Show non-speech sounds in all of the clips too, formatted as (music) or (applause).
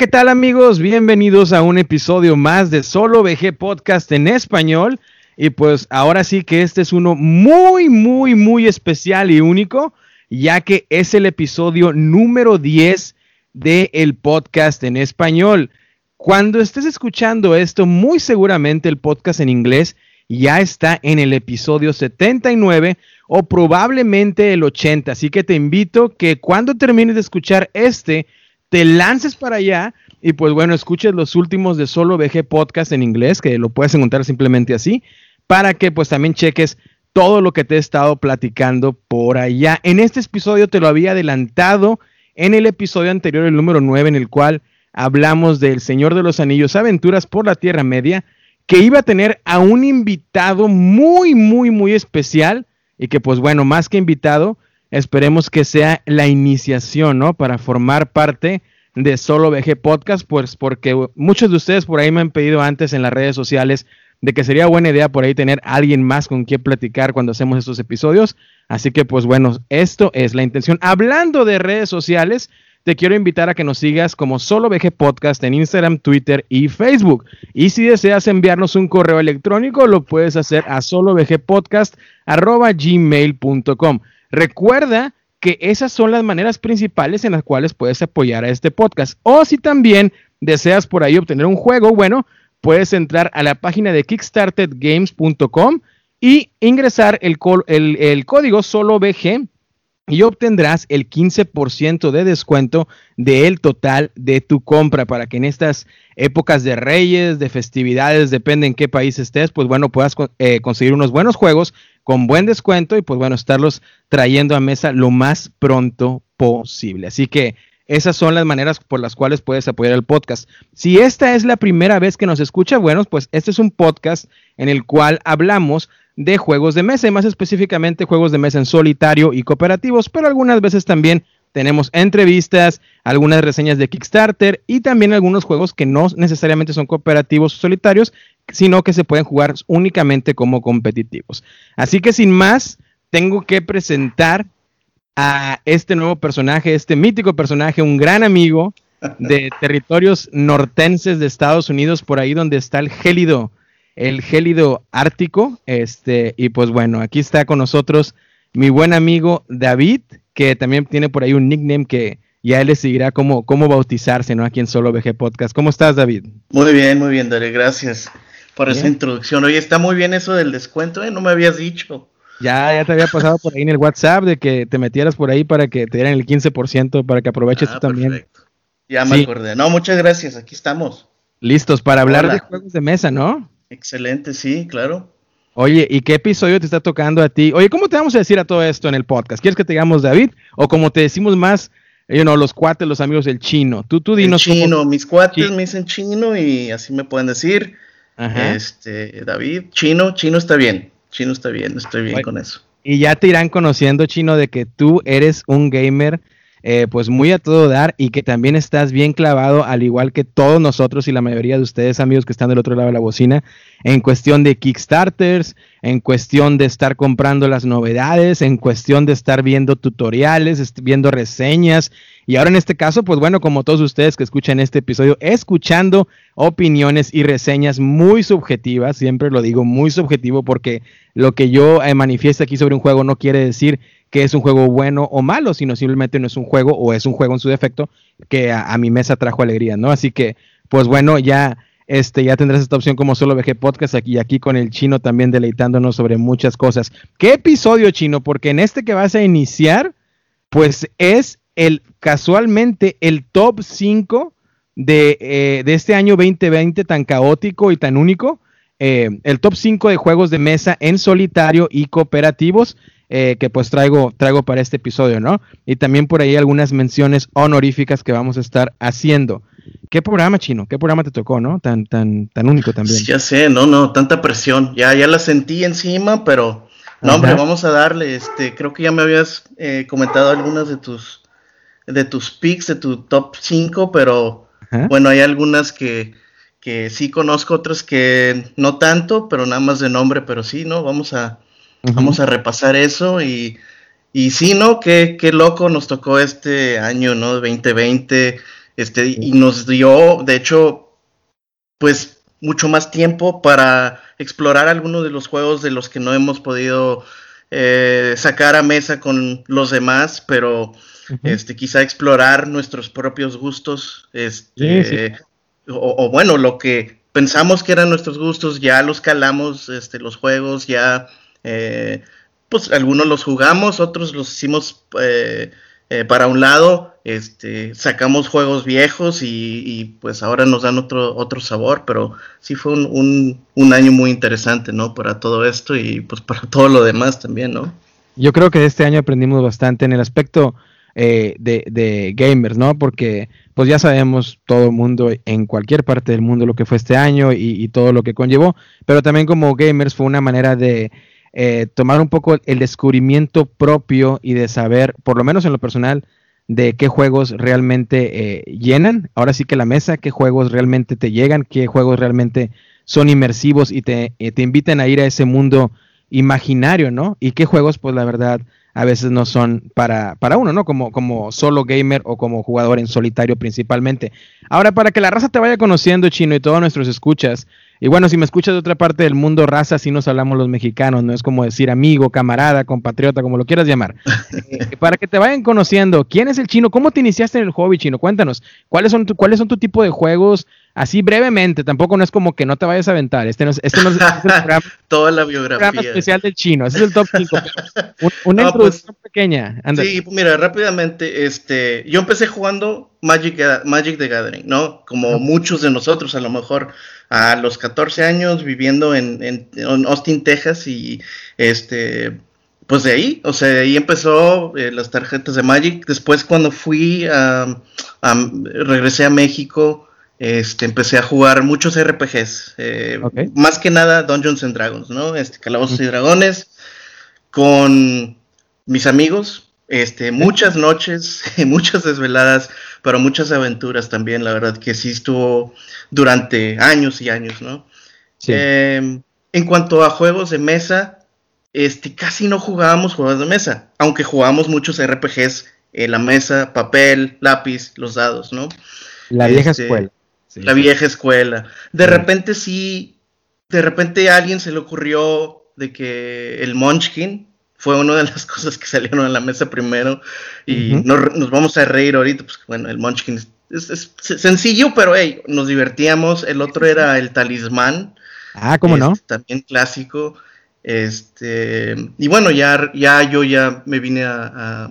¿qué tal amigos? Bienvenidos a un episodio más de Solo VG Podcast en español. Y pues ahora sí que este es uno muy, muy, muy especial y único, ya que es el episodio número 10 del podcast en español. Cuando estés escuchando esto, muy seguramente el podcast en inglés ya está en el episodio 79 o probablemente el 80. Así que te invito que cuando termines de escuchar este, te lances para allá y pues bueno, escuches los últimos de Solo VG Podcast en inglés, que lo puedes encontrar simplemente así, para que pues también cheques todo lo que te he estado platicando por allá. En este episodio te lo había adelantado en el episodio anterior, el número 9, en el cual hablamos del Señor de los Anillos, Aventuras por la Tierra Media, que iba a tener a un invitado muy, muy, muy especial y que pues bueno, más que invitado, Esperemos que sea la iniciación, ¿no? Para formar parte de Solo VG Podcast, pues porque muchos de ustedes por ahí me han pedido antes en las redes sociales de que sería buena idea por ahí tener alguien más con quien platicar cuando hacemos estos episodios. Así que pues bueno, esto es la intención. Hablando de redes sociales, te quiero invitar a que nos sigas como Solo VG Podcast en Instagram, Twitter y Facebook. Y si deseas enviarnos un correo electrónico, lo puedes hacer a solovgpodcast.gmail.com. Recuerda que esas son las maneras principales en las cuales puedes apoyar a este podcast. O si también deseas por ahí obtener un juego, bueno, puedes entrar a la página de kickstartedgames.com y ingresar el, código solo BG y obtendrás el 15% de descuento del total de tu compra para que en estas épocas de reyes, de festividades, depende en qué país estés, pues bueno, puedas eh, conseguir unos buenos juegos con buen descuento y pues bueno, estarlos trayendo a mesa lo más pronto posible. Así que esas son las maneras por las cuales puedes apoyar el podcast. Si esta es la primera vez que nos escucha, bueno, pues este es un podcast en el cual hablamos de juegos de mesa y más específicamente juegos de mesa en solitario y cooperativos, pero algunas veces también tenemos entrevistas, algunas reseñas de Kickstarter y también algunos juegos que no necesariamente son cooperativos o solitarios, sino que se pueden jugar únicamente como competitivos. Así que sin más, tengo que presentar a este nuevo personaje, este mítico personaje, un gran amigo de (laughs) territorios nortenses de Estados Unidos, por ahí donde está el gélido el gélido ártico. Este, y pues bueno, aquí está con nosotros mi buen amigo David, que también tiene por ahí un nickname que ya él le seguirá cómo, cómo bautizarse, ¿no? Aquí en Solo VG Podcast. ¿Cómo estás, David? Muy bien, muy bien, David. Gracias por esa introducción. Oye, está muy bien eso del descuento, ¿eh? No me habías dicho. Ya, ya te había pasado por ahí en el WhatsApp de que te metieras por ahí para que te dieran el 15% para que aproveches ah, tú también. Ya me acordé. No, muchas gracias. Aquí estamos. Listos para hablar de juegos de mesa, ¿no? Excelente, sí, claro. Oye, ¿y qué episodio te está tocando a ti? Oye, ¿cómo te vamos a decir a todo esto en el podcast? ¿Quieres que te digamos David? O como te decimos más, you know, los cuates, los amigos del chino. Tú, tú dinos. chino, mis cuates me dicen chino y así me pueden decir. Este, David, chino, chino está bien. Chino está bien, estoy bien con eso. Y ya te irán conociendo, chino, de que tú eres un gamer eh, pues muy a todo dar y que también estás bien clavado, al igual que todos nosotros y la mayoría de ustedes, amigos que están del otro lado de la bocina, en cuestión de Kickstarters, en cuestión de estar comprando las novedades, en cuestión de estar viendo tutoriales, viendo reseñas. Y ahora en este caso, pues bueno, como todos ustedes que escuchan este episodio, escuchando opiniones y reseñas muy subjetivas, siempre lo digo muy subjetivo porque lo que yo eh, manifiesto aquí sobre un juego no quiere decir que es un juego bueno o malo, sino simplemente no es un juego o es un juego en su defecto que a, mi mesa trajo alegría, ¿no? Así que, pues bueno, ya, este, ya tendrás esta opción como solo VG Podcast aquí, aquí con el chino también deleitándonos sobre muchas cosas. ¿Qué episodio chino? Porque en este que vas a iniciar, pues es el casualmente el top 5 de, eh, de este año 2020 tan caótico y tan único. Eh, el top 5 de juegos de mesa en solitario y cooperativos. Eh, que pues traigo, traigo para este episodio, ¿no? Y también por ahí algunas menciones honoríficas que vamos a estar haciendo. ¿Qué programa, Chino? ¿Qué programa te tocó, no? Tan, tan, tan único también. ya sé, no, no, tanta presión. Ya, ya la sentí encima, pero no, hombre, vamos a darle. Este, creo que ya me habías eh, comentado algunas de tus, de tus picks, de tu top 5, pero bueno, hay algunas que, que sí conozco, otras que no tanto, pero nada más de nombre, pero sí, ¿no? Vamos a, Vamos a repasar eso y, y sí, ¿no? Qué, qué loco nos tocó este año, ¿no? 2020. Este, y nos dio, de hecho, pues mucho más tiempo para explorar algunos de los juegos de los que no hemos podido eh, sacar a mesa con los demás, pero este, quizá explorar nuestros propios gustos, este, O, bueno, lo que pensamos que eran nuestros gustos, ya los calamos, este, los juegos, ya, eh, pues algunos los jugamos, otros los hicimos eh, eh, para un lado, este, sacamos juegos viejos y, pues ahora nos dan otro, otro sabor, pero sí fue un, un, año muy interesante, ¿no? Para todo esto y pues para todo lo demás también, ¿no? Yo creo que este año aprendimos bastante en el aspecto eh, de, de, gamers, ¿no? Porque pues ya sabemos todo el mundo en cualquier parte del mundo lo que fue este año y, y todo lo que conllevó, pero también como gamers fue una manera de eh, tomar un poco el descubrimiento propio y de saber, por lo menos en lo personal, de qué juegos realmente eh, llenan. Ahora sí que la mesa, qué juegos realmente te llegan, qué juegos realmente son inmersivos y te, eh, te invitan a ir a ese mundo imaginario, ¿no? Y qué juegos, pues la verdad, a veces no son para, para uno, ¿no? Como, como solo gamer o como jugador en solitario principalmente. Ahora, para que la raza te vaya conociendo, Chino, y todos nuestros escuchas, y bueno, si me escuchas de otra parte del mundo, raza, así nos hablamos los mexicanos, no es como decir amigo, camarada, compatriota, como lo quieras llamar. (laughs) Eh, para que te vayan conociendo, ¿quién es el chino? ¿Cómo te iniciaste en el hobby chino? Cuéntanos, ¿cuáles son tu, cuáles son tu tipo de juegos? Así brevemente, tampoco no es como que no te vayas a aventar. Este no es, este no es, el (laughs) programa, Toda la biografía. especial del chino. Ese es el top 5. (laughs) una pues, introducción pequeña. Sí, mira, rápidamente, este, yo empecé jugando Magic, Magic the Gathering, ¿no? Como muchos de nosotros, a lo mejor a los 14 años viviendo en, Austin, Texas y este pues de ahí, o sea, de ahí empezó eh, las tarjetas de Magic. Después cuando fui a, regresé a México, este, empecé a jugar muchos RPGs, eh, más que nada Dungeons and Dragons, ¿no? Este, Calabozos y Dragones, con mis amigos, este, muchas noches, (laughs) muchas desveladas, pero muchas aventuras también, la verdad que sí estuvo durante años y años, ¿no? Em, en cuanto a juegos de mesa, este, casi no jugábamos juegos de mesa, aunque jugábamos muchos RPGs en la mesa, papel, lápiz, los dados, ¿no? La vieja este, escuela. La vieja escuela. De repente sí, de repente a alguien se le ocurrió de que el Munchkin, fue una de las (laughs) cosas que salieron a la mesa primero y nos, vamos a reír ahorita, pues bueno, el Munchkin es, sencillo, pero hey, nos divertíamos. El otro era el Talismán. Ah, ¿cómo no? Este, también clásico. Este, y bueno, ya, ya yo ya me vine a,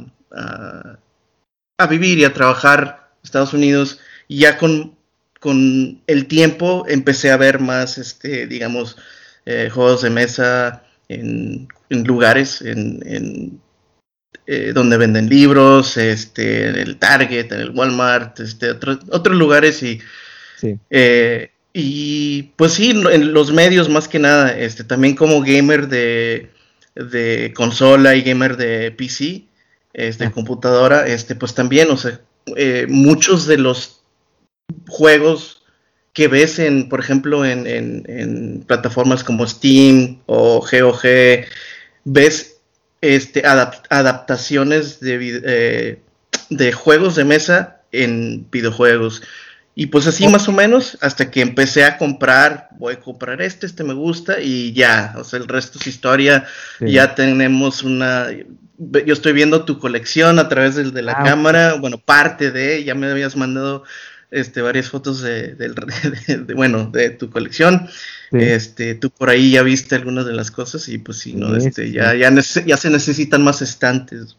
a, vivir y a trabajar en Estados Unidos y ya con, con el tiempo empecé a ver más, este, digamos, eh, juegos de mesa en, lugares, en, eh, donde venden libros, este, en el Target, en el Walmart, este, otros lugares y, eh, y pues sí, en los medios más que nada, este, también como gamer de, de consola y gamer de PC, este, ah. computadora, este, pues también, o sea, muchos de los juegos que ves en, por ejemplo, en, plataformas como Steam o GOG, ves este, adaptaciones de, eh, de juegos de mesa en videojuegos. Y pues así más o menos, hasta que empecé a comprar, voy a comprar este, este me gusta y ya, o sea, el resto es historia, ya tenemos una, yo estoy viendo tu colección a través de, la ah, cámara, bueno, parte de, ya me habías mandado este, varias fotos (laughs) de, bueno, de tu colección. Este, tú por ahí ya viste algunas de las cosas y pues sí, ¿no? Este, ya, ya, ya se necesitan más estantes.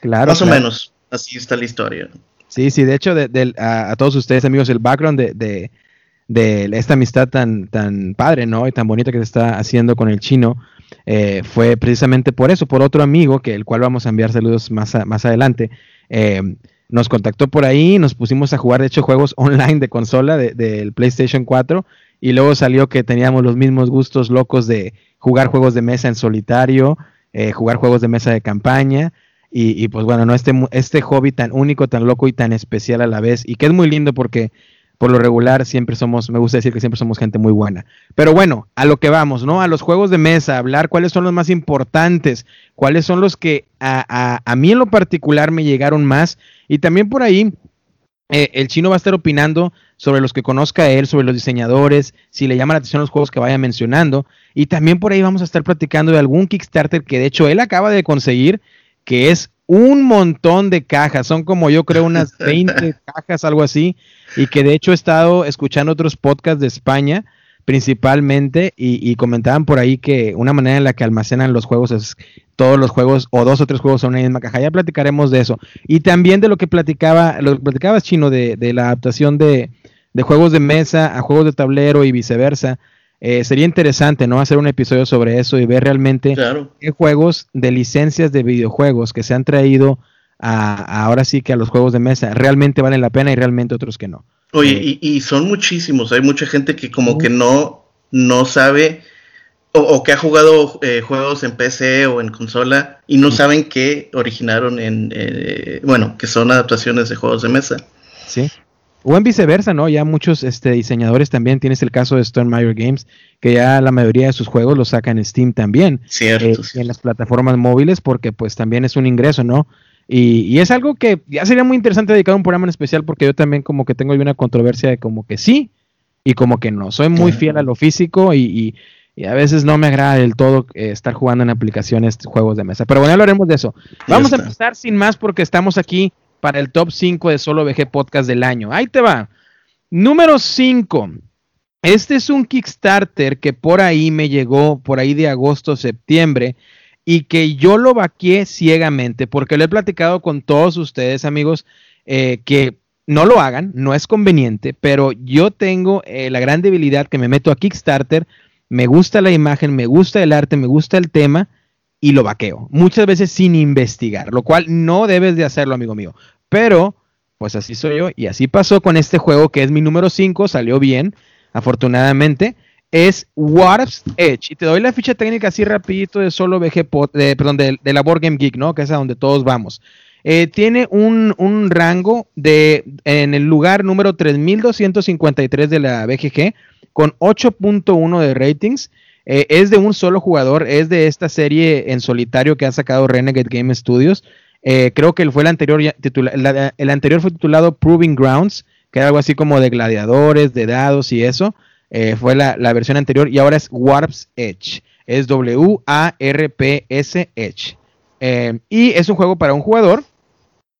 Claro. Más o menos, así está la historia. Sí, sí, de hecho, de, a, todos ustedes, amigos, el background de, de, esta amistad tan, tan padre, ¿no? Y tan bonita que se está haciendo con el chino, eh, fue precisamente por eso, por otro amigo, que el cual vamos a enviar saludos más, más adelante. Eh, nos contactó por ahí, nos pusimos a jugar, de hecho, juegos online de consola del PlayStation 4 y luego salió que teníamos los mismos gustos locos de jugar juegos de mesa en solitario, eh, jugar juegos de mesa de campaña y, y, pues bueno, no este, este hobby tan único, tan loco y tan especial a la vez y que es muy lindo porque por lo regular siempre somos, me gusta decir que siempre somos gente muy buena. Pero bueno, a lo que vamos, ¿no? A los juegos de mesa, hablar cuáles son los más importantes, cuáles son los que a, a, a mí en lo particular me llegaron más. Y también por ahí, Eh, el chino va a estar opinando sobre los que conozca él, sobre los diseñadores, si le llama la atención los juegos que vaya mencionando. Y también por ahí vamos a estar platicando de algún Kickstarter que de hecho él acaba de conseguir, que es un montón de cajas. Son como yo creo unas (laughs) 20 cajas, algo así. Y que de hecho he estado escuchando otros podcasts de España principalmente y, comentaban por ahí que una manera en la que almacenan los juegos es todos los juegos o dos o tres juegos en una misma caja. Ya platicaremos de eso. Y también de lo que platicaba, lo que platicabas chino de, la adaptación de, juegos de mesa a juegos de tablero y viceversa. Eh, sería interesante, ¿no? Hacer un episodio sobre eso y ver realmente qué juegos de licencias de videojuegos que se han traído a, ahora sí que a los juegos de mesa realmente valen la pena y realmente otros que no. Oye, y, son muchísimos. Hay mucha gente que como que no, no sabe o, que ha jugado eh, juegos en PC o en consola y no saben que originaron en, eh, bueno, que son adaptaciones de juegos de mesa. Sí. O en viceversa, ¿no? Ya muchos este, diseñadores también, tienes el caso de Stone Meyer Games, que ya la mayoría de sus juegos los sacan en Steam también. Cierto, eh, En las plataformas móviles, porque pues también es un ingreso, ¿no? Y, es algo que ya sería muy interesante dedicar un programa en especial porque yo también como que tengo una controversia de como que sí y como que no. Soy muy fiel a lo físico y, a veces no me agrada del todo eh, estar jugando en aplicaciones, juegos de mesa. Pero bueno, ya hablaremos de eso. Vamos a empezar sin más porque estamos aquí para el top 5 de Solo VG Podcast del año. Ahí te va. Número 5. Este es un Kickstarter que por ahí me llegó, por ahí de agosto, septiembre y que yo lo vaqué ciegamente, porque lo he platicado con todos ustedes, amigos, eh, que no lo hagan, no es conveniente, pero yo tengo eh, la gran debilidad que me meto a Kickstarter, me gusta la imagen, me gusta el arte, me gusta el tema y lo vaqueo, muchas veces sin investigar, lo cual no debes de hacerlo, amigo mío, pero pues así soy yo y así pasó con este juego que es mi número 5, salió bien, afortunadamente es Warp's Edge. Y te doy la ficha técnica así rapidito de solo VG, de, perdón, de, la Board Game Geek, ¿no? Que es a donde todos vamos. Eh, tiene un, rango de, en el lugar número 3253 de la BGG, con 8.1 de ratings. Eh, es de un solo jugador, es de esta serie en solitario que ha sacado Renegade Game Studios. Eh, creo que fue el anterior, el anterior fue titulado Proving Grounds, que era algo así como de gladiadores, de dados y eso. Eh, fue la, versión anterior y ahora es Warp's Edge. Es W-A-R-P-S Edge. Eh, y es un juego para un jugador.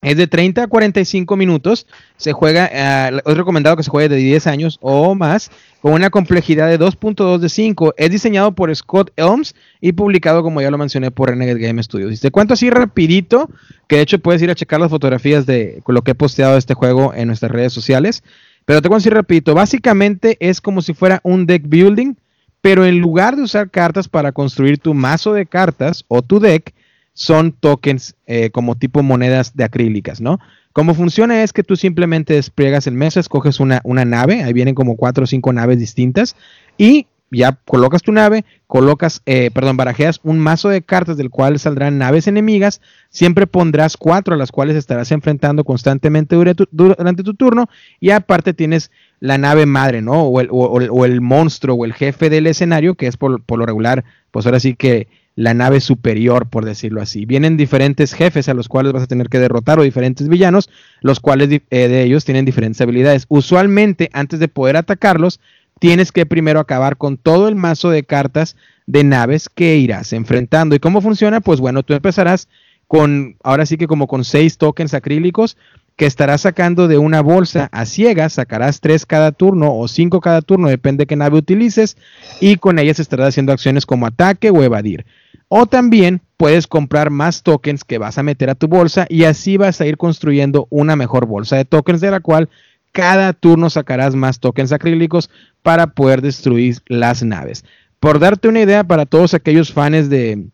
Es de 30 a 45 minutos. Se juega, eh, es recomendado que se juegue de 10 años o más, con una complejidad de 2.2 de 5. Es diseñado por Scott Elms y publicado, como ya lo mencioné, por Renegade Game Studios. Te cuento así rapidito, que de hecho puedes ir a checar las fotografías de lo que he posteado de este juego en nuestras redes sociales. Pero te voy a decir rapidito, básicamente es como si fuera un deck building, pero en lugar de usar cartas para construir tu mazo de cartas o tu deck, son tokens eh, como tipo monedas de acrílicas, ¿no? Como funciona es que tú simplemente despliegas el mesa, escoges una, una nave, ahí vienen como cuatro o cinco naves distintas, y ya colocas tu nave, colocas, eh, perdón, barajeas un mazo de cartas del cual saldrán naves enemigas, siempre pondrás cuatro a las cuales estarás enfrentando constantemente durante tu, turno y aparte tienes la nave madre, ¿no? O el, o, el, monstruo o el jefe del escenario, que es por, lo regular, pues ahora sí que la nave superior, por decirlo así. Vienen diferentes jefes a los cuales vas a tener que derrotar o diferentes villanos, los cuales eh, de ellos tienen diferentes habilidades. Usualmente, antes de poder atacarlos, tienes que primero acabar con todo el mazo de cartas de naves que irás enfrentando. ¿Y cómo funciona? Pues bueno, tú empezarás con, ahora sí que como con seis tokens acrílicos que estarás sacando de una bolsa a ciegas, sacarás tres cada turno o cinco cada turno, depende de qué nave utilices, y con ellas estarás haciendo acciones como ataque o evadir. O también puedes comprar más tokens que vas a meter a tu bolsa y así vas a ir construyendo una mejor bolsa de tokens de la cual cada turno sacarás más tokens acrílicos para poder destruir las naves. Por darte una idea para todos aquellos fans de,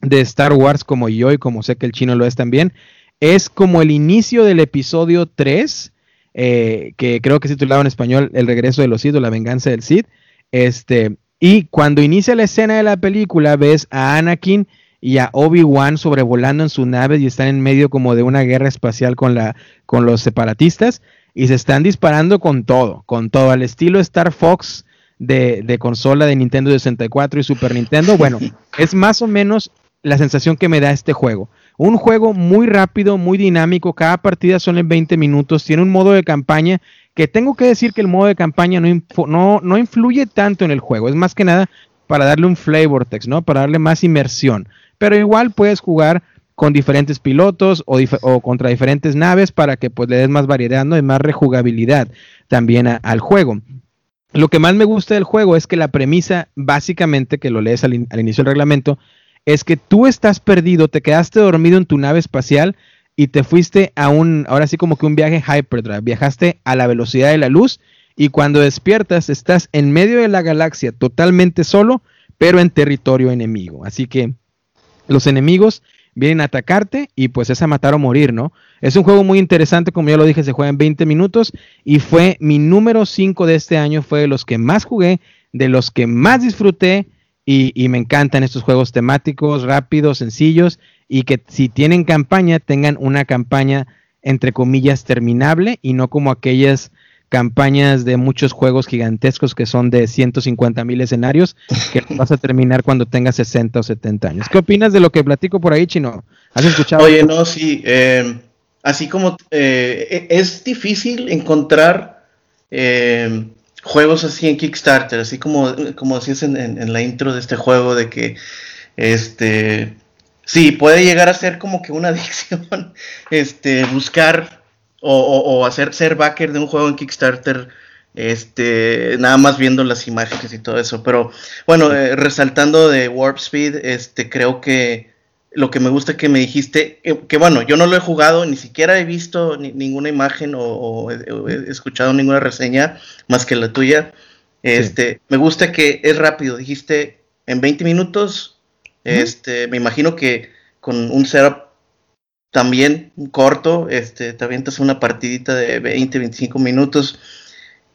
Star Wars como yo y como sé que el chino lo es también, es como el inicio del episodio 3, eh, que creo que es titulado en español El regreso de los Sith o la venganza del Sith. Este, y cuando inicia la escena de la película, ves a Anakin y a Obi-Wan sobrevolando en su nave y están en medio como de una guerra espacial con, la, con los separatistas y se están disparando con todo, con todo, al estilo Star Fox de, consola de Nintendo 64 y Super Nintendo. Bueno, (laughs) es más o menos la sensación que me da este juego. Un juego muy rápido, muy dinámico, cada partida son en 20 minutos, tiene un modo de campaña que tengo que decir que el modo de campaña no, no, no influye tanto en el juego, es más que nada para darle un flavor text, ¿no? Para darle más inmersión. Pero igual puedes jugar con diferentes pilotos o, contra diferentes naves para que pues le des más variedad, ¿no? Y más rejugabilidad también al juego. Lo que más me gusta del juego es que la premisa, básicamente, que lo lees al, inicio del reglamento, es que tú estás perdido, te quedaste dormido en tu nave espacial y te fuiste a un, ahora sí como que un viaje hyperdrive, viajaste a la velocidad de la luz y cuando despiertas estás en medio de la galaxia totalmente solo, pero en territorio enemigo. Así que los enemigos vienen a atacarte y pues es a matar o morir, ¿no? Es un juego muy interesante, como ya lo dije, se juega en 20 minutos y fue mi número 5 de este año, fue de los que más jugué, de los que más disfruté y, me encantan estos juegos temáticos, rápidos, sencillos y que si tienen campaña, tengan una campaña entre comillas terminable y no como aquellas campañas de muchos juegos gigantescos que son de 150 mil escenarios que vas a terminar cuando tengas 60 o 70 años. ¿Qué opinas de lo que platico por ahí, Chino? ¿Has escuchado? Oye, no, sí. Eh, así como eh, e, es difícil encontrar eh, juegos así en Kickstarter, así como, como decías en, en, la intro de este juego, de que este sí, puede llegar a ser como que una (laughs) adicción, este, buscar o, hacer ser backer de un juego en Kickstarter este nada más viendo las imágenes y todo eso pero bueno eh, resaltando de Warp Speed este creo que lo que me gusta que me dijiste que bueno yo no lo he jugado ni siquiera he visto ninguna imagen o, he, escuchado ninguna reseña más que la tuya. Este me gusta que es rápido dijiste en 20 minutos este me imagino que con un setup también corto, este, te avientas una partidita de 20, 25 minutos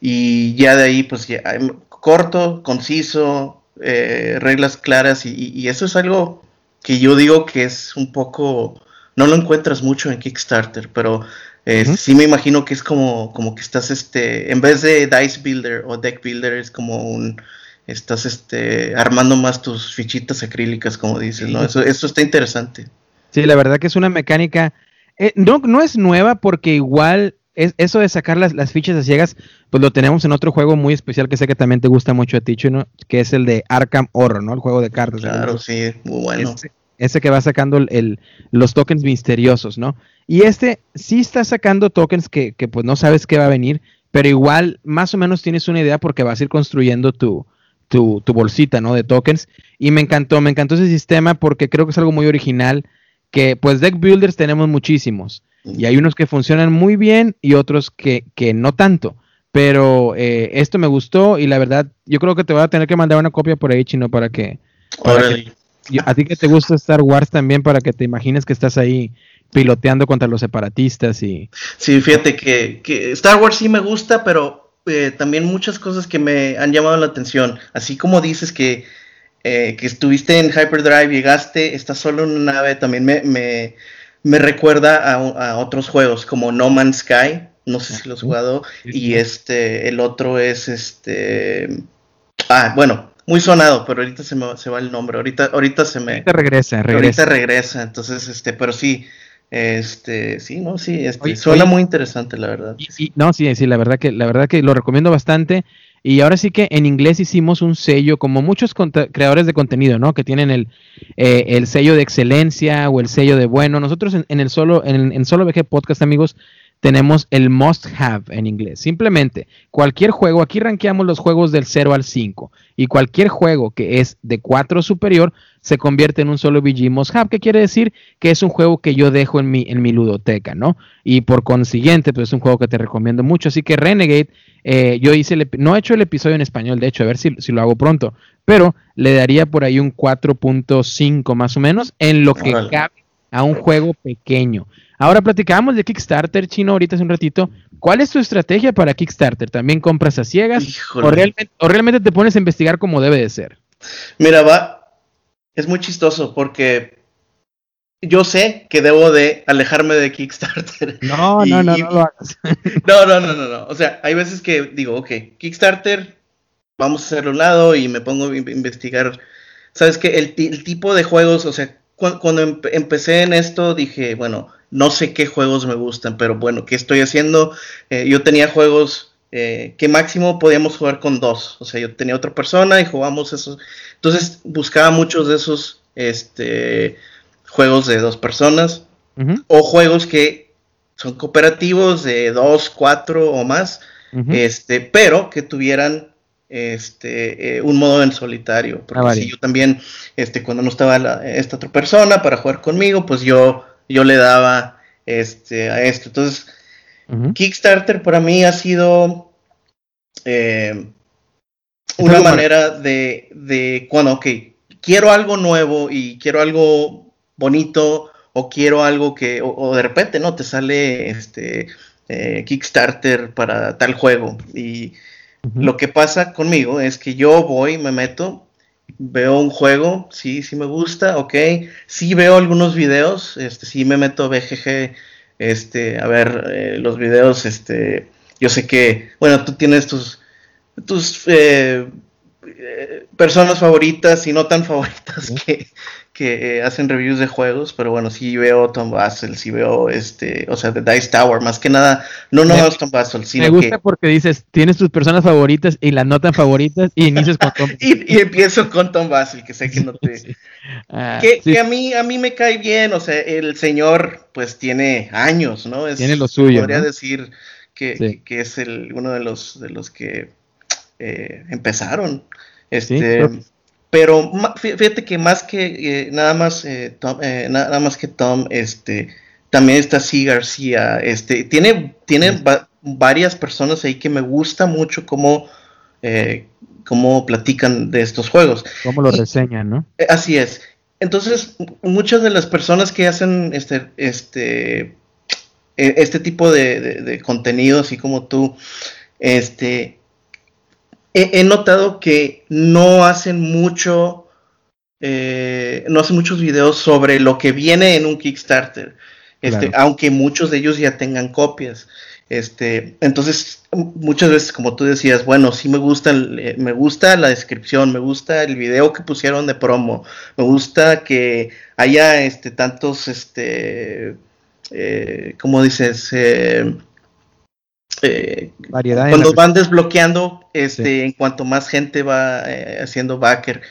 y ya de ahí pues ya corto, conciso, eh, reglas claras y, eso es algo que yo digo que es un poco, no lo encuentras mucho en Kickstarter, pero eh, sí me imagino que es como, como que estás, este, en vez de Dice Builder o Deck Builder es como un, estás, este, armando más tus fichitas acrílicas, como dices, ¿no? Eso, eso está interesante. Sí, la verdad que es una mecánica, eh, no, no es nueva porque igual es, eso de sacar las, las, fichas a ciegas, pues lo tenemos en otro juego muy especial que sé que también te gusta mucho a ti, ¿no? que es el de Arkham Horror, ¿no? El juego de cartas. Claro, sí, muy bueno. Ese, que va sacando el, los tokens misteriosos, ¿no? Y este sí está sacando tokens que, pues no sabes qué va a venir, pero igual más o menos tienes una idea porque vas a ir construyendo tu, tu, tu bolsita, ¿no? De tokens. Y me encantó, me encantó ese sistema porque creo que es algo muy original que pues deck builders tenemos muchísimos y hay unos que funcionan muy bien y otros que, que no tanto. Pero eh, esto me gustó y la verdad yo creo que te voy a tener que mandar una copia por ahí, chino, para que... a ti que te gusta Star Wars también para que te imagines que estás ahí piloteando contra los separatistas y... Sí, fíjate que, que Star Wars sí me gusta, pero eh, también muchas cosas que me han llamado la atención. Así como dices que eh, que estuviste en Hyperdrive, llegaste, estás solo en una nave, también me, me, recuerda a, otros juegos como No Man's Sky, no sé si lo has jugado, y este, el otro es este, ah, bueno, muy sonado, pero ahorita se me se va el nombre, ahorita, ahorita se me... Ahorita regresa, regresa. Ahorita regresa, entonces, este, pero sí, este, sí, no, sí, este, suena muy interesante, la verdad. no, sí, sí, la verdad que, la verdad que lo recomiendo bastante. Y ahora sí que en inglés hicimos un sello, como muchos creadores de contenido, ¿no? Que tienen el, eh, el, sello de excelencia o el sello de bueno. Nosotros en, el solo, en, en Solo VG Podcast, amigos, tenemos el must have en inglés. Simplemente, cualquier juego, aquí rankeamos los juegos del 0 al 5 y cualquier juego que es de 4 superior se convierte en un solo VG must have, que quiere decir que es un juego que yo dejo en mi, en mi ludoteca, ¿no? Y por consiguiente, pues es un juego que te recomiendo mucho. Así que Renegade, eh, yo hice, el, no he hecho el episodio en español, de hecho, a ver si, si lo hago pronto, pero le daría por ahí un 4.5 más o menos en lo que cabe a un juego pequeño. Ahora platicábamos de Kickstarter, Chino, ahorita hace un ratito. ¿Cuál es tu estrategia para Kickstarter? ¿También compras a ciegas? O realmente, te pones a investigar como debe de ser? Mira, va, es muy chistoso porque yo sé que debo de alejarme de Kickstarter. (laughs) No, no, no, no lo hagas. (laughs) No, no, no, no, no. O sea, hay veces que digo, ok, Kickstarter, vamos a hacerlo a un lado y me pongo a investigar. ¿Sabes qué? El, el tipo de juegos, o sea, cuando, empecé en esto dije, bueno, no sé qué juegos me gustan, pero bueno, ¿qué estoy haciendo? Eh, yo tenía juegos eh, que máximo podíamos jugar con dos, o sea, yo tenía otra persona y jugamos esos, entonces buscaba muchos de esos este, juegos de dos personas o juegos que son cooperativos de dos, cuatro o más, este, pero que tuvieran este, eh, un modo en solitario. Porque ah, si yo también, este, cuando no estaba esta otra persona para jugar conmigo, pues yo, yo le daba este, a esto. Entonces, Kickstarter para mí ha sido eh, una manera de, de, bueno, ok, quiero algo nuevo y quiero algo bonito o quiero algo que, o, de repente, ¿no? Te sale este eh, Kickstarter para tal juego y lo que pasa conmigo es que yo voy, me meto, veo un juego, sí, sí me gusta, ok, sí veo algunos videos, este, sí me meto a BGG, este, a ver eh, los videos, este, yo sé que, bueno, tú tienes tus, tus eh, eh, personas favoritas y no tan favoritas que, que eh, hacen reviews de juegos, pero bueno, sí veo Tom Basel, sí veo este, o sea, The Dice Tower, más que nada, no no me, Tom Basel, sino Me gusta porque dices, tienes tus personas favoritas y las no tan favoritas y inicias con Tom (laughs) y, y, empiezo con Tom Basel, que sé que no te... (laughs) Ah, que, a mí a mí me cae bien, o sea, el señor pues tiene años, ¿no? tiene lo suyo. Podría decir que, que, es el, uno de los, de los que eh, empezaron. Este, pero fíjate que más que eh, nada más eh, Tom, eh, nada más que Tom, este, también está C. García, este, tiene, tiene varias personas ahí que me gusta mucho cómo, cómo platican de estos juegos. Cómo lo reseñan, ¿no? Así es. Entonces, muchas de las personas que hacen este, este, e, este tipo de, de contenido, así como tú, este, he, notado que no hacen mucho, eh, no hacen muchos videos sobre lo que viene en un Kickstarter, este, aunque muchos de ellos ya tengan copias. Este, entonces, muchas veces, como tú decías, bueno, sí me gusta, eh, me gusta la descripción, me gusta el video que pusieron de promo, me gusta que haya este, tantos, este, eh, ¿cómo dices? Eh, eh, cuando van desbloqueando, este, en cuanto más gente va eh, haciendo backer.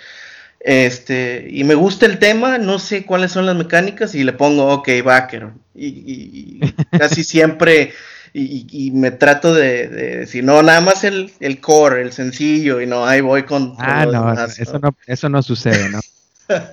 Este, y me gusta el tema, no sé cuáles son las mecánicas y le pongo, ok, backer. Y, casi (laughs) siempre, y, me trato de, decir, no, nada más el, el, core, el sencillo, y no, ahí voy con... Ah, no, eso no, eso no sucede, ¿no?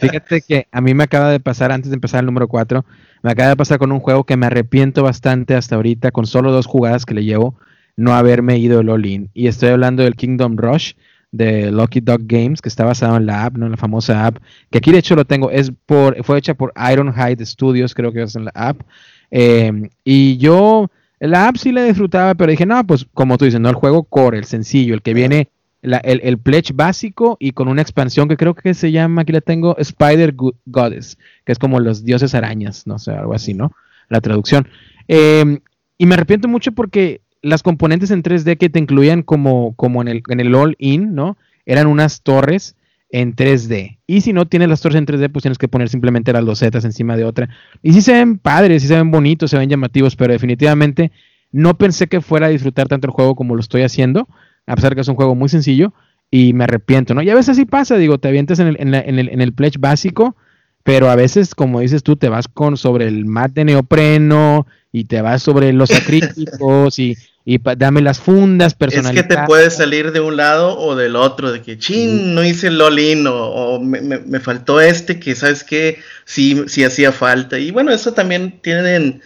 Fíjate que a mí me acaba de pasar, antes de empezar el número 4, me acaba de pasar con un juego que me arrepiento bastante hasta ahorita, con solo dos jugadas que le llevo, no haberme ido el all-in. Y estoy hablando del Kingdom Rush de Lucky Dog Games, que está basado en la app, ¿no? En la famosa app, que aquí de hecho lo tengo, es por, fue hecha por Ironhide Studios, creo que es en la app. Em, y yo, la app sí la disfrutaba, pero dije, no, pues como tú dices, no el juego core, el sencillo, el que viene el, pledge básico y con una expansión que creo que se llama, aquí la tengo, Spider Goddess, que es como los dioses arañas, no sé, algo así, ¿no? La traducción. Em, y me arrepiento mucho porque las componentes en 3D que te incluían como, como en el, en el all-in, ¿no? Eran unas torres en 3D. Y si no tienes las torres en 3D, pues tienes que poner simplemente las losetas encima de otra. Y sí se ven padres, sí se ven bonitos, se ven llamativos, pero definitivamente no pensé que fuera a disfrutar tanto el juego como lo estoy haciendo a pesar de que es un juego muy sencillo, y me arrepiento, ¿no? Y a veces sí pasa, digo, te avientas en el, en, el, en el pledge básico, pero a veces, como dices tú, te vas con sobre el mat de neopreno y te vas sobre los (laughs) acrílicos y, y dame las fundas personalizadas. Es que te puedes salir de un lado o del otro, de que, chin, no hice el lolin o, me, faltó este, que sabes que sí, sí hacía falta. Y bueno, eso también tienen,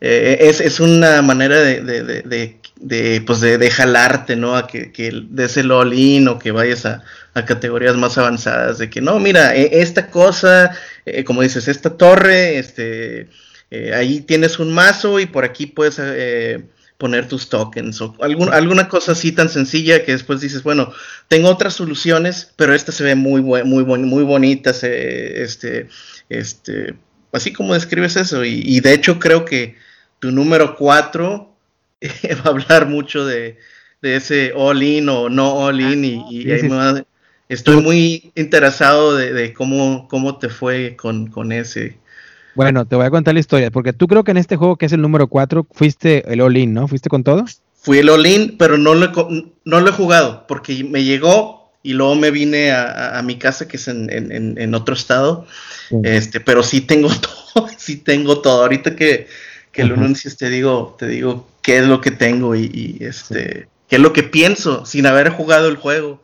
eh, es, es, una manera de, de de, pues de, jalarte, ¿no? A que, que des el all o que vayas a, categorías más avanzadas, de que no, mira, e, esta cosa, eh, como dices, esta torre, este, eh, ahí tienes un mazo y por aquí puedes eh, poner tus tokens o algún, alguna cosa así tan sencilla que después dices, bueno, tengo otras soluciones, pero esta se ve muy, muy, muy bonita, este, este, así como describes eso, y, y de hecho creo que tu número 4 (laughs) va a hablar mucho de, ese all-in o no all-in y, ahí, estoy muy interesado de, cómo, cómo te fue con, con ese. Bueno, te voy a contar la historia, porque tú creo que en este juego que es el número 4 fuiste el all-in, ¿no? ¿Fuiste con todo? Fui el all-in, pero no lo, no lo he jugado, porque me llegó y luego me vine a, mi casa, que es en, otro estado, este, pero sí tengo (laughs) todo, sí tengo todo. Ahorita que, que lo anuncies te digo, te digo qué es lo que tengo y, este, qué es lo que pienso sin haber jugado el juego.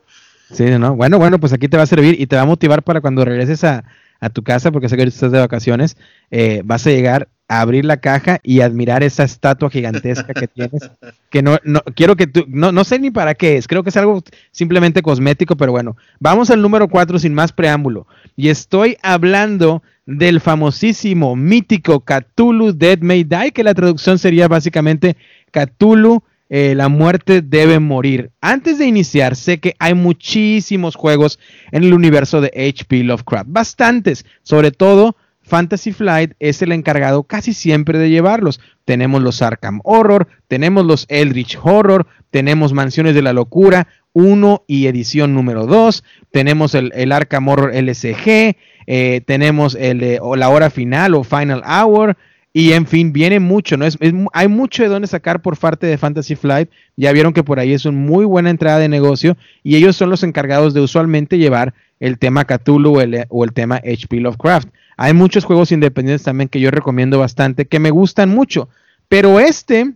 Sí, ¿no? Bueno, bueno, pues aquí te va a servir y te va a motivar para cuando regreses a, a tu casa, porque sé que estás de vacaciones, eh, vas a llegar a abrir la caja y admirar esa estatua gigantesca que tienes, que no, no quiero que tú, no, no sé ni para qué es, creo que es algo simplemente cosmético, pero bueno, vamos al número 4 sin más preámbulo, y estoy hablando del famosísimo, mítico Cthulhu Dead May Die, que la traducción sería básicamente Cthulhu eh, la muerte debe morir. Antes de iniciar, sé que hay muchísimos juegos en el universo de HP Lovecraft, bastantes, sobre todo Fantasy Flight es el encargado casi siempre de llevarlos. Tenemos los Arkham Horror, tenemos los Eldritch Horror, tenemos Mansiones de la Locura 1 y edición número 2, tenemos el, Arkham Horror LCG, eh, tenemos el, la hora final o Final Hour, y en fin, viene mucho, ¿no? Es, hay mucho de dónde sacar por parte de Fantasy Flight. Ya vieron que por ahí es una muy buena entrada de negocio y ellos son los encargados de usualmente llevar el tema Cthulhu o el, o el tema HP Lovecraft. Hay muchos juegos independientes también que yo recomiendo bastante, que me gustan mucho. Pero este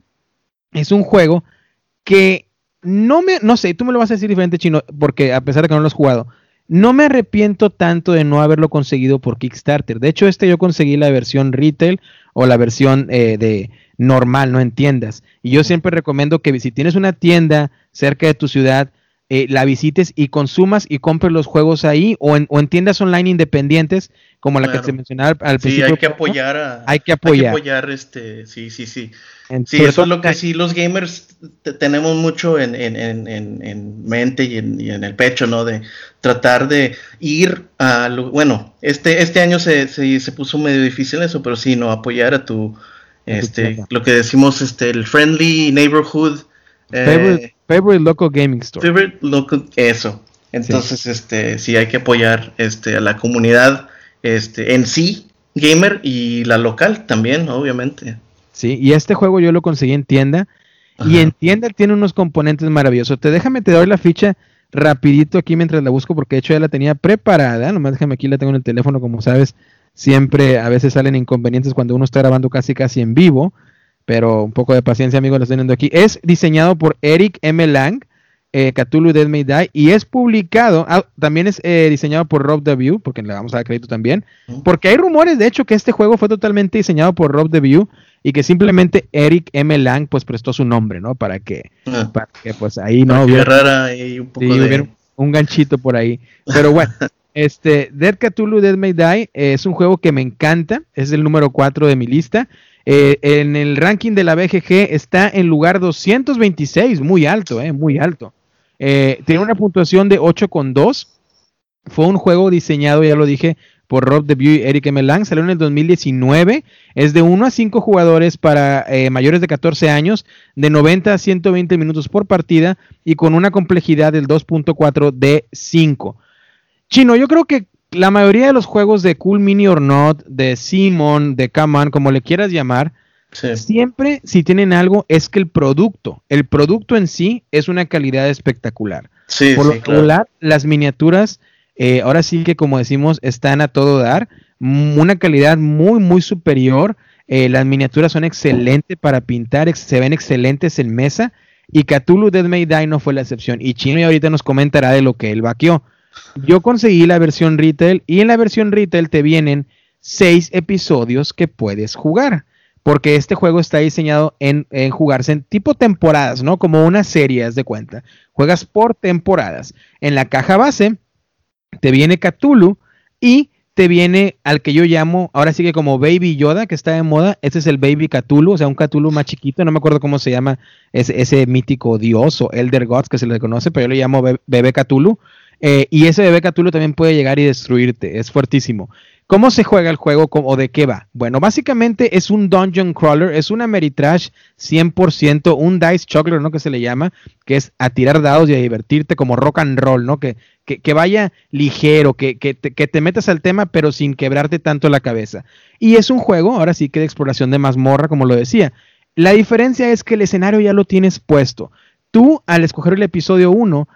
es un juego que no me, no sé, tú me lo vas a decir diferente, Chino, porque a pesar de que no lo has jugado, no me arrepiento tanto de no haberlo conseguido por Kickstarter. De hecho, este yo conseguí la versión retail o la versión eh, de normal, no en tiendas. Y yo siempre recomiendo que si tienes una tienda cerca de tu ciudad, eh, la visites y consumas y compres los juegos ahí o en, o en tiendas online independientes como la que se mencionaba al, principio. Sí, hay que apoyar a, hay que apoyar. apoyar este, sí, sí, sí. sí, eso es lo que sí los gamers tenemos mucho en, en, en mente y, y en, el pecho, ¿no? De tratar de ir a lo, bueno, este, este año se, se, se puso medio difícil eso, pero sí, no, apoyar a tu, este, lo que decimos, este, el friendly neighborhood. Eh, favorite, local gaming store. Favorite local, eso. Entonces, este, sí hay que apoyar, este, a la comunidad este, en sí, gamer, y la local también, obviamente. Sí, y este juego yo lo conseguí en tienda. Y en tienda tiene unos componentes maravillosos. Te déjame, te doy la ficha rapidito aquí mientras la busco, porque de hecho ya la tenía preparada. Nomás déjame aquí, la tengo en el teléfono, como sabes. Siempre a veces salen inconvenientes cuando uno está grabando casi casi en vivo. Pero un poco de paciencia, amigos, lo estoy viendo aquí. Es diseñado por Eric M. Lang eh, Cthulhu Dead May Die y es publicado, ah, también es eh, diseñado por Rob DeView, porque le vamos a dar crédito también, porque hay rumores de hecho que este juego fue totalmente diseñado por Rob DeView y que simplemente Eric M. Lang pues prestó su nombre, ¿no? Para que, ah. para que pues ahí no hubiera, y un, poco de... un ganchito por ahí. Pero bueno, (laughs) este Dead Cthulhu Dead May Die eh, es un juego que me encanta, es el número 4 de mi lista. Eh, en el ranking de la BGG está en lugar 226, muy alto, eh, muy alto. Eh, tiene una puntuación de 8,2. Fue un juego diseñado, ya lo dije, por Rob DeVue y Eric M. Lang. Salió en el 2019. Es de 1 a 5 jugadores para mayores de 14 años, de 90 a 120 minutos por partida y con una complejidad del 2.4 de 5. Chino, yo creo que la mayoría de los juegos de Cool Mini or Not, de Simon, de Come como le quieras llamar, Siempre, si tienen algo, es que el producto, el producto en sí es una calidad espectacular. Por lo regular, las miniaturas, eh, ahora sí que como decimos, están a todo dar, una calidad muy, muy superior. Eh, las miniaturas son excelentes para pintar, se ven excelentes en mesa. Y Cthulhu Dead May Die no fue la excepción. Y Chino ahorita nos comentará de lo que él vaqueó. Yo conseguí la versión retail y en la versión retail te vienen seis episodios que puedes jugar porque este juego está diseñado en, jugarse en tipo temporadas, ¿no? Como una serie, de cuenta. Juegas por temporadas. En la caja base te viene Cthulhu y te viene al que yo llamo, ahora sí que como Baby Yoda, que está de moda. Este es el Baby Cthulhu, o sea, un Cthulhu más chiquito. No me acuerdo cómo se llama ese, ese mítico dios o Elder Gods que se le conoce, pero yo le llamo Bebé Cthulhu. Eh, y ese bebé Cthulhu también puede llegar y destruirte, es fuertísimo. ¿Cómo se juega el juego o de qué va? Bueno, básicamente es un dungeon crawler, es una Ameritrash 100%, un dice chocolate, ¿no? Que se le llama, que es a tirar dados y a divertirte como rock and roll, ¿no? Que, que, vaya ligero, que, que, te, que te metas al tema, pero sin quebrarte tanto la cabeza. Y es un juego, ahora sí que de exploración de mazmorra, como lo decía. La diferencia es que el escenario ya lo tienes puesto. Tú, al escoger el episodio 1,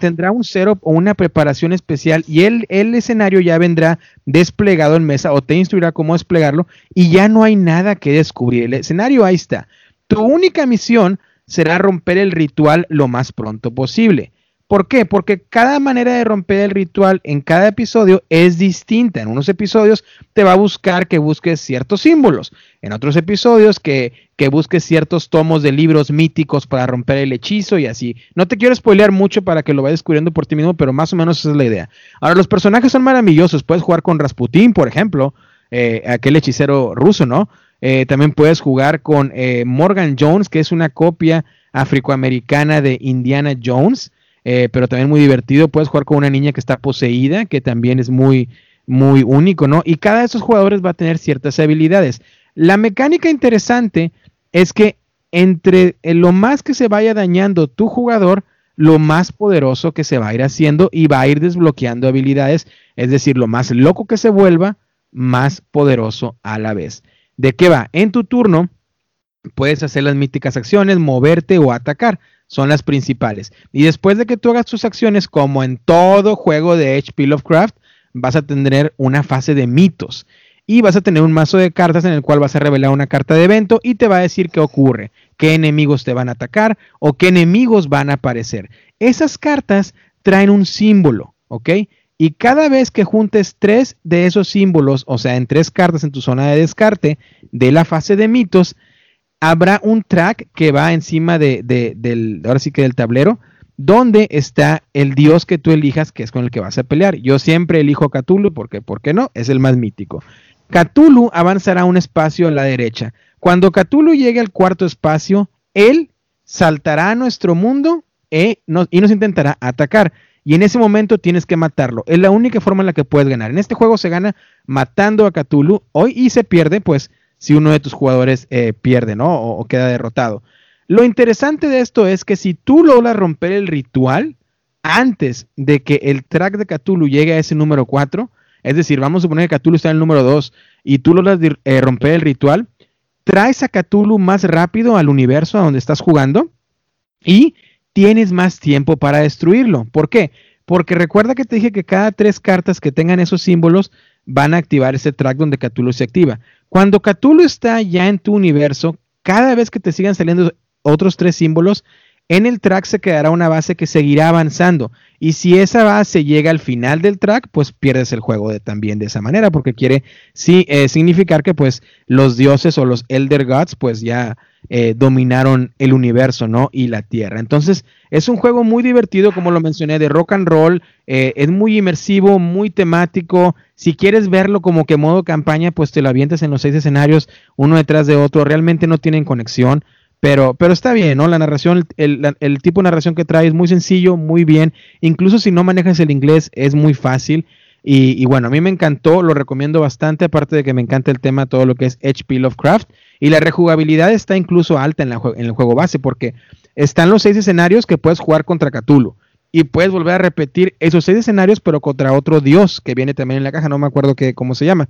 tendrá, un setup o una preparación especial y el, el escenario ya vendrá desplegado en mesa o te instruirá cómo desplegarlo y ya no hay nada que descubrir. El escenario ahí está. Tu única misión será romper el ritual lo más pronto posible. ¿Por qué? Porque cada manera de romper el ritual en cada episodio es distinta. En unos episodios te va a buscar que busques ciertos símbolos. En otros episodios que, que busques ciertos tomos de libros míticos para romper el hechizo y así. No te quiero spoilear mucho para que lo vayas descubriendo por ti mismo, pero más o menos esa es la idea. Ahora, los personajes son maravillosos. Puedes jugar con Rasputín, por ejemplo, eh, aquel hechicero ruso, ¿no? Eh, también puedes jugar con eh, Morgan Jones, que es una copia afroamericana de Indiana Jones. Eh, pero también muy divertido. Puedes jugar con una niña que está poseída, que también es muy, muy único, ¿no? Y cada de esos jugadores va a tener ciertas habilidades. La mecánica interesante es que entre lo más que se vaya dañando tu jugador, lo más poderoso que se va a ir haciendo y va a ir desbloqueando habilidades, es decir, lo más loco que se vuelva, más poderoso a la vez. ¿De qué va? En tu turno puedes hacer las míticas acciones, moverte o atacar son las principales. Y después de que tú hagas tus acciones, como en todo juego de HP Lovecraft, vas a tener una fase de mitos. Y vas a tener un mazo de cartas en el cual vas a revelar una carta de evento y te va a decir qué ocurre, qué enemigos te van a atacar o qué enemigos van a aparecer. Esas cartas traen un símbolo, ¿ok? Y cada vez que juntes tres de esos símbolos, o sea, en tres cartas en tu zona de descarte de la fase de mitos, habrá un track que va encima de, del, ahora sí que del tablero, donde está el dios que tú elijas, que es con el que vas a pelear. Yo siempre elijo Cthulhu, porque, ¿por qué no? Es el más mítico. Cthulhu avanzará un espacio a la derecha. Cuando Cthulhu llegue al cuarto espacio, él saltará a nuestro mundo e y nos intentará atacar. Y en ese momento tienes que matarlo. Es la única forma en la que puedes ganar. En este juego se gana matando a Cthulhu hoy y se pierde, pues, si uno de tus jugadores eh, pierde, ¿no? O, queda derrotado. Lo interesante de esto es que si tú logras romper el ritual antes de que el track de Cthulhu llegue a ese número 4, es decir, vamos a suponer que Cthulhu está en el número 2 y tú logras eh, romper el ritual, traes a Cthulhu más rápido al universo a donde estás jugando y tienes más tiempo para destruirlo. ¿Por qué? Porque recuerda que te dije que cada tres cartas que tengan esos símbolos van a activar ese track donde Cthulhu se activa. Cuando Cthulhu está ya en tu universo, cada vez que te sigan saliendo otros tres símbolos, en el track se quedará una base que seguirá avanzando. Y si esa base llega al final del track, pues pierdes el juego también de esa manera, porque quiere sí, eh, significar que pues los dioses o los Elder Gods pues ya eh, dominaron el universo, ¿no? Y la Tierra. Entonces, es un juego muy divertido, como lo mencioné, de rock and roll, eh, es muy inmersivo, muy temático. Si quieres verlo como que modo campaña, pues te lo avientes en los seis escenarios, uno detrás de otro, realmente no tienen conexión. Pero, pero está bien, ¿no? La narración, el, el, tipo de narración que trae es muy sencillo, muy bien. Incluso si no manejas el inglés, es muy fácil. Y, y, bueno, a mí me encantó, lo recomiendo bastante, aparte de que me encanta el tema, todo lo que es HP Lovecraft. Y la rejugabilidad está incluso alta en, la, en el juego base, porque están los seis escenarios que puedes jugar contra Cthulhu. Y puedes volver a repetir esos seis escenarios, pero contra otro dios que viene también en la caja, no me acuerdo qué cómo se llama.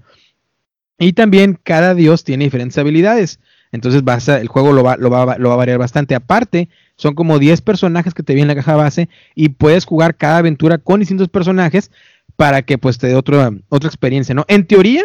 Y también cada dios tiene diferentes habilidades. Entonces el juego lo va, lo, va, a variar bastante. Aparte, son como 10 personajes que te vienen en la caja base y puedes jugar cada aventura con distintos personajes para que pues te dé otra experiencia, ¿no? En teoría,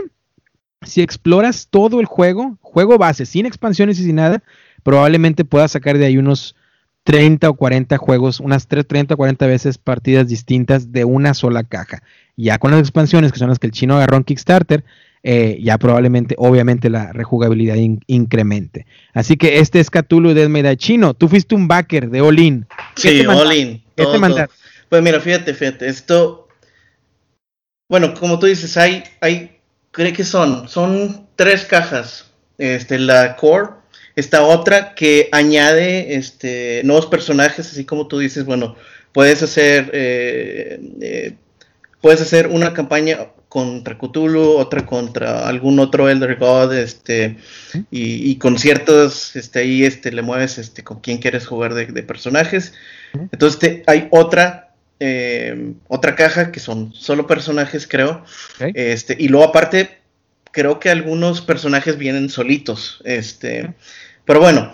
si exploras todo el juego, juego base, sin expansiones y sin nada, probablemente puedas sacar de ahí unos 30 o 40 juegos, unas 3, 30 o 40 veces partidas distintas de una sola caja. Ya con las expansiones, que son las que el chino agarró en Kickstarter, eh, ya probablemente, obviamente, la rejugabilidad incremente. Así que este es Cthulhu de Chino. Tú fuiste un backer de Olin. Sí, Olin. ¿Qué te Pues mira, fíjate, fíjate, esto. Bueno, como tú dices, hay, hay, creo que son, son tres cajas. Este, la core, esta otra que añade este, nuevos personajes, así como tú dices, bueno, puedes hacer, eh, eh, puedes hacer una campaña contra Cthulhu, otra contra algún otro Elder God, este, y, con ciertos, este, ahí este, le mueves este, con quién quieres jugar de, personajes. Entonces hay otra, eh, otra caja que son solo personajes, creo. Este, y luego aparte, creo que algunos personajes vienen solitos. Este, pero bueno,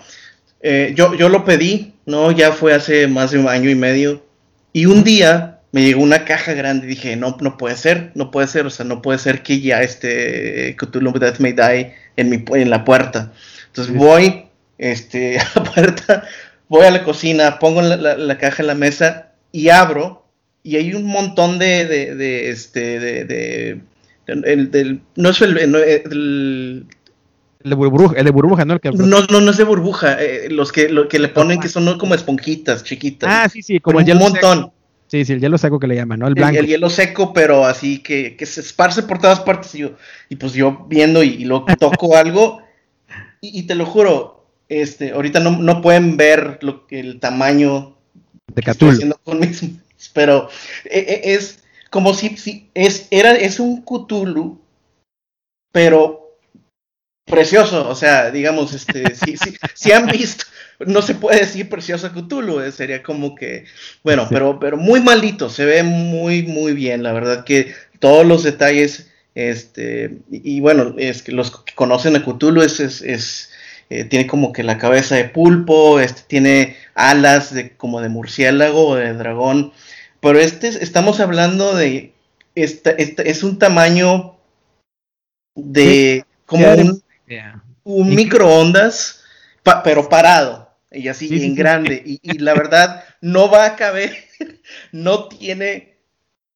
eh, yo, yo lo pedí, ¿no? Ya fue hace más de un año y medio. Y un día me llegó una caja grande y dije, no, no puede ser, no puede ser, o sea, no puede ser que ya este Cthulhu Death May Die en, mi, en la puerta. Entonces voy este, (laughs) a la puerta, voy a la cocina, pongo la, caja en la mesa y abro y hay un montón de, de, este, de, el, no es el, el, de burbuja, el de burbuja, ¿no? no, no, no es de burbuja. Eh, los que, lo que le ponen que son como esponjitas chiquitas. Ah, sí, sí, como un montón. Sí, sí, el hielo seco que le llaman, ¿no? El blanco. El, hielo seco, pero así que, que, se esparce por todas partes. Y, yo, y pues yo viendo y, lo (laughs) toco algo. Y, te lo juro, este, ahorita no, no pueden ver lo, el tamaño de Cthulhu. con mis, pero e, e, es como si, si es, era, es un Cthulhu, pero precioso, o sea, digamos, este, si, si, si han visto, no se puede decir precioso Cthulhu, eh, sería como que, bueno, pero, pero muy maldito, se ve muy, muy bien, la verdad que todos los detalles, este, y, bueno, es que los que conocen a Cthulhu es, es, eh, tiene como que la cabeza de pulpo, este, tiene alas de, como de murciélago o de dragón, pero este, estamos hablando de, esta, es un tamaño de, como un, un microondas, pero parado y así en grande. Y, la verdad, no va a caber, (laughs) no tiene,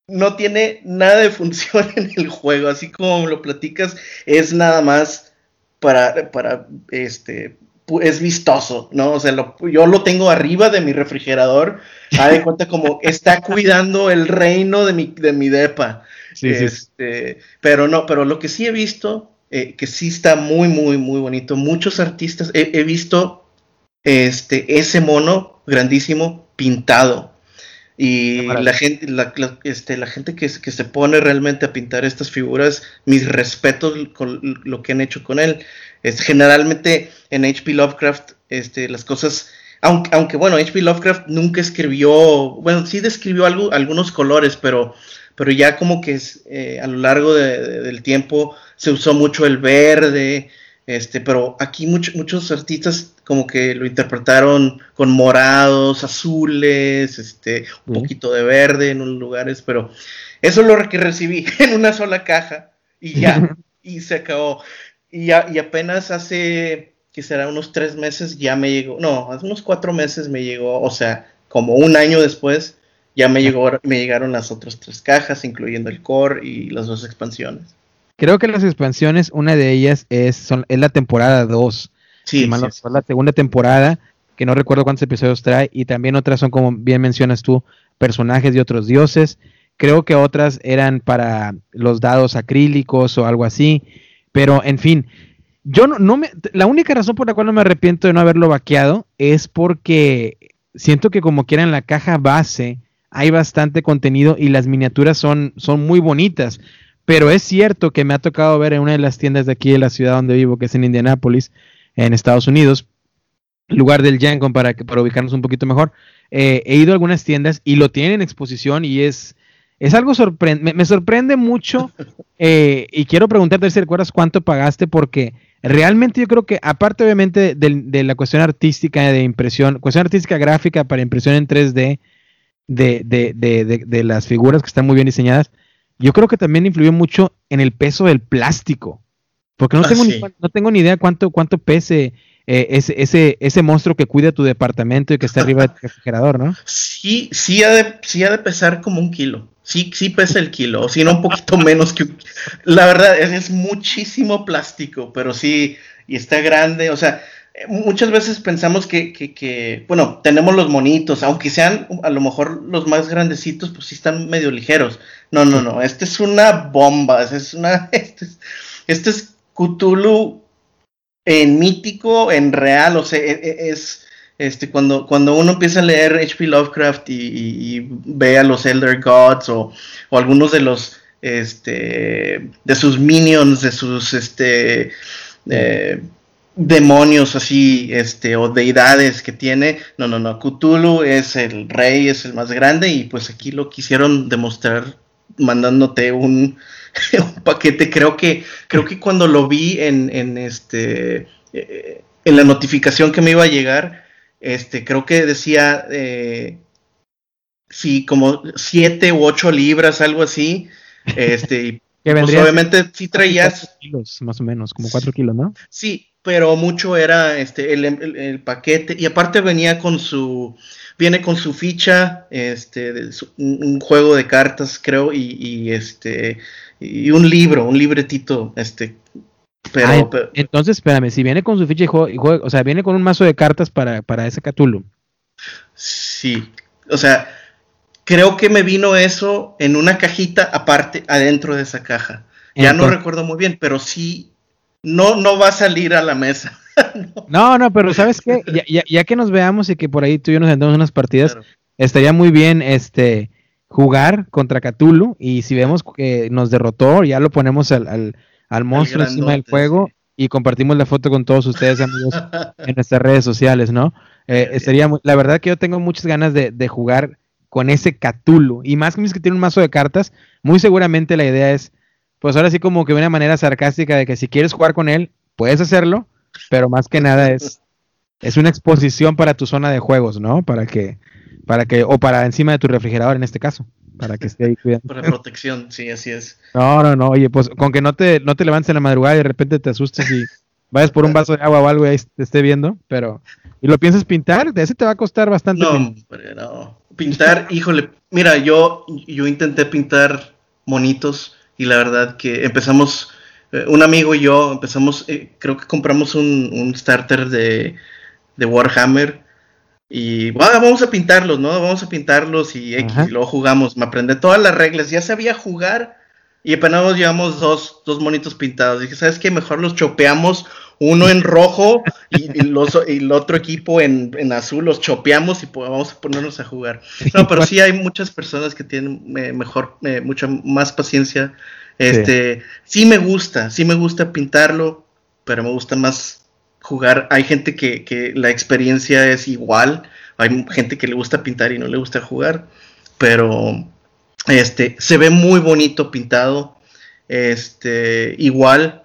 no tiene nada de función en el juego, así como lo platicas, es nada más para, para este, es vistoso, ¿no? O sea, yo lo tengo arriba de mi refrigerador, (laughs) da de cuenta como está cuidando el reino de mi, de mi depa. este, Pero no, pero lo que sí he visto, eh, que sí está muy, muy, muy bonito, muchos artistas, he visto este, ese mono grandísimo pintado. Y la gente, la, este, la gente que, que, se pone realmente a pintar estas figuras, mis respetos con lo que han hecho con él. Es, generalmente en H.P. Lovecraft, este, las cosas, aunque, aunque bueno, H.P. Lovecraft nunca escribió, bueno, sí describió algo, algunos colores, pero, pero ya como que eh, a lo largo del tiempo se usó mucho el verde, este, pero aquí muchos artistas como que lo interpretaron con morados, azules, este, un poquito de verde en unos lugares, pero eso es lo que recibí (laughs) en una sola caja y ya, (laughs) y se acabó. Y, ya, y apenas hace, que será unos tres meses, ya me llegó, no, hace unos cuatro meses me llegó, o sea, como un año después, ya me, llegó, me llegaron las otras tres cajas, incluyendo el core y las dos expansiones. Creo que las expansiones, una de ellas es, son, es la temporada 2. Sí, la segunda temporada, que no recuerdo cuántos episodios trae, y también otras son, como bien mencionas tú, personajes de otros dioses. Creo que otras eran para los dados acrílicos o algo así, pero en fin, yo no, no me, la única razón por la cual no me arrepiento de no haberlo vaqueado es porque siento que como quiera en la caja base hay bastante contenido y las miniaturas son, son muy bonitas. Pero es cierto que me ha tocado ver en una de las tiendas de aquí de la ciudad donde vivo, que es en Indianápolis, en Estados Unidos, lugar del Yankon para, para ubicarnos un poquito mejor. Eh, he ido a algunas tiendas y lo tienen en exposición y es, es algo sorprendente, me, sorprende mucho (laughs) eh, y quiero preguntarte si recuerdas cuánto pagaste porque realmente yo creo que aparte obviamente de, de, la cuestión artística de impresión, cuestión artística gráfica para impresión en 3D de, de, de las figuras que están muy bien diseñadas, yo creo que también influyó mucho en el peso del plástico. Porque no, ah, tengo, ni, no tengo ni idea cuánto, cuánto pese eh, ese, ese, ese monstruo que cuida tu departamento y que está arriba del (laughs) refrigerador, ¿no? Sí, sí ha, de, sí ha de pesar como un kilo. Sí, sí pesa el kilo, o si no un poquito menos que un La verdad, es, es muchísimo plástico, pero sí, y está grande, o sea, muchas veces pensamos que, bueno, tenemos los monitos, aunque sean a lo mejor los más grandecitos, pues sí están medio ligeros. No, no, no, este es una bomba, (laughs) este es una, este es, Cthulhu en mítico, en real, o sea, e, e, es, este, cuando, cuando uno empieza a leer H.P. Lovecraft y, ve a los Elder Gods o, o algunos de los este, de sus minions, de sus, este, eh, demonios así, este, o deidades que tiene. No, no, no. Cthulhu es el rey, es el más grande y pues aquí lo quisieron demostrar mandándote (laughs) un, paquete. Creo que, creo que cuando lo vi en, en este, eh, en la notificación que me iba a llegar, este, creo que decía, eh, sí, como siete u ocho libras, algo así. Este, y (laughs) pues obviamente sí traías. Kilos, más o menos, como cuatro kilos, ¿no? Sí, pero mucho era este el, paquete. Y aparte venía con su viene con su ficha este un, juego de cartas creo y, este y un libro un libretito este pero, ah, entonces espérame si viene con su ficha y juego, o sea viene con un mazo de cartas para, para ese Cthulhu. Sí o sea creo que me vino eso en una cajita aparte adentro de esa caja. Ya no recuerdo muy bien pero sí no, no va a salir a la mesa. (laughs) no. no, pero ¿sabes qué? Ya, que nos veamos y que por ahí tú y yo nos sentamos unas partidas, estaría muy bien este jugar contra Cthulhu y si vemos que nos derrotó, ya lo ponemos al, al, monstruo encima del juego y compartimos la foto con todos ustedes, amigos, (laughs) en nuestras redes sociales, ¿no? Eh, sería la verdad que yo tengo muchas ganas de, de jugar con ese Cthulhu y más que que tiene un mazo de cartas, muy seguramente la idea es pues ahora sí como que una manera sarcástica de que si quieres jugar con él, puedes hacerlo, pero más que nada es, es una exposición para tu zona de juegos, ¿no? Para que, para que, o para encima de tu refrigerador en este caso, para que esté ahí cuidando. Para protección, sí, así es. No, no, no, oye, pues con que no te, no te levantes en la madrugada y de repente te asustes y vayas por un vaso de agua o algo y ahí te esté viendo, pero, ¿y lo piensas pintar? De ese te va a costar bastante. No, no. Pintar, híjole, mira, yo, yo intenté pintar monitos y la verdad que empezamos, eh, un amigo y yo empezamos, eh, creo que compramos un, starter de, de, Warhammer y vamos a pintarlos, ¿no? Vamos a pintarlos y, y luego jugamos, me aprendí todas las reglas, ya sabía jugar y apenas llevamos dos, dos monitos pintados. Dije, ¿sabes qué? Mejor los chopeamos uno en rojo y, los, y el otro equipo en, azul, los chopeamos y vamos a ponernos a jugar. No, pero sí hay muchas personas que tienen eh, mejor, eh, mucha más paciencia. Este, sí. me gusta, sí me gusta pintarlo, pero me gusta más jugar. Hay gente que, que la experiencia es igual, hay gente que le gusta pintar y no le gusta jugar, pero este, se ve muy bonito pintado. Este, igual,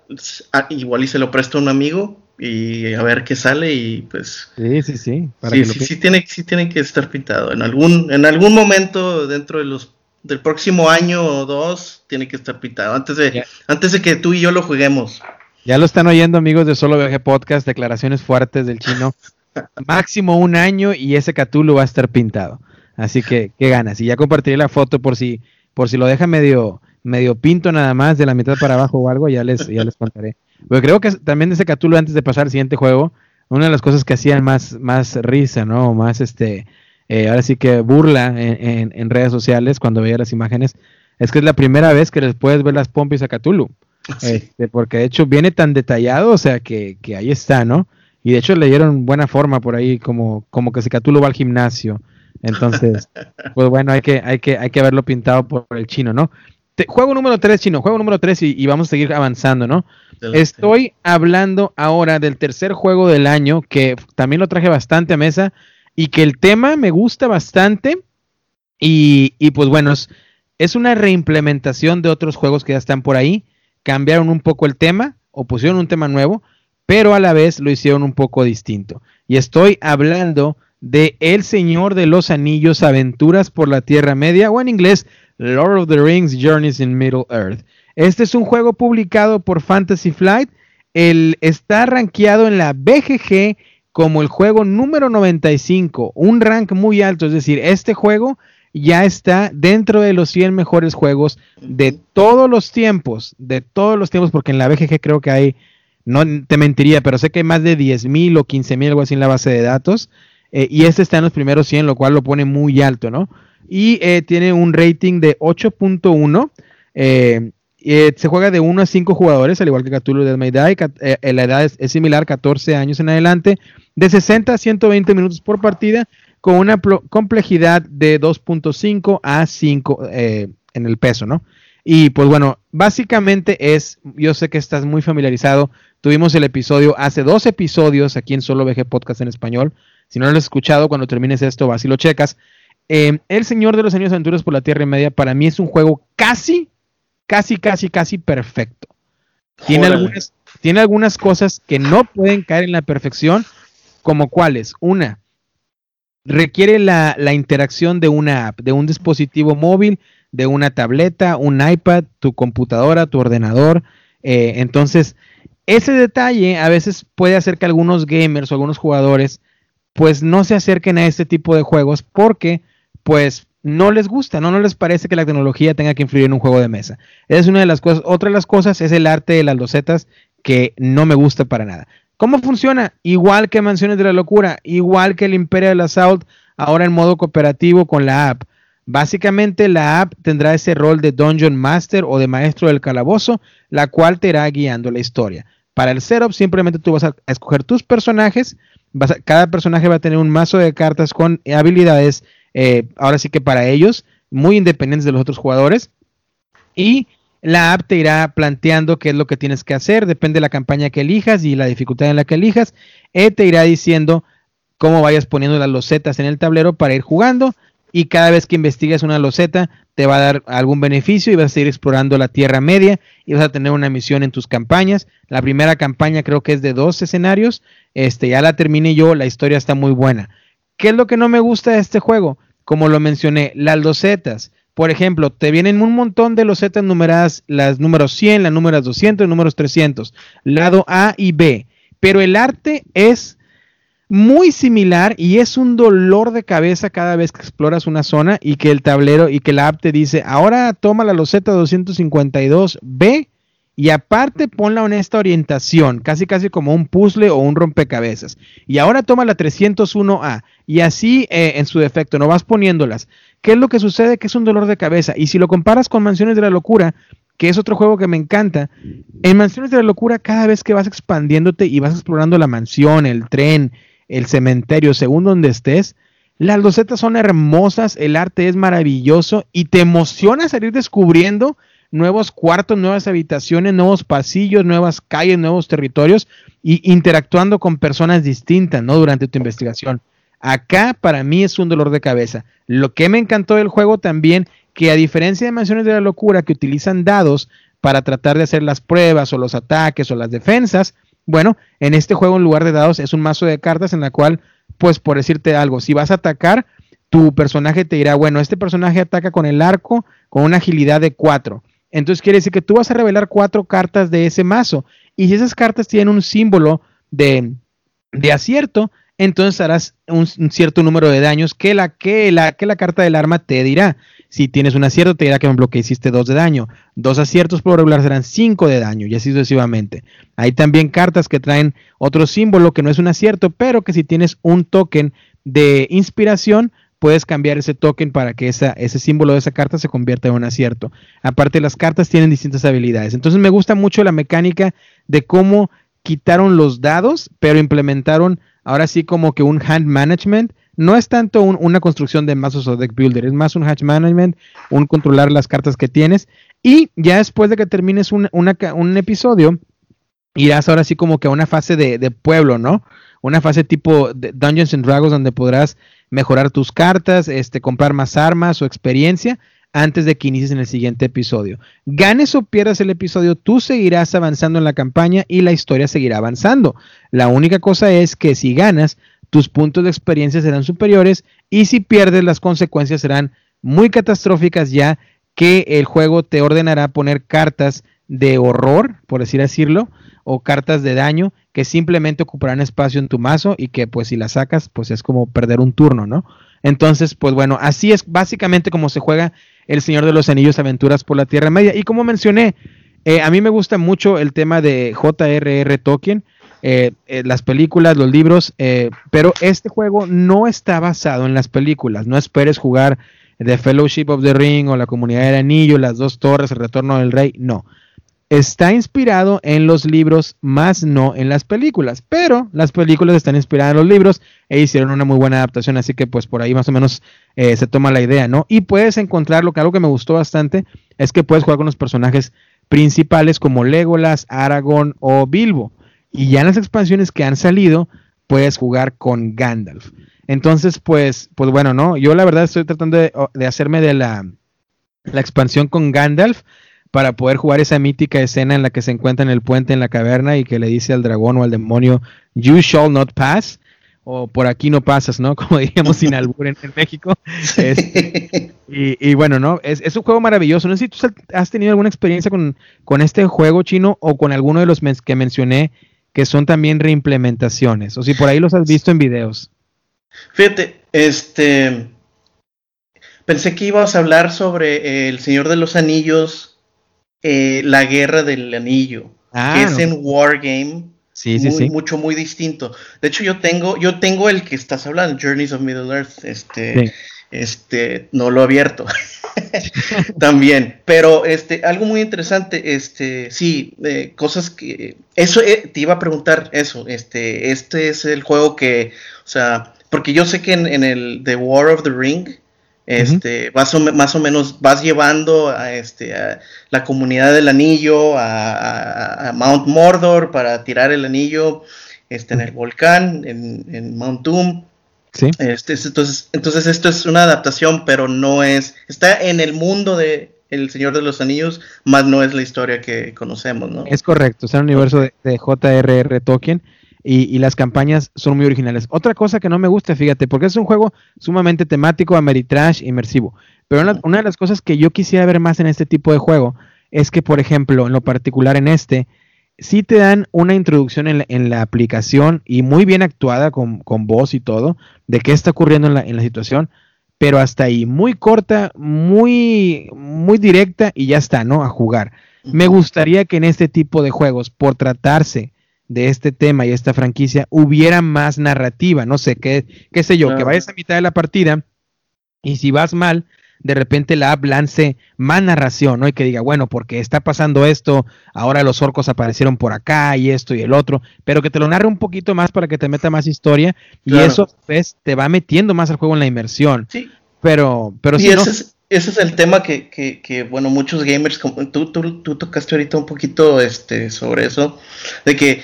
igual y se lo presto a un amigo y a ver qué sale y pues sí sí sí sí, sí, tiene sí tiene que estar pintado. En algún en algún momento dentro de los del próximo año o dos tiene que estar pintado. Antes de antes de que tú y yo lo juguemos. Ya lo están oyendo amigos de Solo Viaje Podcast declaraciones fuertes del chino. (laughs) Máximo un año y ese Catulo va a estar pintado. Así que qué ganas. Y ya compartiré la foto por si por si lo deja medio medio pinto nada más de la mitad para abajo o algo, ya les, ya les contaré. Pero creo que también ese Catulo, antes de pasar al siguiente juego, una de las cosas que hacían más, más risa, ¿no? Más este, eh, ahora sí que burla en, en, redes sociales cuando veía las imágenes, es que es la primera vez que les puedes ver las pompis a Catulo. Este, porque de hecho viene tan detallado, o sea, que, que, ahí está, ¿no? Y de hecho le dieron buena forma por ahí, como, como que si Catulo va al gimnasio. Entonces, (laughs) pues bueno, hay que, hay que, hay que verlo pintado por el chino, ¿no? Juego número 3, chino, juego número 3 y, vamos a seguir avanzando, ¿no? Estoy hablando ahora del tercer juego del año, que también lo traje bastante a mesa y que el tema me gusta bastante. Y, pues bueno, es, una reimplementación de otros juegos que ya están por ahí. Cambiaron un poco el tema o pusieron un tema nuevo, pero a la vez lo hicieron un poco distinto. Y estoy hablando de El Señor de los Anillos, Aventuras por la Tierra Media, o en inglés, Lord of the Rings Journeys in Middle Earth. Este es un juego publicado por Fantasy Flight. El, está rankeado en la BGG como el juego número 95, un rank muy alto, es decir, este juego ya está dentro de los 100 mejores juegos de todos los tiempos, de todos los tiempos, porque en la BGG creo que hay, no te mentiría, pero sé que hay más de 10.000 o 15.000 algo así en la base de datos, eh, y este está en los primeros 100, lo cual lo pone muy alto, ¿no? Y eh, tiene un rating de 8.1. Eh, eh, se juega de 1 a 5 jugadores, al igual que Cthulhu de May Die. la edad es, similar, 14 años en adelante, de 60 a 120 minutos por partida, con una complejidad de 2.5 a 5 en el peso, ¿no? Y pues bueno, básicamente es, yo sé que estás muy familiarizado, tuvimos el episodio, hace dos episodios aquí en Solo VG Podcast en español, si no lo has escuchado, cuando termines esto vas y lo checas. Eh, el Señor de los Años Aventuras por la Tierra y Media para mí es un juego casi, casi, casi, casi perfecto. Tiene algunas, tiene algunas cosas que no pueden caer en la perfección, como cuáles. Una, requiere la, la interacción de una app, de un dispositivo móvil de una tableta, un iPad, tu computadora, tu ordenador. Eh, entonces, ese detalle a veces puede hacer que algunos gamers o algunos jugadores pues no se acerquen a este tipo de juegos porque pues no les gusta, ¿no? no les parece que la tecnología tenga que influir en un juego de mesa. Es una de las cosas. Otra de las cosas es el arte de las losetas que no me gusta para nada. ¿Cómo funciona? Igual que Mansiones de la Locura, igual que el Imperial Assault, ahora en modo cooperativo con la app. Básicamente la app tendrá ese rol de Dungeon Master o de maestro del calabozo, la cual te irá guiando la historia. Para el setup simplemente tú vas a, escoger tus personajes, cada personaje va a tener un mazo de cartas con habilidades, eh, ahora sí que para ellos, muy independientes de los otros jugadores. Y la app te irá planteando qué es lo que tienes que hacer, depende de la campaña que elijas y la dificultad en la que elijas. E te irá diciendo cómo vayas poniendo las losetas en el tablero para ir jugando y cada vez que investigues una loseta te va a dar algún beneficio y vas a seguir explorando la Tierra Media y vas a tener una misión en tus campañas. La primera campaña creo que es de dos escenarios, este ya la terminé yo, la historia está muy buena. ¿Qué es lo que no me gusta de este juego? Como lo mencioné, las losetas. Por ejemplo, te vienen un montón de losetas numeradas, las números 100, las números 200, los números 300, lado A y B. Pero el arte es muy similar y es un dolor de cabeza cada vez que exploras una zona y que el tablero y que la app te dice, ahora toma la loseta 252B y aparte ponla en esta orientación, casi casi como un puzzle o un rompecabezas. Y ahora toma la 301A y así eh, en su defecto, no vas poniéndolas. ¿Qué es lo que sucede? Que es un dolor de cabeza. Y si lo comparas con Mansiones de la Locura, que es otro juego que me encanta, en Mansiones de la Locura cada vez que vas expandiéndote y vas explorando la mansión, el tren, el cementerio, según donde estés. Las losetas son hermosas, el arte es maravilloso y te emociona salir descubriendo nuevos cuartos, nuevas habitaciones, nuevos pasillos, nuevas calles, nuevos territorios y interactuando con personas distintas, ¿no? Durante tu investigación. Acá para mí es un dolor de cabeza. Lo que me encantó del juego también, que a diferencia de Mansiones de la Locura, que utilizan dados para tratar de hacer las pruebas o los ataques o las defensas, bueno, en este juego en lugar de dados es un mazo de cartas en la cual, pues por decirte algo, si vas a atacar, tu personaje te dirá, bueno, este personaje ataca con el arco con una agilidad de 4. Entonces quiere decir que tú vas a revelar cuatro cartas de ese mazo. Y si esas cartas tienen un símbolo de, de acierto, entonces harás un, cierto número de daños que la, que, la, que la carta del arma te dirá. Si tienes un acierto, te dirá que, por que hiciste dos de daño. Dos aciertos por regular serán cinco de daño y así sucesivamente. Hay también cartas que traen otro símbolo que no es un acierto, pero que si tienes un token de inspiración, puedes cambiar ese token para que esa, ese símbolo de esa carta se convierta en un acierto. Aparte, las cartas tienen distintas habilidades. Entonces me gusta mucho la mecánica de cómo quitaron los dados, pero implementaron ahora sí como que un hand management. No es tanto una construcción de mazos o deck builder, es más un hand management, un controlar las cartas que tienes. Y ya después de que termines un, un episodio, irás ahora sí como que a una fase de, pueblo, ¿no? Una fase tipo Dungeons and Dragons donde podrás mejorar tus cartas, este, comprar más armas o experiencia antes de que inicies en el siguiente episodio. Ganes o pierdas el episodio, tú seguirás avanzando en la campaña y la historia seguirá avanzando. La única cosa es que si ganas, tus puntos de experiencia serán superiores y si pierdes, las consecuencias serán muy catastróficas ya que el juego te ordenará poner cartas de horror, por decir decirlo, o cartas de daño que simplemente ocuparán espacio en tu mazo y que pues si las sacas pues es como perder un turno, ¿no? Entonces, pues bueno, así es básicamente como se juega el Señor de los Anillos, Aventuras por la Tierra Media. Y como mencioné, eh, a mí me gusta mucho el tema de J.R.R. Tolkien, eh, eh, las películas, los libros, pero este juego no está basado en las películas. No esperes jugar The Fellowship of the Ring o la Comunidad del Anillo, las dos torres, el Retorno del Rey. No está inspirado en los libros, más no en las películas. Pero las películas están inspiradas en los libros e hicieron una muy buena adaptación, así que pues por ahí más o menos eh, se toma la idea, ¿no? Y puedes encontrar lo que algo que me gustó bastante, es que puedes jugar con los personajes principales como Legolas, Aragorn o Bilbo. Y ya en las expansiones que han salido, puedes jugar con Gandalf. Entonces, pues, pues bueno, ¿no? Yo la verdad estoy tratando de, hacerme de la, la, expansión con Gandalf para poder jugar esa mítica escena en la que se encuentra en el puente en la caverna y que le dice al dragón o al demonio, You shall not pass o por aquí no pasas, ¿no? (laughs) Como diríamos sin albur en, México. Este, y, bueno, ¿no? Es, es, un juego maravilloso. No sé si tú has tenido alguna experiencia con, con este juego chino o con alguno de los que mencioné que son también reimplementaciones, o si por ahí los has visto en videos. Fíjate, este... Pensé que ibas a hablar sobre El Señor de los Anillos, eh, la Guerra del Anillo, ah, que es en Wargame Sí, sí, sí. Mucho, muy distinto. De hecho, yo tengo, yo tengo el que estás hablando, Journeys of Middle Earth. Este, este, no lo he abierto. (laughs) También. Pero este, algo muy interesante, este, sí, eh, cosas que. Eso eh, te iba a preguntar eso. Este, este es el juego que. O sea, porque yo sé que en, en el The War of the Ring este, más, o, menos vas llevando a, este, a la comunidad del anillo a, Mount Mordor para tirar el anillo este, en el volcán, en, Mount Doom. Sí. Este, entonces, entonces esto es una adaptación, pero no es, está en el mundo de El Señor de los Anillos, más no es la historia que conocemos, ¿no? Es correcto, es el universo de, de J.R.R. Tolkien y, las campañas son muy originales. Otra cosa que no me gusta, fíjate, porque es un juego sumamente temático, ameritrash, inmersivo. Pero una, de las cosas que yo quisiera ver más en este tipo de juego es que, por ejemplo, en lo particular en este, sí te dan una introducción en la, aplicación y muy bien actuada con, voz y todo, de qué está ocurriendo en la, en la situación, pero hasta ahí, muy corta, muy, muy directa y ya está, ¿no? A jugar. Me gustaría que en este tipo de juegos, por tratarse de este tema y esta franquicia hubiera más narrativa, no sé, qué, qué sé yo, que vayas a mitad de la partida y si vas mal, de repente la app lance más narración, ¿no? Y que diga, bueno, porque está pasando esto, ahora los orcos aparecieron por acá y esto y el otro, pero que te lo narre un poquito más para que te meta más historia y eso, pues, te va metiendo más al juego en la inmersión. Sí. Pero, pero si ese, es, ese es el tema que, que, que, bueno, muchos gamers, como tú, tú, tú tocaste ahorita un poquito este, sobre eso, de que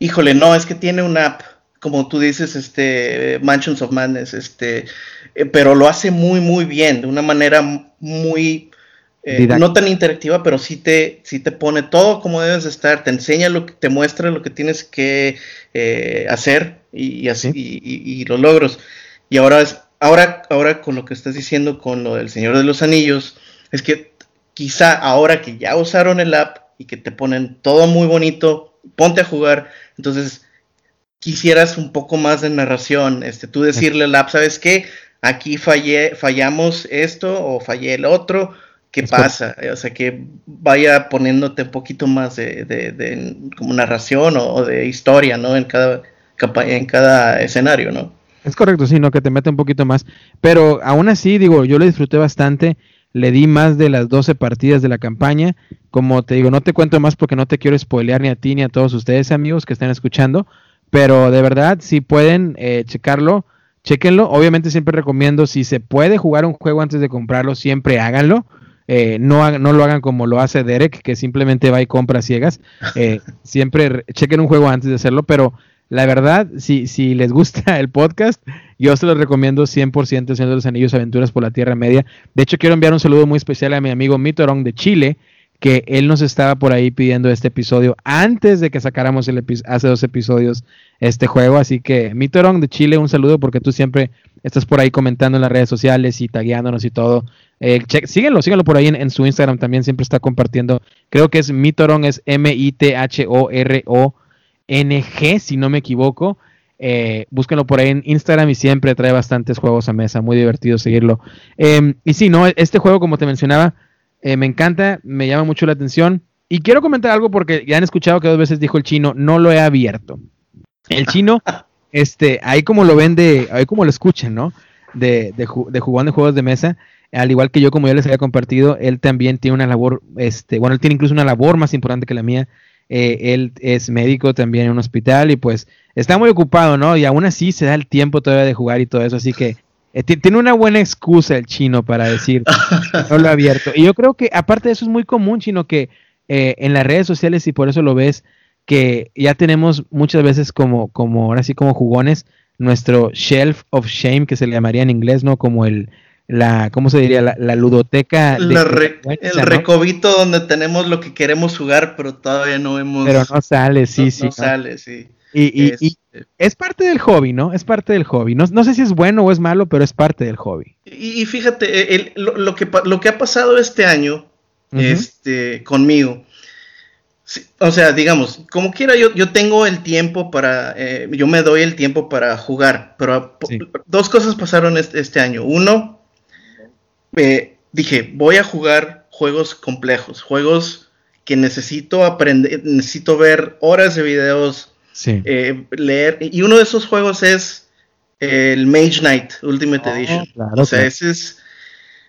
híjole, no, es que tiene una app, como tú dices, este, Mansions of Madness, este, eh, pero lo hace muy, muy bien, de una manera muy, eh, no tan interactiva, pero sí te, sí te pone todo como debes estar, te enseña lo que, te muestra lo que tienes que eh, hacer y, así, y, los logros. Y ahora es, ahora, ahora con lo que estás diciendo con lo del Señor de los Anillos, es que quizá ahora que ya usaron el app y que te ponen todo muy bonito, ponte a jugar, entonces, quisieras un poco más de narración, este, tú decirle al app, ¿sabes qué? Aquí fallé, fallamos esto o fallé el otro, ¿qué pasa? O sea, que vaya poniéndote un poquito más de, como narración o, de historia, ¿no? En cada, en cada escenario, ¿no? Es correcto, sí, ¿no? Que te mete un poquito más. Pero aún así, digo, yo lo disfruté bastante le di más de las 12 partidas de la campaña. Como te digo, no te cuento más porque no te quiero spoilear ni a ti ni a todos ustedes, amigos que están escuchando. Pero de verdad, si pueden eh, checarlo, chequenlo. Obviamente siempre recomiendo, si se puede jugar un juego antes de comprarlo, siempre háganlo. Eh, no, no lo hagan como lo hace Derek, que simplemente va y compra ciegas. Eh, (laughs) siempre chequen un juego antes de hacerlo, pero la verdad, si, si les gusta (laughs) el podcast, yo se los recomiendo 100% Señor de los Anillos Aventuras por la Tierra Media. De hecho, quiero enviar un saludo muy especial a mi amigo Mitorong de Chile, que él nos estaba por ahí pidiendo este episodio antes de que sacáramos el hace dos episodios este juego. Así que Mitorong de Chile, un saludo porque tú siempre estás por ahí comentando en las redes sociales y tagueándonos y todo. Eh, síguenlo, síguenlo por ahí en, su Instagram también, siempre está compartiendo. Creo que es Mitorong, es M-I-T-H-O-R-O. NG, si no me equivoco. Eh, búsquenlo por ahí en Instagram y siempre trae bastantes juegos a mesa, muy divertido seguirlo. Em, y sí, no, este juego, como te mencionaba, eh, me encanta, me llama mucho la atención. Y quiero comentar algo porque ya han escuchado que dos veces dijo el chino, no lo he abierto. El chino, (laughs) este, ahí como lo ven de, ahí como lo escuchan, ¿no? De, de, de jugando juegos de mesa, al igual que yo, como ya les había compartido, él también tiene una labor, este, bueno, él tiene incluso una labor más importante que la mía, eh, él es médico también en un hospital y pues está muy ocupado, ¿no? Y aún así se da el tiempo todavía de jugar y todo eso, así que Eh, tiene una buena excusa el chino para decir, (laughs) no lo abierto. Y yo creo que aparte de eso es muy común, chino, que eh, en las redes sociales, y por eso lo ves, que ya tenemos muchas veces como, como ahora sí como jugones, nuestro shelf of shame, que se le llamaría en inglés, ¿no? Como el, la, ¿cómo se diría? La, ludoteca. el recobito donde tenemos lo que queremos jugar, pero todavía no hemos. Pero no sale, sí, sí. No, sale, sí. Y, este es parte del hobby, ¿no? Es parte del hobby. No, sé si es bueno o es malo, pero es parte del hobby. Y, fíjate, lo, que, lo que ha pasado este año este, conmigo. o sea, digamos, como quiera, yo, yo tengo el tiempo para, eh, yo me doy el tiempo para jugar, pero dos cosas pasaron este, este año. Uno, eh, dije, voy a jugar juegos complejos, juegos que necesito aprender, necesito ver horas de videos, eh, leer. Y uno de esos juegos es el Mage Knight Ultimate oh, Edition. o sea, ese es,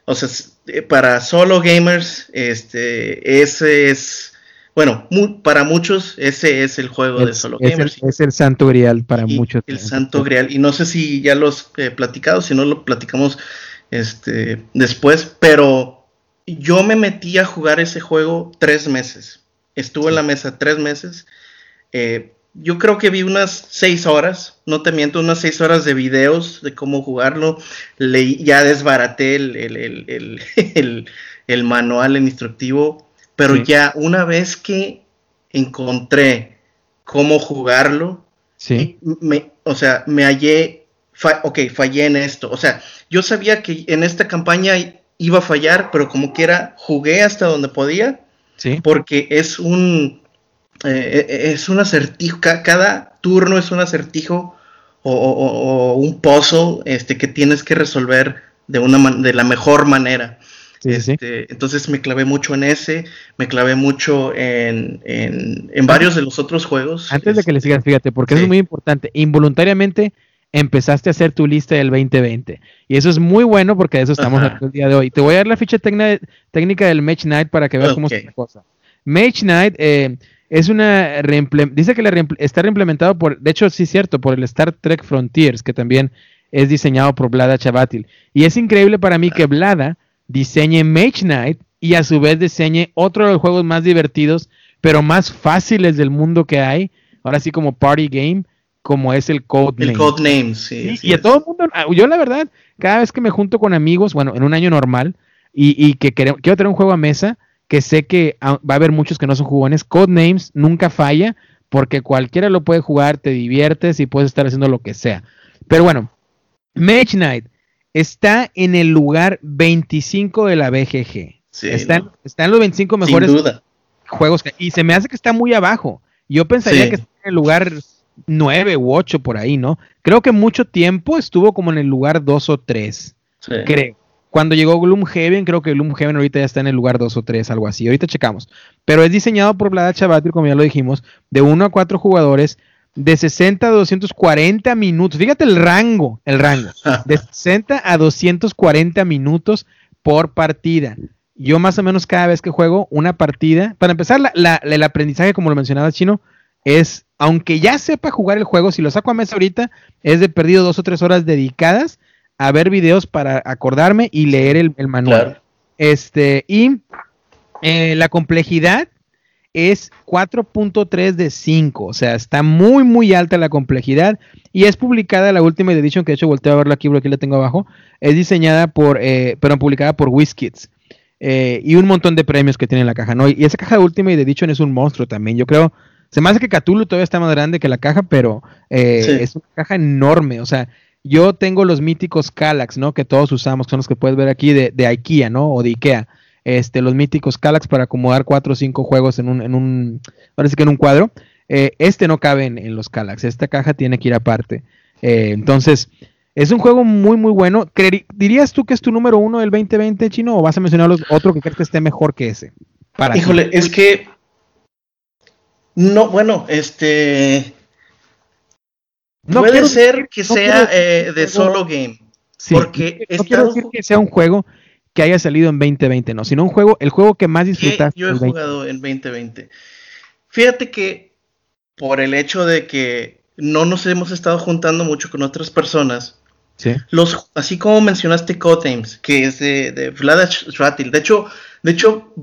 o sea, eh, para solo gamers, este, ese es, bueno, para muchos ese es el juego de solo gamers. es el santo grial para muchos. El santo grial. Y no sé si ya los he platicado, si no lo platicamos este, después, pero yo me metí a jugar ese juego tres meses. Estuve en la mesa tres meses. Eh, yo creo que vi unas seis horas, no te miento, unas seis horas de videos de cómo jugarlo. Leí, ya desbaraté el, el, el, (laughs) manual, el instructivo, pero ya una vez que encontré cómo jugarlo, sí. me, o sea, me hallé, ok, fallé en esto. O sea, yo sabía que en esta campaña iba a fallar, pero como quiera, jugué hasta donde podía, sí. porque es un eh, eh, es un acertijo, cada turno es un acertijo o, un puzzle este, que tienes que resolver de, una de la mejor manera. Este, entonces me clavé mucho en ese, me clavé mucho en, varios de los otros juegos. Antes de que le sigas, fíjate, porque es muy importante, involuntariamente empezaste a hacer tu lista del 2020. Y eso es muy bueno porque de eso estamos el día de hoy. Te voy a dar la ficha técnica del Match Night para que veas cómo es la cosa. Match Night, eh, es una dice que la está reimplementado por, de hecho sí es cierto, por el Star Trek Frontiers, que también es diseñado por Blada Chavatil. Y es increíble para mí que Blada diseñe Mage Knight y a su vez diseñe otro de los juegos más divertidos, pero más fáciles del mundo que hay, ahora sí como party game, como es el Code El Code Names, sí. y a todo el mundo, ah, yo la verdad, cada vez que me junto con amigos, bueno, en un año normal, y, y que quiero, quiero tener un juego a mesa, que sé que va a haber muchos que no son jugones. Codenames nunca falla porque cualquiera lo puede jugar, te diviertes y puedes estar haciendo lo que sea. Pero bueno, Mage Knight está en el lugar 25 de la BGG. está, en los 25 mejores juegos. y se me hace que está muy abajo. Yo pensaría que está en el lugar 9 u 8 por ahí, ¿no? Creo que mucho tiempo estuvo como en el lugar 2 o 3. Creo. Cuando llegó Gloomhaven, creo que Gloomhaven ahorita ya está en el lugar 2 o 3, algo así. Ahorita checamos. Pero es diseñado por Vlada Chavatil, como ya lo dijimos, de 1 a 4 jugadores, de 60 a 240 minutos. Fíjate el rango, el rango. (laughs) De 60 a 240 minutos por partida. Yo más o menos cada vez que juego una partida, para empezar, el aprendizaje, como lo mencionaba Chino, es, aunque ya sepa jugar el juego, si lo saco a mesa ahorita, es de perdido dos o tres horas dedicadas a ver videos para acordarme y leer el, manual. Este, y eh, la complejidad es 4.3 de 5, o sea, está muy, muy alta la complejidad y es publicada la última edición, que de hecho volteo a verla aquí porque aquí la tengo abajo, es diseñada por, eh, pero publicada por WizKids. Eh, y un montón de premios que tiene la caja, ¿no? Y esa caja de Ultimate Edition es un monstruo también. Yo creo, se me hace que Cthulhu todavía está más grande que la caja, pero es una caja enorme. O sea, yo tengo los míticos Calax, ¿no? Que todos usamos, son los que puedes ver aquí de, de IKEA, ¿no? O de IKEA. Este, los míticos Calax para acomodar cuatro o cinco juegos en un, en un, parece que en un cuadro. Eh, este no cabe en, los Calax, esta caja tiene que ir aparte. Eh, entonces, es un juego muy, muy bueno. ¿Dirías tú que es tu número uno del 2020, Chino? ¿O vas a mencionar otro que crees que esté mejor que ese? Para Híjole, es que. No, bueno, este. No Puede ser que sea eh, de solo game. porque no quiero decir que sea un juego que haya salido en 2020, no, sino un juego, el juego que más disfrutaste. Yo he jugado en 2020. Fíjate que por el hecho de que no nos hemos estado juntando mucho con otras personas, Los, así como mencionaste Codenames, que es de, de Vlad De hecho, de hecho,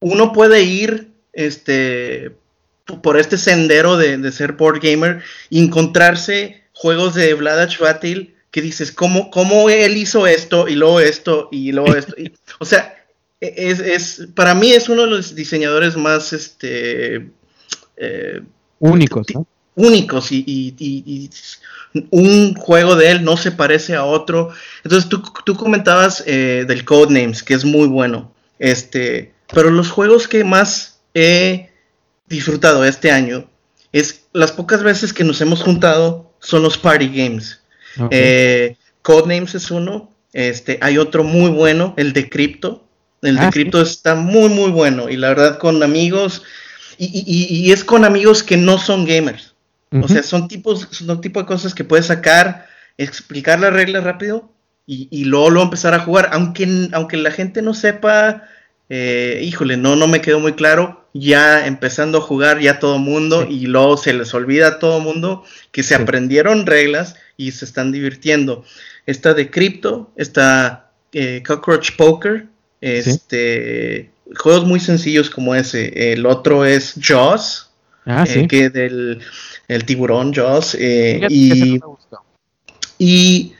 uno puede ir este, por este sendero de, ser board gamer y encontrarse juegos de Vlad Shvatil que dices, ¿cómo, ¿cómo él hizo esto y luego esto y luego esto? o sea, es, es, para mí es uno de los diseñadores más este, eh, únicos, únicos y, un juego de él no se parece a otro. Entonces tú, tú comentabas eh, del Codenames, que es muy bueno. Este, pero los juegos que más he disfrutado este año es las pocas veces que nos hemos juntado son los party games. Eh, Codenames es uno. Este, hay otro muy bueno, el de Crypto. El de ah, Crypto está muy, muy bueno. Y la verdad, con amigos. Y, es con amigos que no son gamers. O sea, son tipos, son tipo de cosas que puedes sacar, explicar las reglas rápido y, luego, luego, empezar a jugar. Aunque, aunque la gente no sepa, eh, híjole, no, no me quedó muy claro. Ya empezando a jugar ya todo mundo y luego se les olvida a todo mundo que se aprendieron reglas y se están divirtiendo. Está de Crypto, está eh, Cockroach Poker, este, juegos muy sencillos como ese. El otro es Jaws, ah, eh, que del el tiburón Jaws. Eh, y, y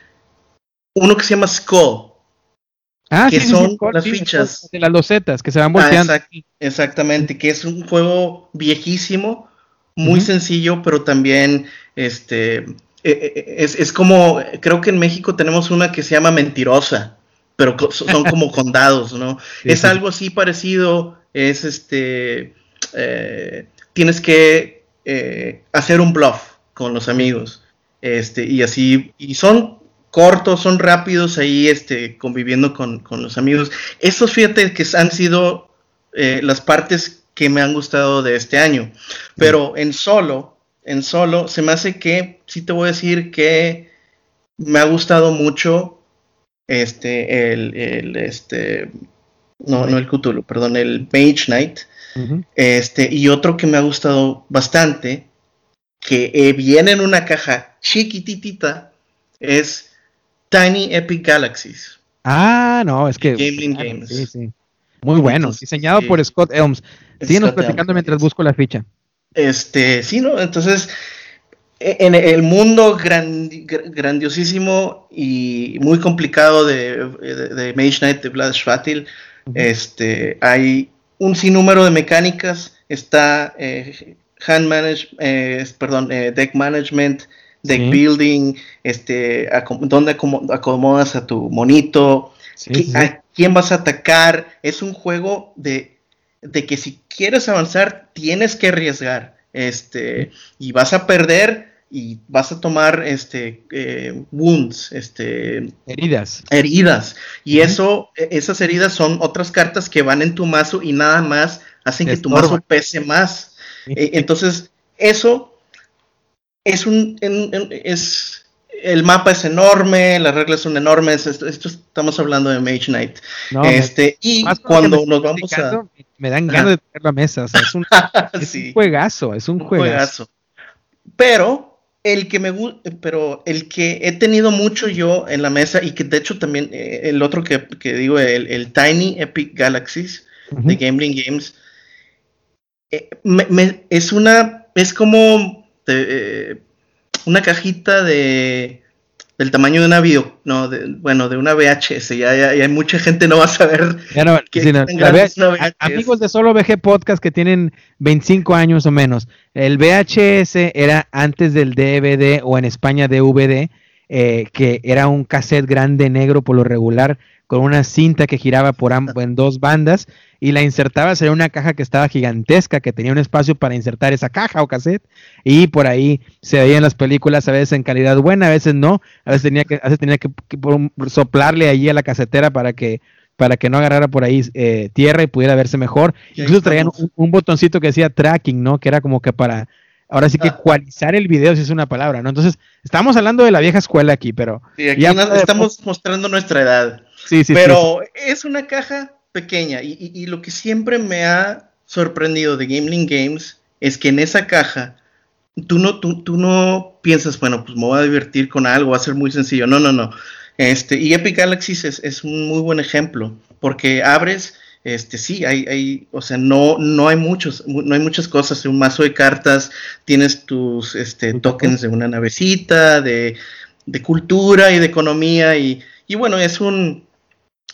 uno que se llama Skull. Ah, que son las fichas. De las losetas que se van ah, volteando. exactamente, que es un juego viejísimo, muy sencillo, pero también este eh, eh, es, es, como, creo que en México tenemos una que se llama Mentirosa, pero son como (laughs) condados, ¿no? es algo así parecido, es este, eh, tienes que hacer un bluff con los amigos, este, y así, y son cortos, son rápidos ahí, este, conviviendo con, con los amigos. Esos, fíjate, que han sido las partes que me han gustado de este año, pero en solo, en solo, se me hace que, sí te voy a decir que me ha gustado mucho este, el, este, no, no el Cthulhu, perdón, el Mage Knight, este, y otro que me ha gustado bastante, que eh, viene en una caja chiquititita, es Tiny Epic Galaxies. Ah, no, es que... Games. Sí, sí. Muy bueno, diseñado por Scott Elms. Síguenos platicando mientras busco la ficha. Este, sí, ¿no? Entonces, e, en el mundo grandiosísimo y muy complicado de, de, Mage Knight de Vlad Schvatil, este, hay un sinnúmero de mecánicas, está eh, hand manage, eh, perdón, eh, deck management, deck building, este, dónde acomodas a tu monito, a quién vas a atacar, es un juego de de que si quieres avanzar tienes que arriesgar, este, y vas a perder y vas a tomar este eh, wounds, este heridas. Heridas. Y eso, e, esas heridas son otras cartas que van en tu mazo y nada más hacen que tu mazo pese más. E, entonces, eso es un es el mapa es enorme, las reglas son enormes. Esto, estamos hablando de Mage Knight. este, y cuando nos vamos a. Me dan ganas de tener la mesa. es, un, (laughs) juegazo, es un, juegazo. Pero el que me pero el que he tenido mucho yo en la mesa y que de hecho también eh, el otro que, digo, el, Tiny Epic Galaxies de Gambling Games, eh, es una, es como eh, una cajita de del tamaño de una video, no, bueno, de una VHS, ya, ya, hay mucha gente no va a saber Amigos de Solo VG Podcast que tienen 25 años o menos, el VHS era antes del DVD o en España DVD, eh, que era un cassette grande negro por lo regular, con una cinta que giraba por en dos bandas y la insertabas en una caja que estaba gigantesca, que tenía un espacio para insertar esa caja o cassette, y por ahí se veían las películas a veces en calidad buena, a veces no, a veces tenía que, a veces tenía que, soplarle allí a la casetera para que para que no agarrara por ahí eh, tierra y pudiera verse mejor. Incluso traían un, botoncito que decía tracking, ¿no? Que era como que para, ahora sí que ah. cualizar el video, si es una palabra, ¿no? Entonces, estamos hablando de la vieja escuela aquí, pero... Sí, aquí estamos mostrando nuestra edad. Sí, sí, Pero es una caja pequeña. Y, lo que siempre me ha sorprendido de Gameling Games es que en esa caja tú no, tú, tú no piensas, bueno, pues me voy a divertir con algo, va a ser muy sencillo. No, no, no. Este, y Epic Galaxies es, es un muy buen ejemplo, porque abres este sí, hay, hay, o sea, no, no hay muchos, no hay muchas cosas, un mazo de cartas, tienes tus este, tokens de una navecita, de, de cultura y de economía, y, y bueno, es un,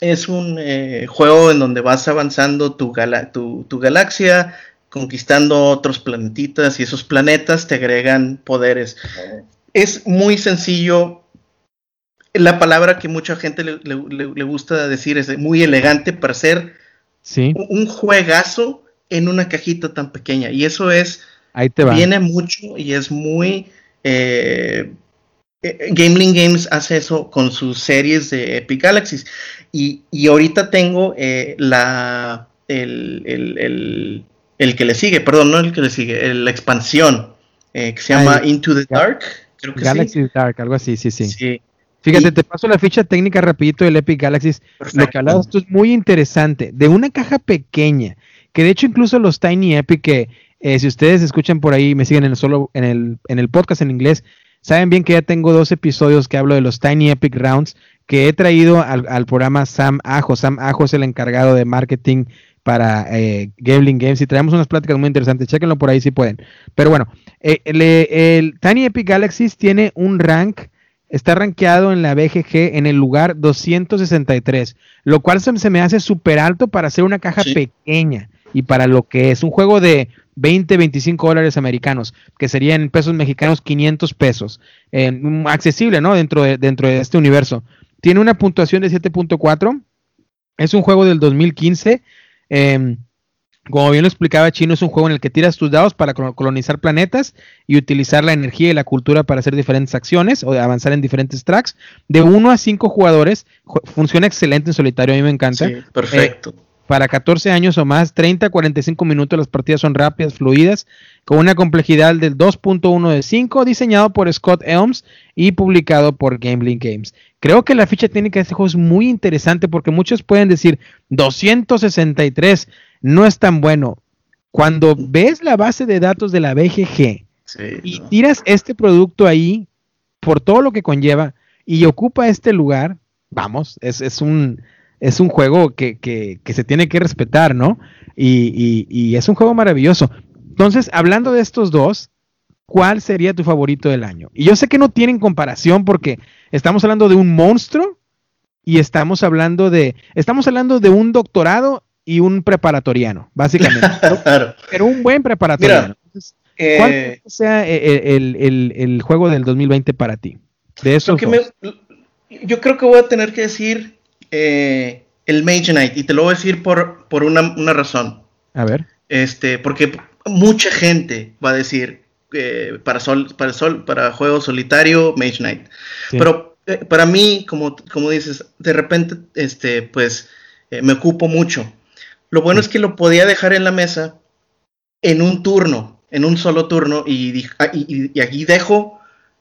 es un eh, juego en donde vas avanzando tu, tu, tu, galaxia, conquistando otros planetitas, y esos planetas te agregan poderes. Es muy sencillo. La palabra que mucha gente le, le, le gusta decir es muy elegante para ser un juegazo en una cajita tan pequeña. Y eso es. Ahí te va. Viene mucho y es muy. Eh, eh Games hace eso con sus series de Epic Galaxies. Y, ahorita tengo eh, la. El, que le sigue, perdón, no el que le sigue, la expansión eh, que se llama Into the Dark. Creo que Galaxy Dark, algo así, sí, sí. sí. Fíjate, te paso la ficha técnica rapidito del Epic Galaxies. Lo que hablabas esto es muy interesante. De una caja pequeña, que de hecho incluso los Tiny Epic, que eh, si ustedes escuchan por ahí, me siguen en el, solo, en, el, en el podcast en inglés, saben bien que ya tengo dos episodios que hablo de los Tiny Epic Rounds, que he traído al, programa Sam Ajo. Sam Ajo es el encargado de marketing para eh, Gambling Games y traemos unas pláticas muy interesantes. Chéquenlo por ahí si pueden. Pero bueno, eh, el, el Tiny Epic Galaxies tiene un rank está rankeado en la BGG en el lugar 263, lo cual se, me hace súper alto para hacer una caja pequeña y para lo que es un juego de 20, 25 dólares americanos, que serían en pesos mexicanos 500 pesos, accesible, ¿no? Dentro de, dentro de este universo. Tiene una puntuación de 7.4, es un juego del 2015. Eh, como bien lo explicaba Chino, es un juego en el que tiras tus dados para colonizar planetas y utilizar la energía y la cultura para hacer diferentes acciones o avanzar en diferentes tracks. De uno a cinco jugadores, funciona excelente en solitario, a mí me encanta. Sí, perfecto. Eh, para 14 años o más, 30 a 45 minutos, las partidas son rápidas, fluidas, con una complejidad del 2.1 de 5, diseñado por Scott Elms y publicado por Gambling Games. Creo que la ficha técnica de este juego es muy interesante porque muchos pueden decir 263 no es tan bueno. Cuando ves la base de datos de la BGG y tiras este producto ahí por todo lo que conlleva y ocupa este lugar, vamos, es, un, es un juego que, se tiene que respetar, ¿no? Y, y, es un juego maravilloso. Entonces, hablando de estos dos, ¿cuál sería tu favorito del año? Y yo sé que no tienen comparación porque estamos hablando de un monstruo y estamos hablando de, estamos hablando de un doctorado y un preparatoriano, básicamente. (laughs) Pero un buen preparatoriano. ¿Cuál eh, sea eh, eh, el, juego del 2020 para ti? De eso. yo creo que voy a tener que decir el Mage Knight, y te lo voy a decir por, por una, razón. A ver. Este, porque mucha gente va a decir para sol, para sol, para juego solitario, Mage Knight. Pero para mí, como, como dices, de repente, este, pues me ocupo mucho. Lo bueno es que lo podía dejar en la mesa en un turno, en un solo turno, y, ah, aquí dejo,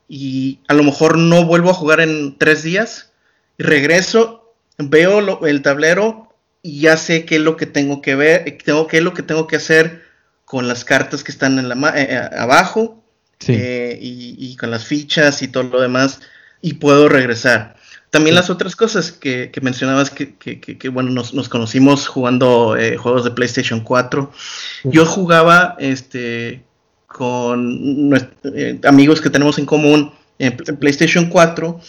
y a lo mejor no vuelvo a jugar en tres días, y regreso, veo el tablero y ya sé qué es lo que tengo que ver, tengo qué es lo que tengo que hacer con las cartas que están en la eh, eh, abajo eh, y, con las fichas y todo lo demás y puedo regresar. También las otras cosas que, mencionabas que, bueno, nos, conocimos jugando eh, juegos de PlayStation 4. Yo jugaba este, con eh, amigos que tenemos en común en, PlayStation 4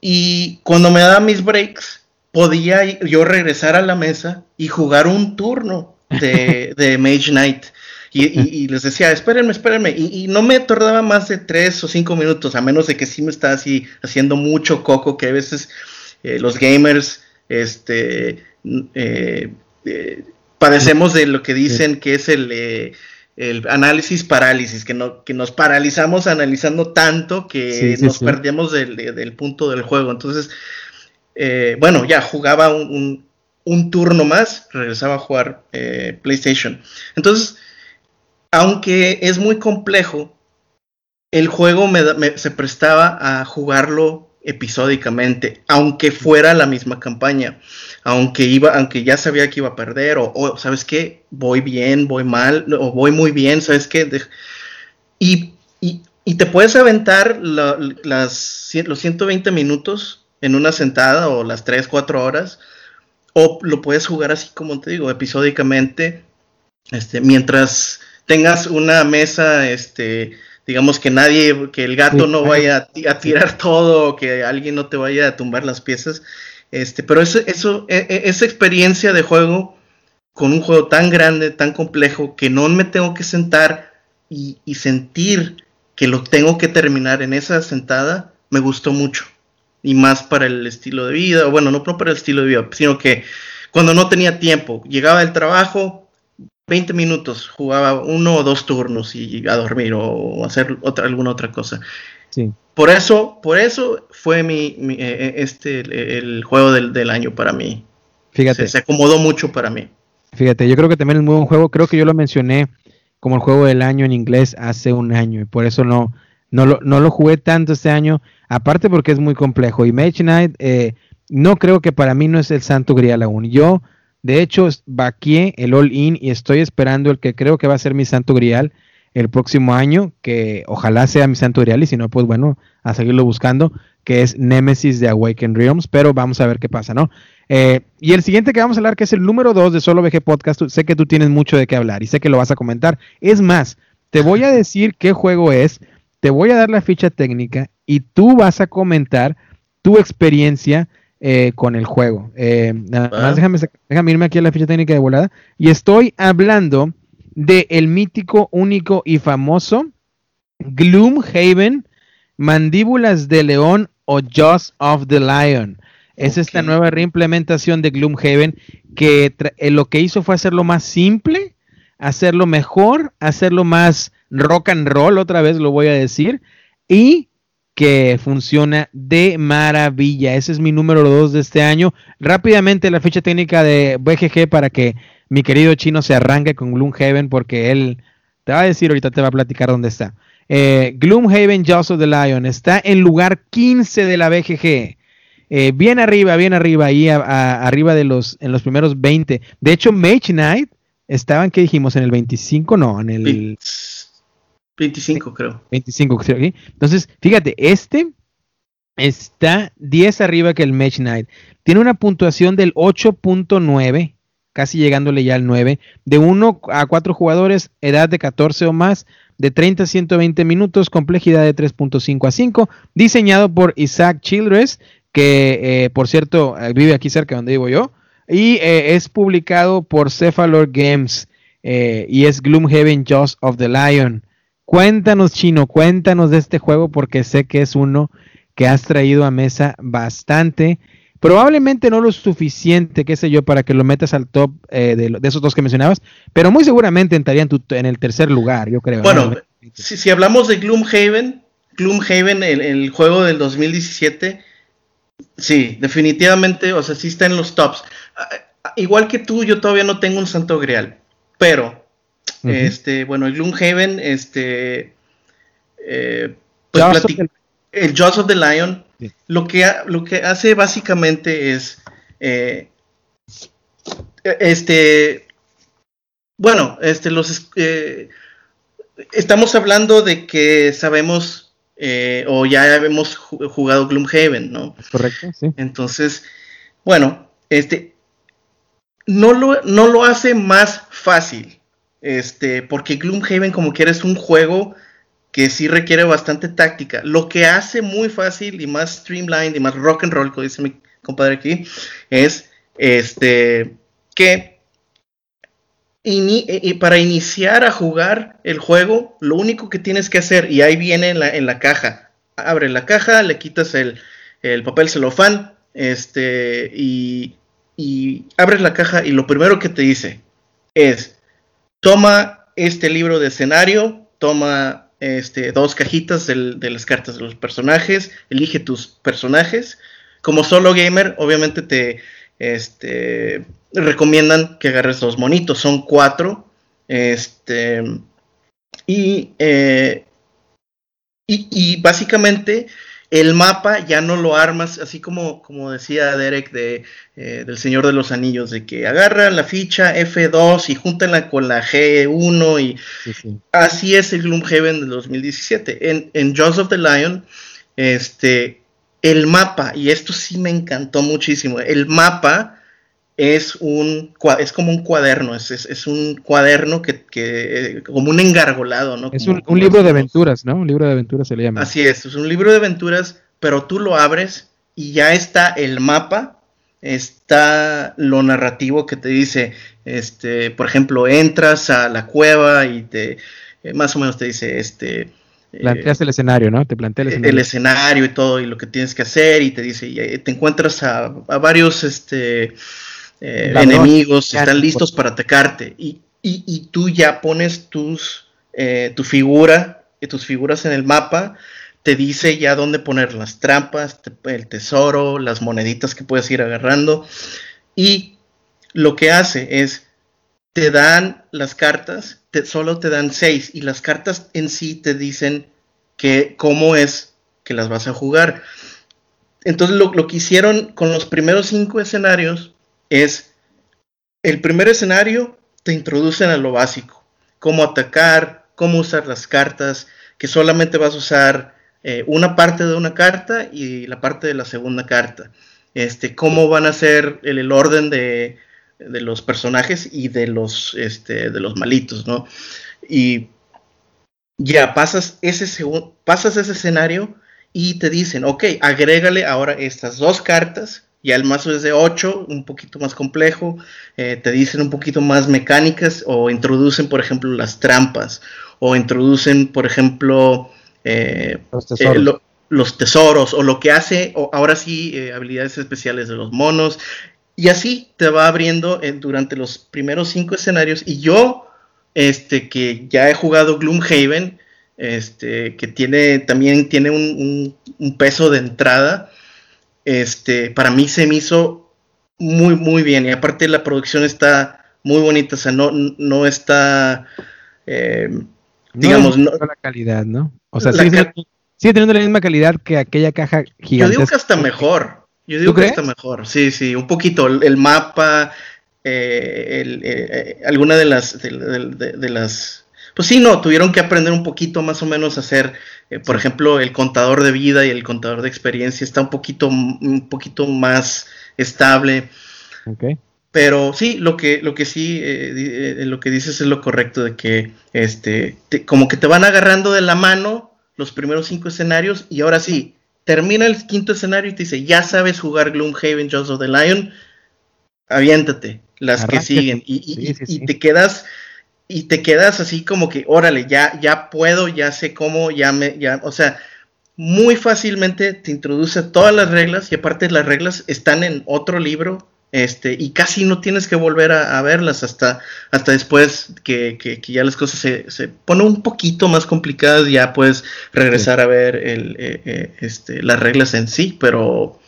y cuando me daba mis breaks podía yo regresar a la mesa y jugar un turno de, (laughs) de Mage Knight. Y, les decía, espérenme, espérenme. Y, no me tardaba más de tres o cinco minutos, a menos de que sí me está así haciendo mucho coco, que a veces eh, los gamers este, eh, eh, padecemos de lo que dicen que es el, análisis parálisis, que, no, que nos paralizamos analizando tanto que nos perdemos del, punto del juego. Entonces, bueno, ya jugaba un, un, turno más, regresaba a jugar PlayStation. Entonces, aunque es muy complejo, el juego se prestaba a jugarlo episódicamente, aunque fuera la misma campaña, aunque iba, aunque ya sabía que iba a perder, o, sabes qué, voy bien, voy mal, o voy muy bien, sabes qué, Y, te puedes aventar las, los 120 minutos en una sentada o las 3, 4 horas, o lo puedes jugar así como te digo, episódicamente, este, mientras tengas una mesa, este, digamos que nadie, que el gato no vaya a, tirar todo, que alguien no te vaya a tumbar las piezas, este, pero eso, eso, e, e, esa experiencia de juego con un juego tan grande, tan complejo, que no me tengo que sentar y, sentir que lo tengo que terminar en esa sentada, me gustó mucho. Y más para el estilo de vida, bueno, no para el estilo de vida, sino que cuando no tenía tiempo, llegaba del trabajo, 20 minutos, jugaba uno o dos turnos y a dormir o hacer otra, alguna otra cosa. Sí. Por eso, por eso fue mi, eh, eh, este, el, juego del, año para mí. Fíjate. se acomodó mucho para mí. Fíjate, yo creo que también es muy buen juego. Creo que yo lo mencioné como el juego del año en inglés hace un año y por eso no, no, lo, no lo jugué tanto este año. Aparte porque es muy complejo. Y Mage Knight, eh, no creo que para mí no es el santo grial aún. Yo, de hecho, vaqué el all-in y estoy esperando el que creo que va a ser mi santo grial el próximo año, que ojalá sea mi santo grial y si no, pues bueno, a seguirlo buscando, que es Nemesis de Awaken Realms, pero vamos a ver qué pasa, ¿no? Eh, y el siguiente que vamos a hablar, que es el número 2 de Solo VG Podcast, sé que tú tienes mucho de qué hablar y sé que lo vas a comentar. Es más, te voy a decir qué juego es, te voy a dar la ficha técnica y tú vas a comentar tu experiencia eh, con el juego. Eh, nada más déjame, déjame, irme aquí a la ficha técnica de volada. Y estoy hablando de el mítico, único y famoso Gloomhaven, Mandíbulas de León o Jaws of the Lion. Es esta nueva reimplementación de Gloomhaven que eh, lo que hizo fue hacerlo más simple, hacerlo mejor, hacerlo más rock and roll, otra vez lo voy a decir, y que funciona de maravilla. Ese es mi número 2 de este año. Rápidamente la fecha técnica de BGG para que mi querido chino se arranque con Gloomhaven porque él te va a decir ahorita, te va a platicar dónde está. Eh, Gloomhaven Jaws of the Lion está en lugar 15 de la BGG. Eh, bien arriba, bien arriba, ahí arriba de los, en los primeros 20. De hecho, Mage Knight estaban, ¿qué dijimos? ¿En el 25? No, en el... 25 creo. 25, creo. Entonces, fíjate, este está 10 arriba que el Mage Knight. Tiene una puntuación del 8.9, casi llegándole ya al 9, de 1 a 4 jugadores, edad de 14 o más, de 30 a 120 minutos, complejidad de 3.5 a 5, diseñado por Isaac Childress, que eh, por cierto eh, vive aquí cerca donde vivo yo, y eh, es publicado por Cephalor Games y es Gloomhaven Jaws of the Lion. Cuéntanos, Chino, cuéntanos de este juego porque sé que es uno que has traído a mesa bastante. Probablemente no lo suficiente, qué sé yo, para que lo metas al top de, esos dos que mencionabas, pero muy seguramente entraría en, el tercer lugar, yo creo. Bueno, si, hablamos de Gloomhaven, Gloomhaven, el, el juego del 2017, Sí, definitivamente, o sea, sí está en los tops. Igual que tú, yo todavía no tengo un santo grial, pero, este, bueno, el Gloomhaven, este, eh, pues el Jaws of the Lion, lo, que lo que hace básicamente es, eh, este, bueno, este, los, eh, estamos hablando de que sabemos eh, o ya hemos jugado Gloomhaven, ¿no? Correcto, sí. Entonces, bueno, este no lo, no lo hace más fácil, este, porque Gloomhaven como quiera es un juego que sí requiere bastante táctica. Lo que hace muy fácil y más streamlined y más rock and roll, como dice mi compadre aquí, es este que y para iniciar a jugar el juego, lo único que tienes que hacer, y ahí viene en la, caja, abre la caja, le quitas el, papel celofán, este, y, y, abres la caja y lo primero que te dice es, toma este libro de escenario, toma este, dos cajitas de las cartas de los personajes, elige tus personajes. Como solo gamer, obviamente te, este, recomiendan que agarres los monitos, son cuatro. Este, y, eh, y, básicamente El mapa ya no lo armas, así como, como decía Derek de, eh, del Señor de los Anillos, de que agarra la ficha F2 y júntenla con la G1 y así es el Gloomhaven del 2017. En, en Jaws of the Lion, este, el mapa, y esto sí me encantó muchísimo, el mapa es un es como un cuaderno, es, es, un cuaderno que, que, como un engargolado, ¿no? Es un, libro de aventuras, ¿no? Un libro de aventuras se le llama. Así es, es un libro de aventuras, pero tú lo abres y ya está el mapa, está lo narrativo que te dice, este, por ejemplo, entras a la cueva y te, eh, más o menos te dice, este, Planteas el escenario, ¿no? Te plantea el escenario. El escenario y todo, y lo que tienes que hacer, y te dice, y te encuentras a, a varios, este, eh, enemigos están listos para atacarte. Y, tú ya pones tus, eh, tu figura, y tus figuras en el mapa, te dice ya dónde poner las trampas, el tesoro, las moneditas que puedes ir agarrando. Y lo que hace es te dan las cartas, te, solo te dan seis y las cartas en sí te dicen que cómo es que las vas a jugar. Entonces lo, lo que hicieron con los primeros cinco escenarios es el primer escenario, te introducen a lo básico, cómo atacar, cómo usar las cartas, que solamente vas a usar eh, una parte de una carta y la parte de la segunda carta. Este, cómo van a ser el, orden de, los personajes y de los, este, de los malitos, ¿no? Y ya pasas ese, pasas ese escenario y te dicen, ok, agrégale ahora estas dos cartas ya el mazo es de 8, un poquito más complejo, eh, te dicen un poquito más mecánicas o introducen, por ejemplo, las trampas o introducen, por ejemplo, eh, eh, los, tesoros. o lo que hace, o ahora sí, habilidades especiales de los monos. Y así te va abriendo durante los primeros cinco escenarios. Y yo, este, que ya he jugado Gloomhaven, este, que tiene, también tiene un peso de entrada, este, para mí se me hizo muy, muy bien. Y aparte la producción está muy bonita, o sea, no, no está, eh, digamos, no, la calidad, ¿no? O sea, sigue, teniendo la misma calidad que aquella caja gigante. Yo digo que hasta mejor. Yo digo que hasta mejor. Sí, sí, un poquito. El, mapa, eh, el, eh, alguna de las, de, las, pues sí, no, tuvieron que aprender un poquito más o menos a hacer eh, por ejemplo, el contador de vida y el contador de experiencia está un poquito, un poquito más estable. Pero sí, lo que, lo que sí, eh, eh, lo que dices es lo correcto, de que este, como que te van agarrando de la mano los primeros cinco escenarios y ahora sí, termina el quinto escenario y te dice, ya sabes jugar Gloomhaven, Jaws of the Lion, aviéntate, las que siguen, y, y te quedas y te quedas así como que, órale, ya, ya puedo, ya sé cómo, ya me, ya, o sea, muy fácilmente te introduce todas las reglas y aparte las reglas están en otro libro este, y casi no tienes que volver a, verlas hasta, hasta después que, que, ya las cosas se, se, ponen un poquito más complicadas, ya puedes regresar a ver el, eh, eh, este, las reglas en sí, pero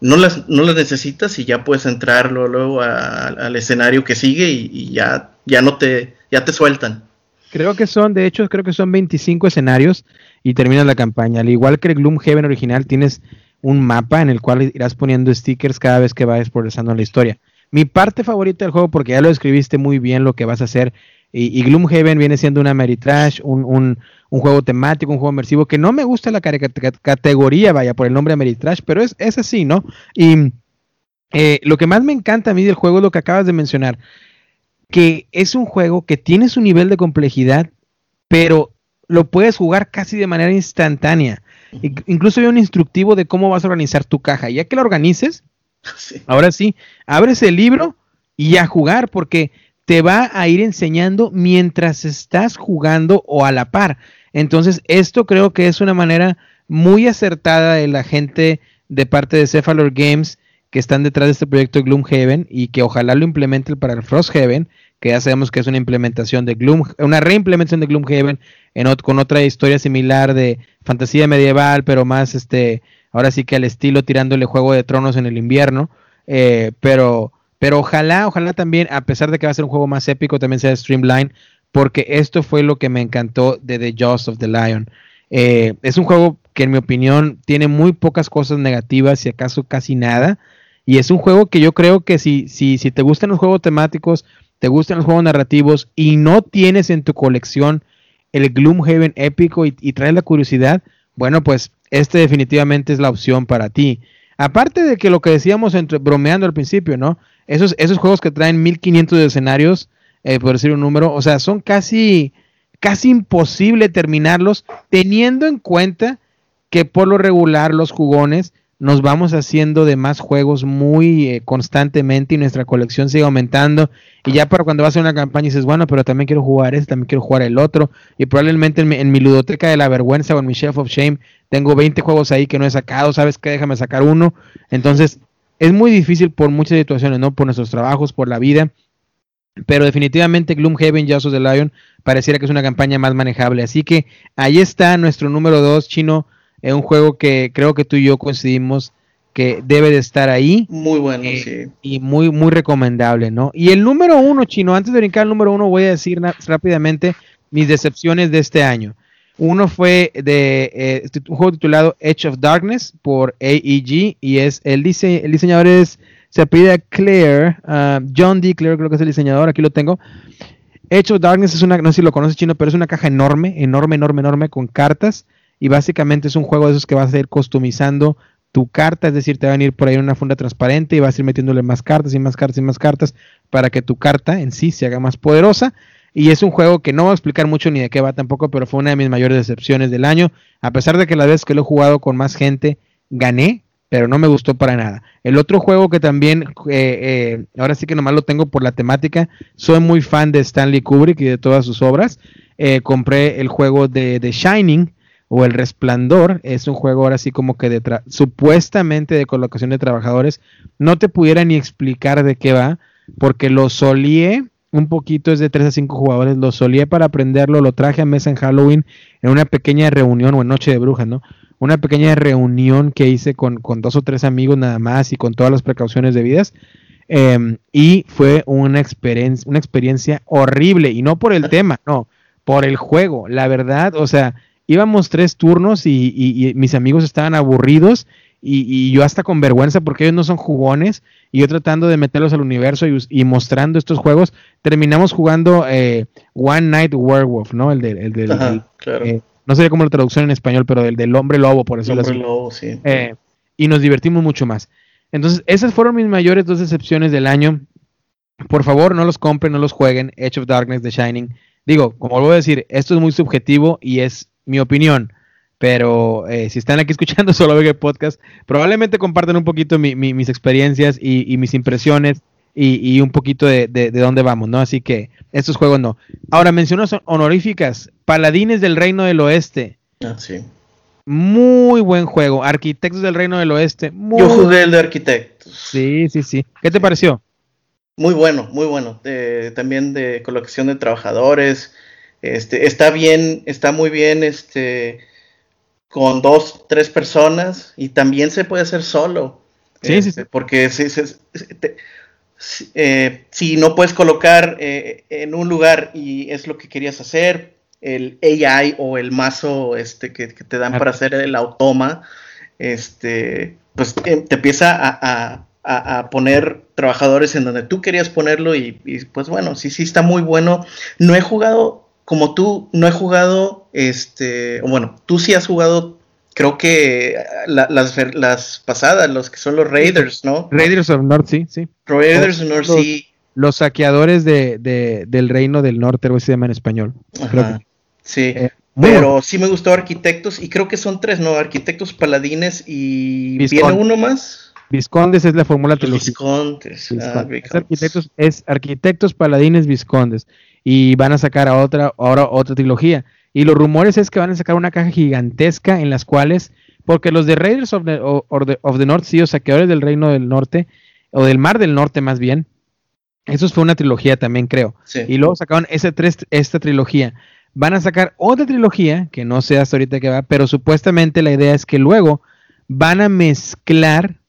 no las, no las necesitas y ya puedes entrar luego, al escenario que sigue y, ya, ya no te, ya te sueltan. Creo que son, de hecho, creo que son 25 escenarios y terminas la campaña. Al igual que el Gloomhaven original, tienes un mapa en el cual irás poniendo stickers cada vez que vayas progresando en la historia. Mi parte favorita del juego, porque ya lo describiste muy bien lo que vas a hacer, y, Gloomhaven viene siendo una Ameritrash, un, un, un, juego temático, un juego inmersivo, que no me gusta la categoría, vaya, por el nombre Ameritrash, pero es, es así, ¿no? Y eh, lo que más me encanta a mí del juego es lo que acabas de mencionar que es un juego que tiene su nivel de complejidad, pero lo puedes jugar casi de manera instantánea. Incluso hay un instructivo de cómo vas a organizar tu caja. Ya que la organices, (laughs) ahora sí, abres el libro y a jugar, porque te va a ir enseñando mientras estás jugando o a la par. Entonces, esto creo que es una manera muy acertada de la gente de parte de Cephalor Games que están detrás de este proyecto de Gloomhaven y que ojalá lo implementen para el Frosthaven, que ya sabemos que es una implementación de Gloom, una reimplementación de Gloomhaven en con otra historia similar de fantasía medieval, pero más este, ahora sí que al estilo tirándole Juego de Tronos en el invierno, eh, pero, pero ojalá, ojalá también, a pesar de que va a ser un juego más épico, también sea Streamline, porque esto fue lo que me encantó de The Jaws of the Lion. Eh, es un juego que en mi opinión tiene muy pocas cosas negativas, si acaso casi nada. Y es un juego que yo creo que si, si, si te gustan los juegos temáticos, te gustan los juegos narrativos y no tienes en tu colección el Gloomhaven épico y, y traes la curiosidad, bueno, pues este definitivamente es la opción para ti. Aparte de que lo que decíamos bromeando al principio, ¿no? Esos, esos juegos que traen 1500 de escenarios, eh, por decir un número, o sea, son casi, casi imposible terminarlos teniendo en cuenta que por lo regular los jugones nos vamos haciendo de más juegos muy eh, constantemente y nuestra colección sigue aumentando. Y ya para cuando vas a una campaña dices, bueno, pero también quiero jugar este, también quiero jugar el otro. Y probablemente en mi, ludoteca de la vergüenza o en mi Chef of Shame tengo 20 juegos ahí que no he sacado, ¿sabes qué? Déjame sacar uno. Entonces, es muy difícil por muchas situaciones, ¿no? Por nuestros trabajos, por la vida. Pero definitivamente Gloomhaven, Jaws of the Lion, pareciera que es una campaña más manejable. Así que ahí está nuestro número 2, Chino es un juego que creo que tú y yo coincidimos que debe de estar ahí. Muy bueno, eh, sí. Y muy, muy recomendable, ¿no? Y el número uno, Chino, antes de brincar al número uno, voy a decir rápidamente mis decepciones de este año. Uno fue de eh, un juego titulado Edge of Darkness por AEG y es el, dice, el diseñador es, se pide Claire, uh, John D. Claire creo que es el diseñador, aquí lo tengo. Edge of Darkness es una, no sé si lo conoces chino, pero es una caja enorme, enorme, enorme, enorme con cartas y básicamente es un juego de esos que vas a ir customizando tu carta, es decir, te van a ir por ahí una funda transparente y vas a ir metiéndole más cartas y más cartas y más cartas para que tu carta en sí se haga más poderosa. Y es un juego que no voy a explicar mucho ni de qué va tampoco, pero fue una de mis mayores decepciones del año. A pesar de que la vez que lo he jugado con más gente, gané, pero no me gustó para nada. El otro juego que también, eh, eh, ahora sí que nomás lo tengo por la temática, soy muy fan de Stanley Kubrick y de todas sus obras. Eh, compré el juego de The Shining, o El Resplandor es un juego ahora sí como que de supuestamente de colocación de trabajadores. No te pudiera ni explicar de qué va, porque lo solié un poquito, es de 3 a 5 jugadores, lo solié para aprenderlo, lo traje a mesa en Halloween en una pequeña reunión o en Noche de Brujas, ¿no? Una pequeña reunión que hice con, dos o tres amigos nada más y con todas las precauciones debidas. Em, y fue una experiencia, una experiencia horrible, y no por el tema, no, por el juego. La verdad, o sea, íbamos tres turnos y, mis amigos estaban aburridos y, yo hasta con vergüenza porque ellos no son jugones y yo tratando de meterlos al universo y, mostrando estos juegos, terminamos jugando eh, One Night Werewolf, ¿no? El del... El del eh, no sé cómo la traducción en español, pero el del hombre lobo, por eso. Hombre lobo, sí. Eh, y nos divertimos mucho más. Entonces, esas fueron mis mayores dos decepciones del año. Por favor, no los compren, no los jueguen. Edge of Darkness, The Shining. Digo, como voy a decir, esto es muy subjetivo y es mi opinión. Pero eh, si están aquí escuchando (laughs) solo el podcast, probablemente comparten un poquito mis experiencias y, mis impresiones y, un poquito de, dónde vamos, ¿no? Así que estos juegos no. Ahora, mencionos honoríficas. Paladines del Reino del Oeste. Ah, sí. Muy buen juego. Arquitectos del Reino del Oeste. Yo jugué el de Arquitectos. Sí, sí, sí. ¿Qué te pareció? Muy bueno, muy bueno. también de colocación de trabajadores. Este, está bien, está muy bien, este, con dos, tres personas y también se puede hacer solo. Sí, sí, este, Porque si, eh, si, no puedes colocar eh, en un lugar y es lo que querías hacer, el AI o el mazo este, que, te dan para hacer el automa, este, pues eh, te empieza a, poner trabajadores en donde tú querías ponerlo y, y, pues bueno, sí, sí está muy bueno. No he jugado como tú no he jugado, este, bueno, tú sí has jugado, creo que las, pasadas, los que son los Raiders, ¿no? Raiders of North, sí, sí. Raiders of North, sí. Los saqueadores de, del reino del norte, o se llama en español. Sí. Eh, pero sí me gustó Arquitectos y creo que son tres, ¿no? Arquitectos, Paladines y ¿viene uno más? Viscondes es la fórmula Viscondes. Ah, arquitectos, es arquitectos, paladines, viscondes y van a sacar a otra, ahora otra trilogía. Y los rumores es que van a sacar una caja gigantesca en las cuales, porque los de Raiders of the, of the North, sí, o saqueadores del Reino del Norte, o del Mar del Norte más bien, eso fue una trilogía también, creo. Y luego sacaron ese tres, esta trilogía. Van a sacar otra trilogía, que no sé hasta ahorita qué va, pero supuestamente la idea es que luego van a mezclar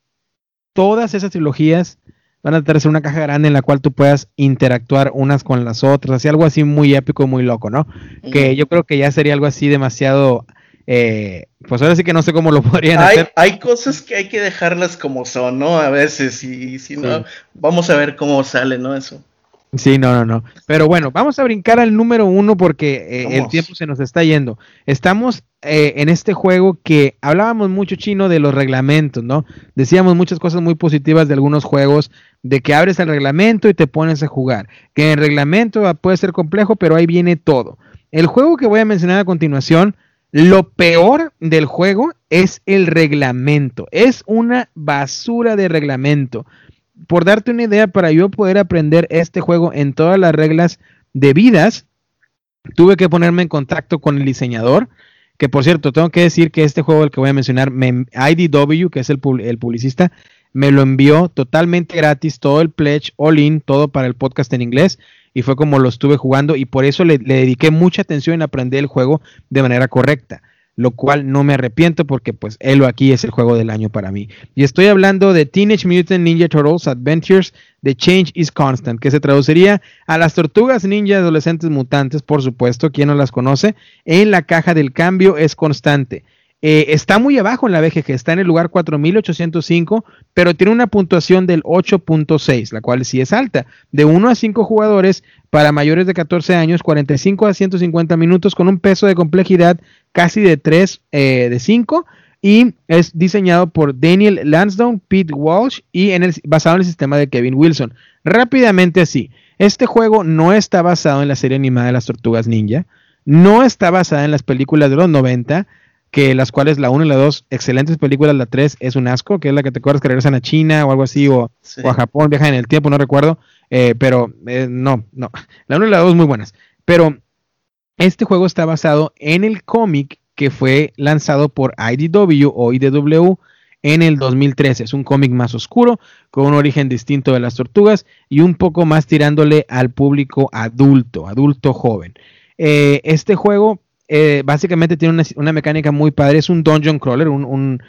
todas esas trilogías van a tratar una caja grande en la cual tú puedas interactuar unas con las otras, así algo así muy épico, muy loco, ¿no? Que yo creo que ya sería algo así demasiado eh, pues ahora sí que no sé cómo lo (laughs) podrían hay, hacer. Hay cosas que hay que dejarlas como son, ¿no? A veces, y, si no, vamos a ver cómo sale, ¿no? Eso. Sí, no, no, no. Pero bueno, vamos a brincar al número uno porque eh, el tiempo se nos está yendo. Estamos eh, en este juego que hablábamos mucho chino de los reglamentos, ¿no? Decíamos muchas cosas muy positivas de algunos juegos, de que abres el reglamento y te pones a jugar. Que el reglamento puede ser complejo, pero ahí viene todo. El juego que voy a mencionar a continuación, lo peor del juego es el reglamento. Es una basura de reglamento por darte una idea, para yo poder aprender este juego en todas las reglas debidas, tuve que ponerme en contacto con el diseñador. Que por cierto, tengo que decir que este juego, el que voy a mencionar, IDW, que es el, el publicista, me lo envió totalmente gratis, todo el pledge, all in, todo para el podcast en inglés. Y fue como lo estuve jugando y por eso le dediqué mucha atención en aprender el juego de manera correcta lo cual no me arrepiento porque pues Elo aquí es el juego del año para mí. Y estoy hablando de Teenage Mutant Ninja Turtles Adventures The Change is Constant, que se traduciría a las tortugas ninja adolescentes mutantes, por supuesto, quien no las conoce, en la caja del cambio es constante. Eh, está muy abajo en la BGG, está en el lugar 4805, pero tiene una puntuación del 8.6, la cual sí es alta. De 1 a 5 jugadores para mayores de 14 años, 45 a 150 minutos, con un peso de complejidad casi de 3 eh, de 5. Y es diseñado por Daniel Lansdowne, Pete Walsh y en el, basado en el sistema de Kevin Wilson. Rápidamente así, este juego no está basado en la serie animada de las Tortugas Ninja, no está basada en las películas de los 90, que las cuales la 1 y la 2, excelentes películas, la 3 es un asco, que es la que te acuerdas que regresan a China o algo así, o, a Japón, viajan en el tiempo, no recuerdo, eh, pero eh, no, no, (laughs) la 1 y la 2 muy buenas, pero este juego está basado en el cómic que fue lanzado por IDW o IDW en el 2013. Es un cómic más oscuro, con un origen distinto de las tortugas y un poco más tirándole al público adulto, adulto joven. Eh, este juego eh, básicamente tiene una, mecánica muy padre. Es un dungeon crawler, un,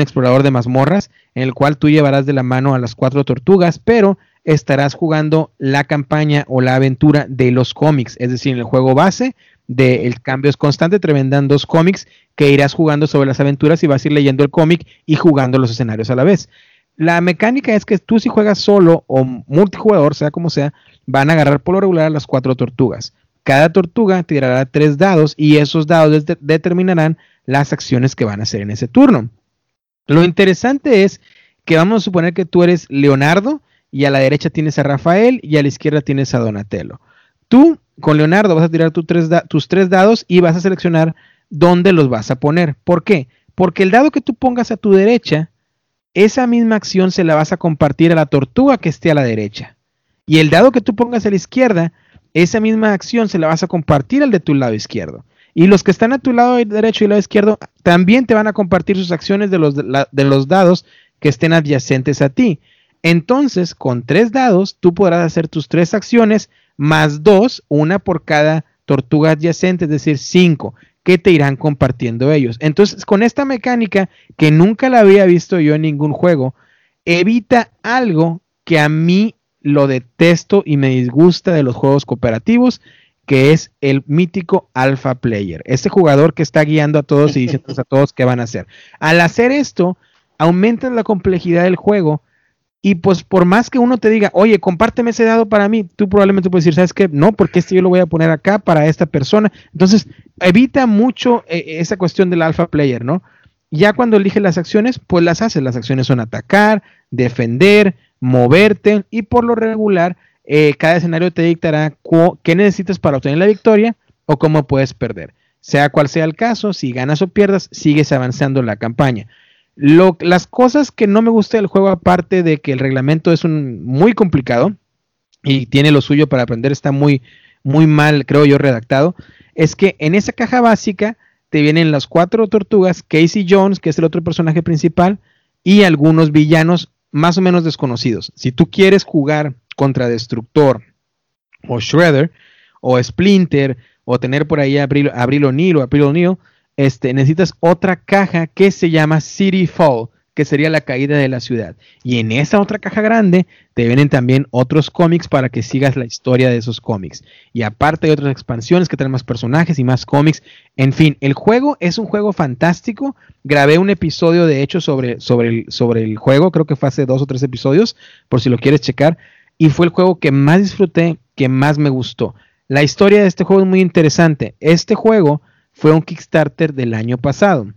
explorador de mazmorras, en el cual tú llevarás de la mano a las cuatro tortugas, pero estarás jugando la campaña o la aventura de los cómics. Es decir, en el juego base, de el cambio es constante, te dos cómics que irás jugando sobre las aventuras y vas a ir leyendo el cómic y jugando los escenarios a la vez. La mecánica es que tú si juegas solo o multijugador, sea como sea, van a agarrar por lo regular a las cuatro tortugas. Cada tortuga tirará tres dados y esos dados determinarán las acciones que van a hacer en ese turno. Lo interesante es que vamos a suponer que tú eres Leonardo y a la derecha tienes a Rafael y a la izquierda tienes a Donatello. Tú con Leonardo vas a tirar tus tres dados y vas a seleccionar dónde los vas a poner. ¿Por qué? Porque el dado que tú pongas a tu derecha, esa misma acción se la vas a compartir a la tortuga que esté a la derecha. Y el dado que tú pongas a la izquierda, esa misma acción se la vas a compartir al de tu lado izquierdo. Y los que están a tu lado derecho y lado izquierdo también te van a compartir sus acciones de los, de los dados que estén adyacentes a ti. Entonces, con tres dados, tú podrás hacer tus tres acciones más dos, una por cada tortuga adyacente, es decir, cinco, que te irán compartiendo ellos. Entonces, con esta mecánica, que nunca la había visto yo en ningún juego, evita algo que a mí lo detesto y me disgusta de los juegos cooperativos, que es el mítico alpha player, ese jugador que está guiando a todos y diciendo a todos qué van a hacer. Al hacer esto, aumenta la complejidad del juego y pues por más que uno te diga, oye, compárteme ese dado para mí, tú probablemente puedes decir, ¿sabes qué? No, porque este yo lo voy a poner acá para esta persona. Entonces, evita mucho eh, esa cuestión del alpha player, ¿no? Ya cuando eliges las acciones, pues las haces. Las acciones son atacar, defender, moverte y por lo regular eh, cada escenario te dictará qué necesitas para obtener la victoria o cómo puedes perder. Sea cual sea el caso, si ganas o pierdas, sigues avanzando en la campaña. las cosas que no me gusta del juego, aparte de que el reglamento es un, muy complicado y tiene lo suyo para aprender, está muy, muy mal, creo yo, redactado, es que en esa caja básica te vienen las cuatro tortugas, Casey Jones, que es el otro personaje principal, y algunos villanos más o menos desconocidos. Si tú quieres jugar contra Destructor o Shredder o Splinter o tener por ahí a Abril, O'Neill o April este, necesitas otra caja que se llama City Fall, que sería la caída de la ciudad. Y en esa otra caja grande te vienen también otros cómics para que sigas la historia de esos cómics. Y aparte hay otras expansiones que traen más personajes y más cómics. En fin, el juego es un juego fantástico. Grabé un episodio de hecho sobre, sobre, el, sobre el juego, creo que fue hace dos o tres episodios, por si lo quieres checar. Y fue el juego que más disfruté, que más me gustó. La historia de este juego es muy interesante. Este juego fue un Kickstarter del año pasado.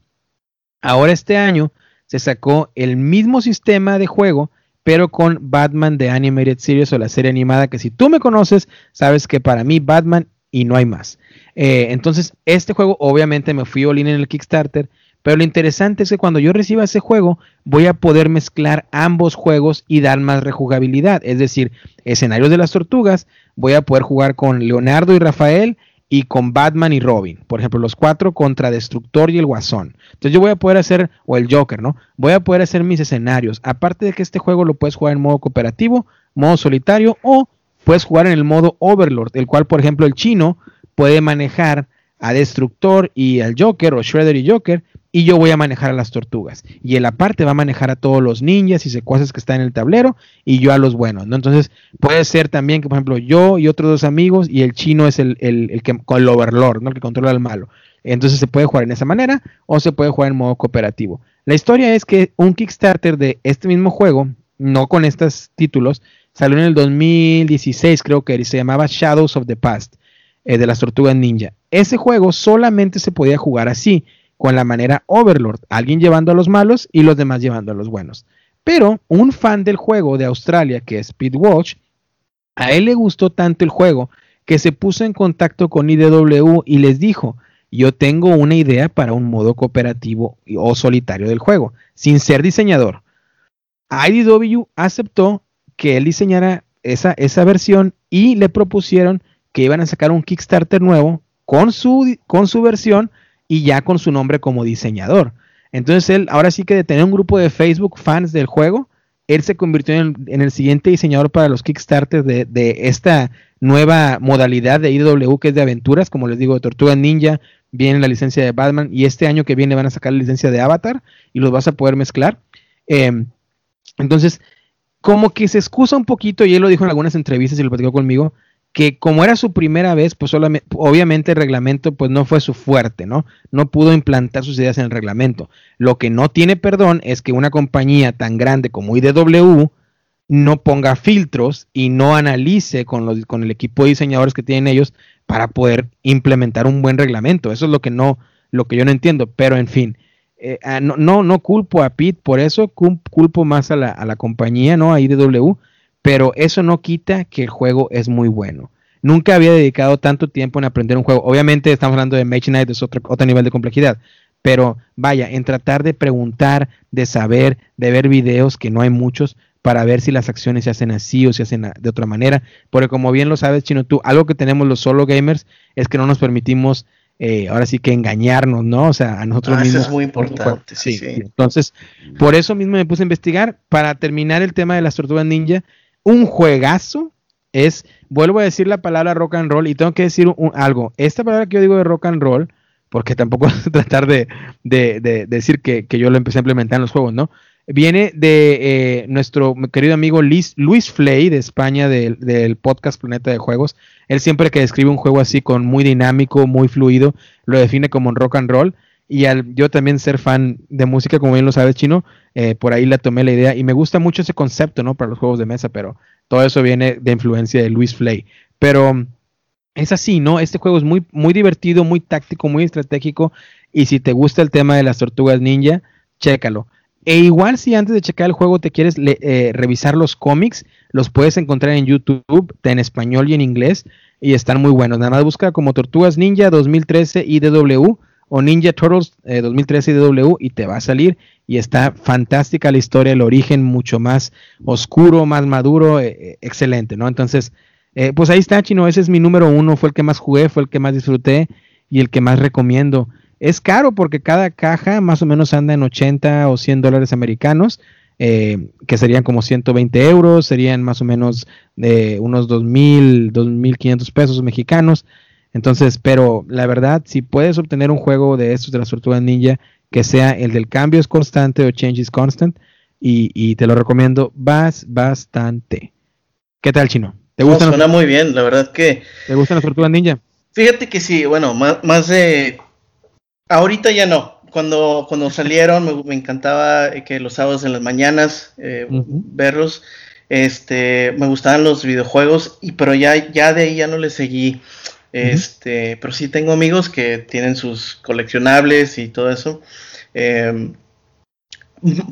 Ahora este año se sacó el mismo sistema de juego, pero con Batman de Animated Series o la serie animada, que si tú me conoces, sabes que para mí Batman y no hay más. Eh, entonces, este juego obviamente me fui all en el Kickstarter, pero lo interesante es que cuando yo reciba ese juego, voy a poder mezclar ambos juegos y dar más rejugabilidad. Es decir, escenarios de las tortugas, voy a poder jugar con Leonardo y Rafael y con Batman y Robin. Por ejemplo, los cuatro contra Destructor y el Guasón. Entonces yo voy a poder hacer, o el Joker, ¿no? Voy a poder hacer mis escenarios. Aparte de que este juego lo puedes jugar en modo cooperativo, modo solitario o puedes jugar en el modo Overlord, el cual, por ejemplo, el chino puede manejar a Destructor y al Joker, o Shredder y Joker, y yo voy a manejar a las tortugas. Y él aparte va a manejar a todos los ninjas y secuaces que están en el tablero y yo a los buenos, ¿no? Entonces puede ser también que, por ejemplo, yo y otros dos amigos y el chino es el, el, que, con el overlord, ¿no? El que controla al malo. Entonces se puede jugar en esa manera o se puede jugar en modo cooperativo. La historia es que un Kickstarter de este mismo juego, no con estos títulos, salió en el 2016 creo que se llamaba Shadows of the Past, eh, de las tortugas ninja. Ese juego solamente se podía jugar así con la manera Overlord, alguien llevando a los malos y los demás llevando a los buenos. Pero un fan del juego de Australia, que es Speedwatch, a él le gustó tanto el juego que se puso en contacto con IDW y les dijo, yo tengo una idea para un modo cooperativo o solitario del juego, sin ser diseñador. IDW aceptó que él diseñara esa, esa versión y le propusieron que iban a sacar un Kickstarter nuevo con su, con su versión y ya con su nombre como diseñador. Entonces él, ahora sí que de tener un grupo de Facebook fans del juego, él se convirtió en, el siguiente diseñador para los Kickstarter de, esta nueva modalidad de IW que es de aventuras, como les digo, de Tortuga Ninja, viene la licencia de Batman y este año que viene van a sacar la licencia de Avatar y los vas a poder mezclar. Em, entonces, como que se excusa un poquito, y él lo dijo en algunas entrevistas y lo platicó conmigo, que como era su primera vez, pues solamente, obviamente el reglamento pues no fue su fuerte, ¿no? No pudo implantar sus ideas en el reglamento. Lo que no tiene perdón es que una compañía tan grande como IDW no ponga filtros y no analice con, los, con el equipo de diseñadores que tienen ellos para poder implementar un buen reglamento. Eso es lo que no, lo que yo no entiendo, pero en fin. Eh, ah, no, no, no, culpo a Pete por eso, culpo más a la, a la compañía, ¿no? A IDW, pero eso no quita que el juego es muy bueno. Nunca había dedicado tanto tiempo en aprender un juego. Obviamente estamos hablando de Mage Knight, es otro, otro nivel de complejidad. Pero vaya, en tratar de preguntar, de saber, de ver videos, que no hay muchos, para ver si las acciones se hacen así o se hacen de otra manera. Porque como bien lo sabes, Chino, tú, algo que tenemos los solo gamers es que no nos permitimos eh, ahora sí que engañarnos, ¿no? O sea, a nosotros ah, mismos. Eso es muy importante, sí, sí. Entonces, por eso mismo me puse a investigar para terminar el tema de las tortugas ninja un juegazo es, vuelvo a decir la palabra rock and roll y tengo que decir algo. Esta palabra que yo digo de rock and roll, porque tampoco (laughs) tratar de, decir que, yo lo empecé a implementar en los juegos, ¿no? Viene de eh, nuestro querido amigo Luis, Flay de España del, podcast Planeta de Juegos. Él siempre que describe un juego así con muy dinámico, muy fluido, lo define como un rock and roll. Y al yo también ser fan de música, como bien lo sabes, Chino, eh, por ahí la tomé la idea. Y me gusta mucho ese concepto, ¿no? Para los juegos de mesa, pero todo eso viene de influencia de Luis Flay. Pero es así, ¿no? Este juego es muy, muy divertido, muy táctico, muy estratégico. Y si te gusta el tema de las tortugas ninja, chécalo. E igual si antes de checar el juego te quieres eh, revisar los cómics, los puedes encontrar en YouTube, en español y en inglés, y están muy buenos. Nada más busca como Tortugas Ninja 2013 IDW o Ninja Turtles 2013 eh, DW y te va a salir y está fantástica la historia, el origen mucho más oscuro, más maduro, eh, eh, excelente, ¿no? Entonces, pues ahí está, Chino, ese es mi número uno, fue el que más jugué, fue el que más disfruté y el que más recomiendo. Es caro porque cada caja más o menos anda en 80 o 100 dólares americanos, que serían como 120 euros, serían más o menos de unos 2.000, 2.500 pesos mexicanos. Entonces, pero la verdad, si puedes obtener un juego de estos de las tortugas ninja que sea el del cambio es constante o change is constant. Y, te lo recomiendo vas bastante. ¿Qué tal, Chino? ¿Te gusta? suena muy bien, la verdad que. ¿Te gustan las tortugas ninja? Fíjate que sí, bueno, más, de. Ahorita ya no. Cuando, cuando salieron me, encantaba que los sábados en las mañanas eh, verlos. Este, me gustaban los videojuegos, y pero ya, ya de ahí ya no le seguí. Este, pero sí tengo amigos que tienen sus coleccionables y todo eso. Em,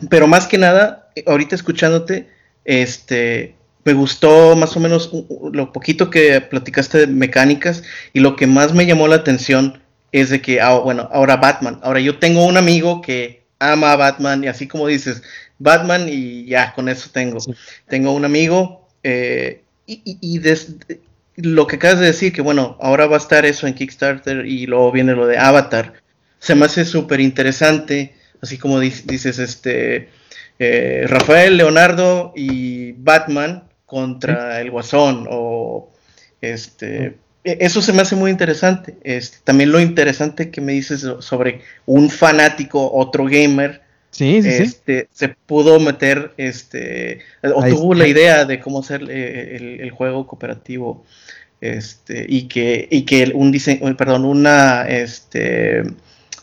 pero más que nada, ahorita escuchándote, este, me gustó más o menos lo poquito que platicaste de mecánicas y lo que más me llamó la atención es de que, ah, bueno, ahora Batman. Ahora yo tengo un amigo que ama a Batman y así como dices, Batman y ya, con eso tengo. Tengo un amigo eh, y, y, lo que acabas de decir, que bueno, ahora va a estar eso en Kickstarter y luego viene lo de Avatar, se me hace súper interesante, así como dices, este, eh, Rafael, Leonardo y Batman contra el Guasón o este... E, eso se me hace muy interesante. Este, también lo interesante que me dices sobre un fanático, otro gamer, Sí, sí, este, se pudo meter, este, o tuvo la idea de cómo hacer eh, el, juego cooperativo, este, y que, y que un diseño, perdón, una, este,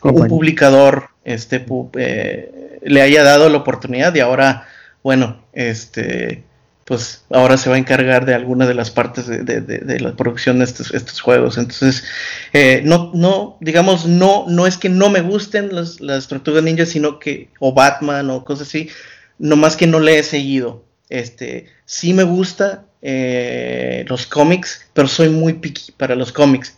un publicador, este, eh, le haya dado la oportunidad y ahora, bueno, este, pues ahora se va a encargar de alguna de las partes de, la producción de estos, estos juegos. Entonces, eh, no, no, digamos, no, no es que no me gusten las, las Tortugas Ninja, sino que, o Batman o cosas así, nomás que no le he seguido. Este, sí me gusta eh, los cómics, pero soy muy picky para los cómics.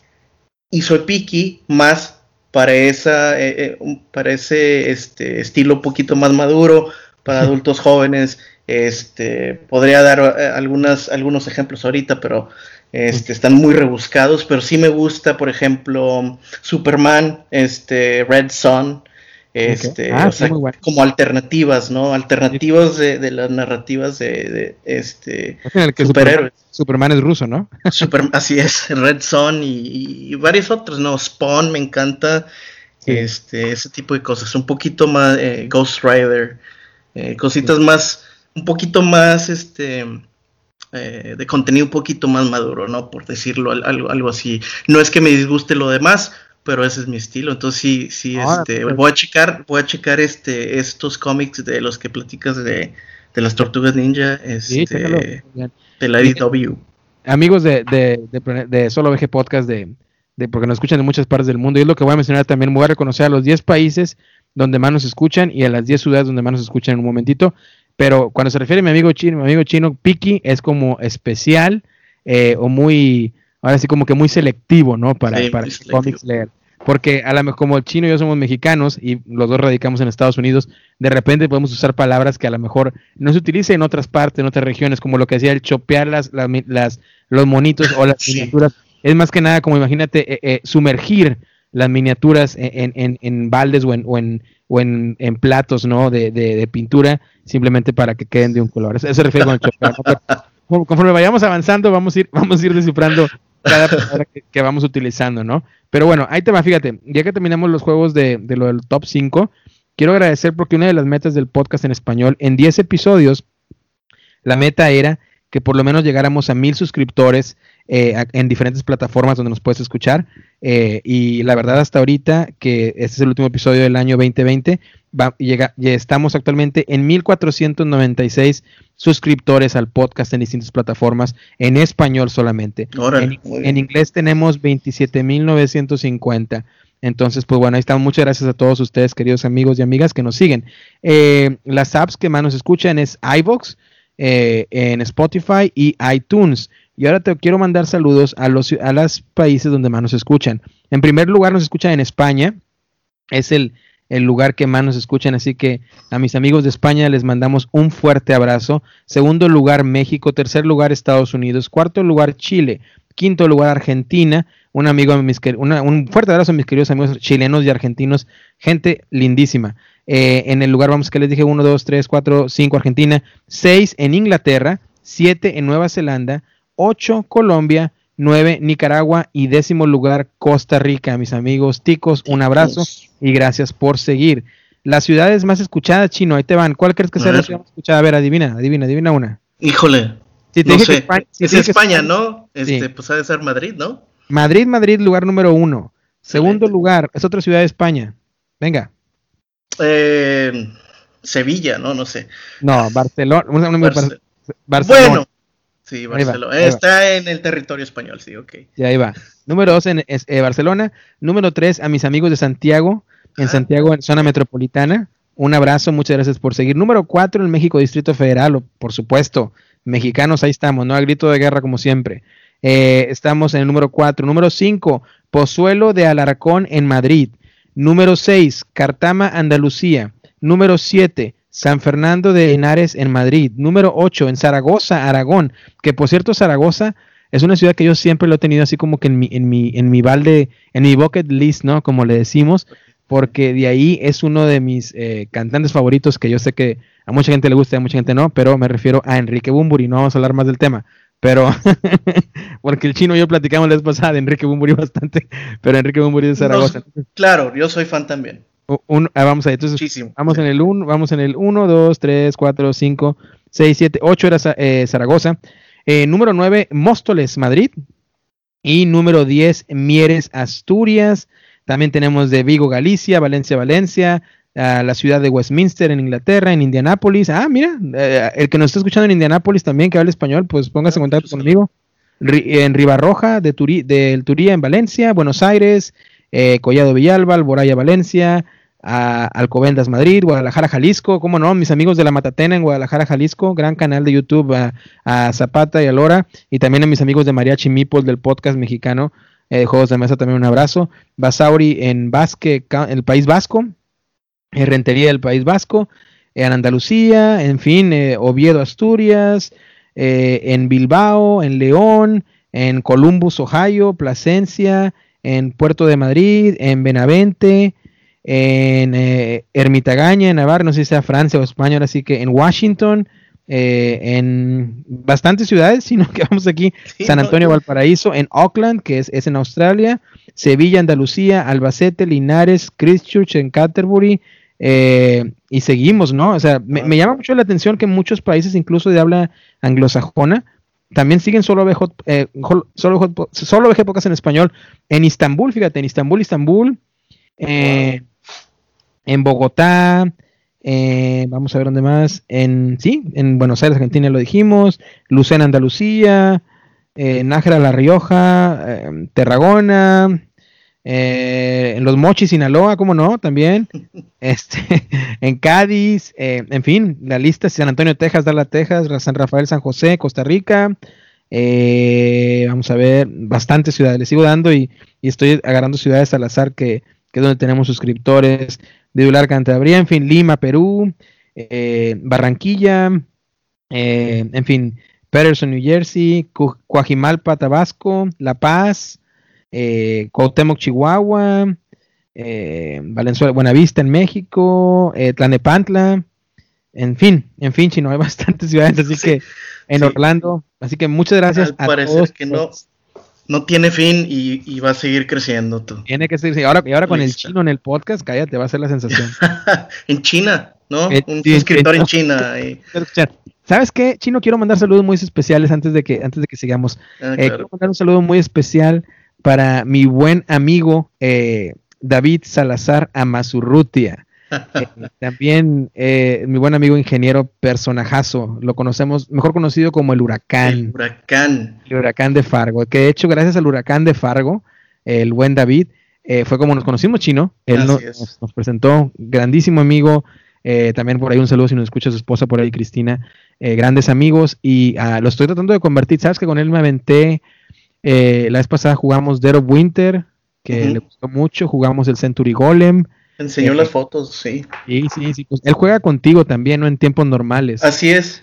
Y soy picky más para esa, eh, para ese este, estilo un poquito más maduro, para (laughs) adultos jóvenes este, podría dar eh, algunas, algunos ejemplos ahorita, pero este, están muy rebuscados, pero sí me gusta, por ejemplo, Superman, este, Red Son, este, ah, como alternativas, ¿no? Alternativas de, las narrativas de, este superhéroes. Superman, es ruso, ¿no? (laughs) así es, Red Son y, varios otros, ¿no? Spawn me encanta, este, ese tipo de cosas, un poquito más eh, Ghost Rider, eh, cositas más un poquito más, este, eh, de contenido un poquito más maduro, ¿no? Por decirlo, algo, algo así. No es que me disguste lo demás, pero ese es mi estilo. Entonces sí, sí, ah, este, voy a checar, voy a checar este, estos cómics de los que platicas de, de las tortugas ninja, este, de la IDW. Amigos de, de, de, Solo VG Podcast, de, de, porque nos escuchan de muchas partes del mundo, y es lo que voy a mencionar también, voy a reconocer a los 10 países donde más nos escuchan y a las 10 ciudades donde más nos escuchan en un momentito. Pero cuando se refiere a mi amigo chino, mi amigo chino, Piki es como especial eh, o muy, ahora sí como que muy selectivo, ¿no? Para, para cómics leer. Porque a la mejor como el chino y yo somos mexicanos y los dos radicamos en Estados Unidos, de repente podemos usar palabras que a lo mejor no se utilicen en otras partes, en otras regiones, como lo que decía el chopear las, las, los monitos o las (laughs) miniaturas. Es más que nada como imagínate eh, eh, sumergir las miniaturas en, en, en baldes o en, o en, o en, en platos ¿no? De, de, pintura, simplemente para que queden de un color. Eso, se refiere con el chocar. (laughs) Conforme vayamos avanzando, vamos a ir, vamos a ir descifrando cada palabra que, vamos utilizando, ¿no? Pero bueno, ahí te va, fíjate, ya que terminamos los juegos de, de lo del top 5, quiero agradecer porque una de las metas del podcast en español, en 10 episodios, la meta era que por lo menos llegáramos a mil suscriptores eh, en diferentes plataformas donde nos puedes escuchar. Eh, y la verdad, hasta ahorita, que este es el último episodio del año 2020, llega, ya estamos actualmente en 1496 suscriptores al podcast en distintas plataformas, en español solamente. en, inglés tenemos 27.950. Entonces, pues bueno, ahí estamos. Muchas gracias a todos ustedes, queridos amigos y amigas que nos siguen. Eh, las apps que más nos escuchan es iVoox, en Spotify y iTunes. Y ahora te quiero mandar saludos a los a los países donde más nos escuchan. En primer lugar, nos escuchan en España. Es el, el lugar que más nos escuchan, así que a mis amigos de España les mandamos un fuerte abrazo. Segundo lugar, México. Tercer lugar, Estados Unidos. Cuarto lugar, Chile. Quinto lugar, Argentina. Un amigo, mis, un fuerte abrazo a mis queridos amigos chilenos y argentinos. Gente lindísima. Eh, en el lugar, vamos, que les dije, uno, dos, tres, cuatro, cinco, Argentina. Seis en Inglaterra. Siete en Nueva Zelanda. 8 Colombia, 9 Nicaragua y décimo lugar Costa Rica. Mis amigos ticos, un abrazo y gracias por seguir. Las ciudades más escuchadas, Chino, ahí te van. ¿Cuál crees que sea la ciudad más escuchada? A ver, adivina, adivina, adivina una. Híjole. no sé. es España, ¿no? Este, Pues ha de ser Madrid, ¿no? Madrid, Madrid, lugar número uno. Segundo lugar, es otra ciudad de España. Venga. Eh, Sevilla, ¿no? No sé. No, Barcelona. Barcelona. Bueno, sí, Barcelona. Está en el territorio español, sí, ok. Ya ahí va. Número dos en eh, Barcelona. Número tres a mis amigos de Santiago, en ah. Santiago, en zona metropolitana. Un abrazo, muchas gracias por seguir. Número cuatro en México, Distrito Federal, por supuesto. Mexicanos, ahí estamos, ¿no? Al grito de guerra, como siempre. Eh, estamos en el número cuatro. Número cinco, Pozuelo de Alarcón en Madrid. Número seis, Cartama, Andalucía. Número siete, San Fernando de Henares en Madrid. Número 8 en Zaragoza, Aragón. Que por cierto, Zaragoza es una ciudad que yo siempre lo he tenido así como que en mi, en mi, en mi balde, en mi bucket list, ¿no? Como le decimos, porque de ahí es uno de mis eh, cantantes favoritos que yo sé que a mucha gente le gusta y a mucha gente no, pero me refiero a Enrique Bumburi, no vamos a hablar más del tema. Pero, (laughs) porque el chino y yo platicamos la vez pasada de Enrique Bumburi (laughs) bastante, pero Enrique Bumburi de Zaragoza. claro, yo soy fan también. Ah, vamos ahí, entonces vamos en el 1, vamos en el 1, 2, 3, 4, 5, 6, 7, 8 era eh, Zaragoza. Eh, número 9, Móstoles, Madrid. Y número 10, Mieres, Asturias. También tenemos de Vigo, Galicia, Valencia, Valencia, la ciudad de Westminster en Inglaterra, en Indianápolis. Ah, mira, eh, el que nos está escuchando en Indianápolis también, que habla español, pues póngase en contacto conmigo. en Ribarroja, de Turi, del Turía en Valencia, Buenos Aires, Collado Villalba, Alboraya, Valencia, a Alcobendas Madrid, Guadalajara Jalisco, cómo no, mis amigos de la Matatena en Guadalajara Jalisco, gran canal de YouTube a, Zapata y a Lora, y también a mis amigos de Mariachi Mipol del podcast mexicano, eh, Juegos de Mesa también un abrazo, Basauri en Basque, el País Vasco, en Rentería del País Vasco, en Andalucía, en fin, eh, Oviedo, Asturias, eh, en Bilbao, en León, en Columbus, Ohio, Plasencia, en Puerto de Madrid, en Benavente, en eh, Ermitagaña, en Navarra, no sé si sea Francia o España, así que en Washington, eh, en bastantes ciudades, (laughs) sino que vamos aquí, San Antonio, Valparaíso, en Auckland, que es, en Australia, Sevilla, Andalucía, Albacete, Linares, Christchurch, en Canterbury, eh, y seguimos, ¿no? O sea, me, llama mucho la atención que muchos países, incluso de habla anglosajona, también siguen solo VG, eh, solo, solo en español. En Istambul, fíjate, en Istambul, Istambul, eh, en Bogotá, eh, vamos a ver dónde más, en, sí, en Buenos Aires, Argentina lo dijimos, Lucena, Andalucía, eh, Nájera, La Rioja, eh, en Los Mochis, Sinaloa, ¿cómo no? También, (laughs) este, (laughs) en Cádiz, en fin, la lista, San Antonio, Texas, Dallas, Texas, San Rafael, San José, Costa Rica, vamos a ver, bastantes ciudades, le sigo dando y, y estoy agarrando ciudades al azar que, que es donde tenemos suscriptores, de Dular Cantabria, en fin, Lima, Perú, eh, Barranquilla, eh, en fin, Patterson, New Jersey, Coajimalpa, Tabasco, La Paz, eh, Cuauhtémoc, Chihuahua, eh, Valenzuela, Buenavista en México, Tlanepantla, en fin, en fin, chino, hay (laughs) bastantes ciudades, así que en Orlando, así que muchas gracias a todos. que no, no tiene fin y, va a seguir creciendo tú. Tiene que seguir. Ahora, y ahora con el chino en el podcast, cállate, va a ser la sensación. (laughs) en China, ¿no? Eh, Un suscriptor en, China. (laughs) ¿Sabes qué? Chino, quiero mandar saludos muy especiales antes de que, antes de que sigamos. Ah, eh, quiero mandar un saludo muy especial para mi buen amigo eh, David Salazar Amazurrutia. (laughs) Eh, también eh, mi buen amigo ingeniero personajazo, lo conocemos, mejor conocido como el huracán. El huracán. El huracán de Fargo, que de hecho gracias al huracán de Fargo, el buen David, eh, fue como nos conocimos chino, él nos, presentó, grandísimo amigo, también por ahí un saludo si nos escucha su esposa por ahí, Cristina, grandes amigos y ah, lo estoy tratando de convertir, sabes que con él me aventé, la vez pasada jugamos Dead of Winter, que le gustó mucho, jugamos el Century Golem, Enseñó las fotos, sí. Sí, sí, sí. Pues él juega contigo también, ¿no? En tiempos normales. Así es.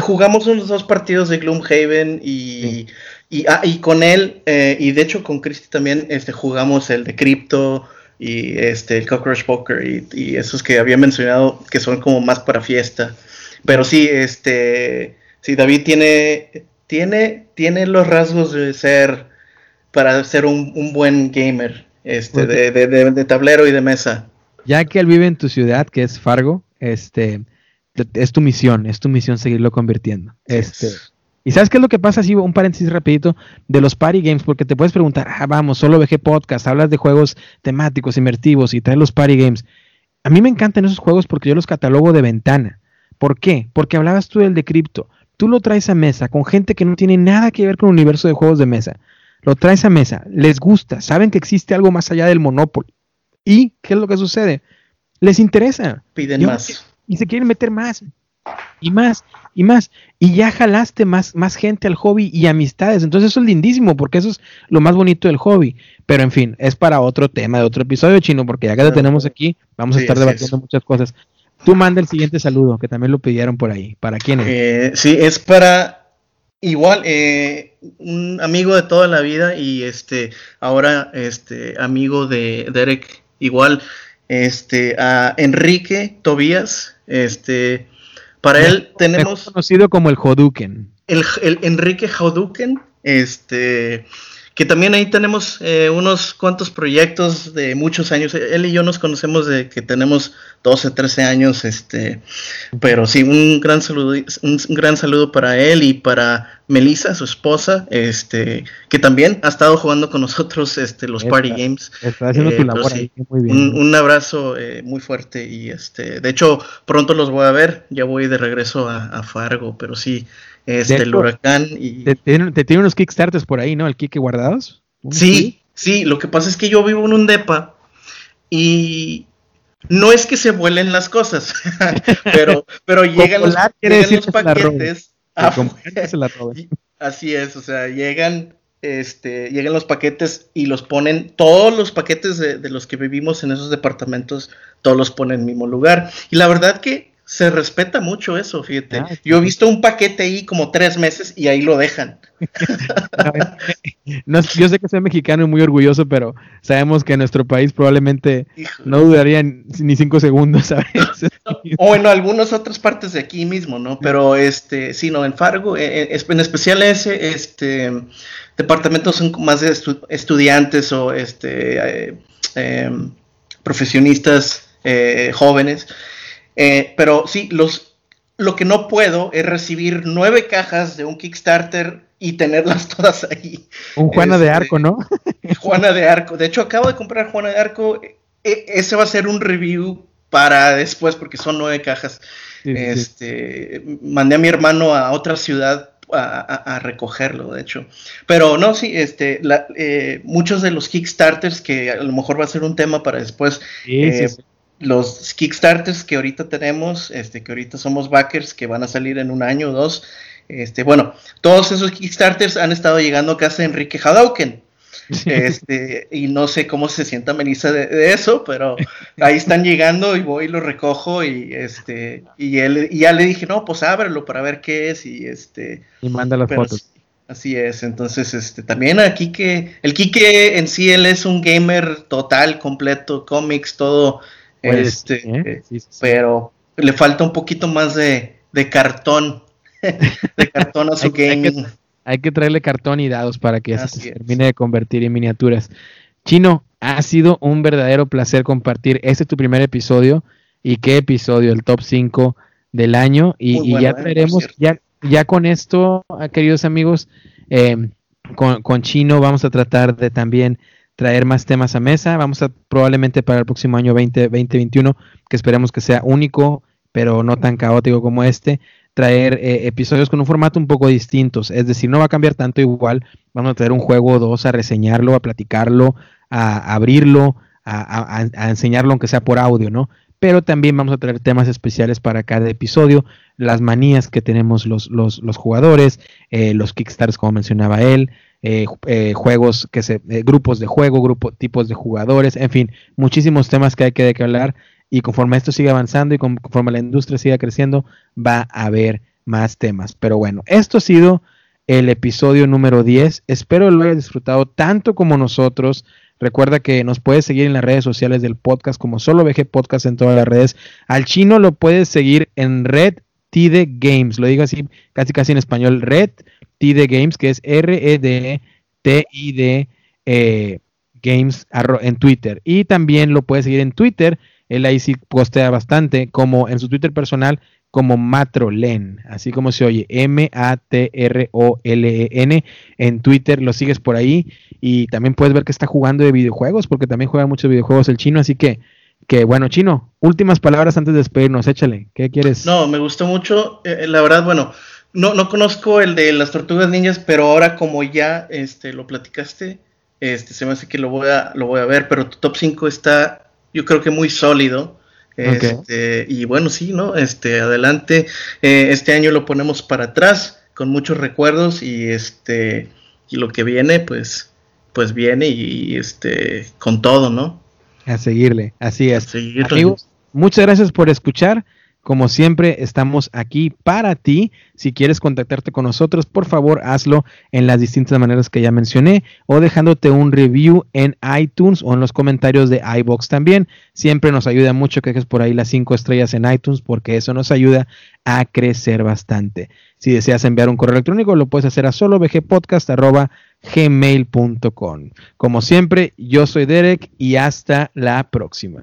Jugamos unos dos partidos de Gloomhaven y, y, ah, y, con él, eh, y de hecho con Christy también, este, jugamos el de Crypto y este, el Cockroach Poker y, y, esos que había mencionado que son como más para fiesta. Pero sí, este, sí, David tiene, tiene, tiene los rasgos de ser, para ser un, buen gamer, este, de, de, tablero y de mesa. Ya que él vive en tu ciudad, que es Fargo, este, es tu misión, es tu misión seguirlo convirtiendo. Este, y sabes qué es lo que pasa, así un paréntesis rapidito, de los party games, porque te puedes preguntar, ah, vamos, solo VG Podcast, hablas de juegos temáticos, inmertivos y traes los party games. A mí me encantan esos juegos porque yo los catalogo de ventana. ¿Por qué? Porque hablabas tú del de cripto. Tú lo traes a mesa con gente que no tiene nada que ver con el universo de juegos de mesa. Lo traes a mesa, les gusta, saben que existe algo más allá del Monopoly. ¿Y qué es lo que sucede? Les interesa. Piden más. Y se quieren meter más y más y más. Y ya jalaste más, más gente al hobby y amistades. Entonces eso es lindísimo porque eso es lo más bonito del hobby. Pero en fin, es para otro tema de otro episodio chino porque ya que lo tenemos aquí, vamos a estar debatiendo muchas cosas. Tú manda el siguiente saludo, que también lo pidieron por ahí. ¿Para quién es? Eh, sí, es para igual eh, un amigo de toda la vida y este ahora este amigo de Derek igual este a Enrique Tobías este para él tenemos. conocido como el Joduken. El, el Enrique Joduken, este que también ahí tenemos eh, unos cuantos proyectos de muchos años. Él y yo nos conocemos de que tenemos 12, 13 años, este, pero sí, un gran saludo, un gran saludo para él y para Melissa, su esposa, este, que también ha estado jugando con nosotros este, los party games. Está haciendo eh, labor muy bien. Un, abrazo eh, muy fuerte y este, de hecho, pronto los voy a ver, ya voy de regreso a Fargo, pero sí, este, el huracán. Y... Te, tiene unos Kickstarters por ahí, ¿no? El Kike guardados. Sí, sí, lo que pasa es que yo vivo en un DEPA y no es que se vuelen las cosas, (laughs) pero, pero llegan los, paquetes. así es, o sea, llegan, este, llegan los paquetes y los ponen, todos los paquetes de, de los que vivimos en esos departamentos, todos los ponen en el mismo lugar. Y la verdad que se respeta mucho eso, fíjate. Ah, yo he visto un paquete ahí como tres meses y ahí lo dejan. (laughs) yo sé que soy mexicano y muy orgulloso, pero sabemos que en nuestro país probablemente no dudarían ni cinco segundos, ¿sabes? (laughs) (laughs) o en algunas otras partes de aquí mismo, ¿no? Pero este, sí, no, en Fargo, eh, eh, en especial ese, este, departamentos son más de estudiantes o este, eh, profesionistas jóvenes. Eh, pero sí, los, lo que no puedo es recibir nueve cajas de un Kickstarter y tenerlas (laughs) todas ahí. Un Juana de este, Arco, ¿no? (laughs) Juana de Arco. De hecho, acabo de comprar Juana de Arco. E, ese va a ser un review para después porque son nueve cajas. este, mandé a mi hermano a otra ciudad a, recogerlo, de hecho. Pero no, sí, este, eh, muchos de los Kickstarters, que a lo mejor va a ser un tema para después, eh, los Kickstarters que ahorita tenemos, este, que ahorita somos backers, que van a salir en un año o dos, este, bueno, todos esos Kickstarters han estado llegando a casa de Enrique Hadauken. Este, y no sé cómo se sienta Melissa de, eso, pero ahí están llegando y voy y lo recojo y este, y él, y ya le dije, no, pues ábrelo para ver qué es, y este. Y manda las fotos. Así es, entonces este también aquí que el Kike en sí él es un gamer total, completo, cómics, todo este, ¿eh? pero le falta un poquito más de, cartón, (laughs) de cartón a (laughs) su game. Hay que, traerle cartón y dados para que se termine de convertir en miniaturas. Chino, ha sido un verdadero placer compartir este tu primer episodio y qué episodio, el top 5 del año y, ya traeremos, ya, ya con esto, ah, queridos amigos, eh, con, con Chino vamos a tratar de también traer más temas a mesa. Vamos a probablemente para el próximo año 2021, que esperemos que sea único, pero no tan caótico como este, traer eh, episodios con un formato un poco distintos. Es decir, no va a cambiar tanto igual. Vamos a traer un juego o dos a reseñarlo, a platicarlo, a, abrirlo, a, enseñarlo aunque sea por audio, ¿no? Pero también vamos a traer temas especiales para cada episodio, las manías que tenemos los, los, los jugadores, eh, los kickstarts como mencionaba él, eh, eh, juegos que se, eh, grupos de juego, grupos, tipos de jugadores, en fin, muchísimos temas que hay que, que hablar y conforme esto sigue avanzando y conforme la industria siga creciendo, va a haber más temas. Pero bueno, esto ha sido el episodio número 10. Espero lo hayas disfrutado tanto como nosotros. Recuerda que nos puedes seguir en las redes sociales del podcast como solo VG Podcast en todas las redes. Al chino lo puedes seguir en Red Tide Games. Lo digo así casi casi en español. Red T Games, que es R-E-D-T-I-D eh, Games en Twitter. Y también lo puedes seguir en Twitter. Él ahí sí postea bastante, como en su Twitter personal, como Matrolen, así como se oye, M-A-T-R-O-L-E-N. En Twitter lo sigues por ahí y también puedes ver que está jugando de videojuegos, porque también juega muchos videojuegos el chino, así que, que bueno, chino, últimas palabras antes de despedirnos, échale, ¿qué quieres? No, me gustó mucho, eh, la verdad, bueno, no, no conozco el de las tortugas ninjas, pero ahora como ya este, lo platicaste, este, se me hace que lo voy a, lo voy a ver, pero tu top 5 está, yo creo que muy sólido. Este, y bueno, sí, ¿no? Este, adelante. Eh, este año lo ponemos para atrás, con muchos recuerdos, y este, y lo que viene, pues, pues viene y, este, con todo, ¿no? A seguirle, así es. Amigos, muchas gracias por escuchar. Como siempre, estamos aquí para ti. Si quieres contactarte con nosotros, por favor, hazlo en las distintas maneras que ya mencioné o dejándote un review en iTunes o en los comentarios de iBox también. Siempre nos ayuda mucho que dejes por ahí las cinco estrellas en iTunes porque eso nos ayuda a crecer bastante. Si deseas enviar un correo electrónico, lo puedes hacer a solovgpodcast.gmail.com. Como siempre, yo soy Derek y hasta la próxima.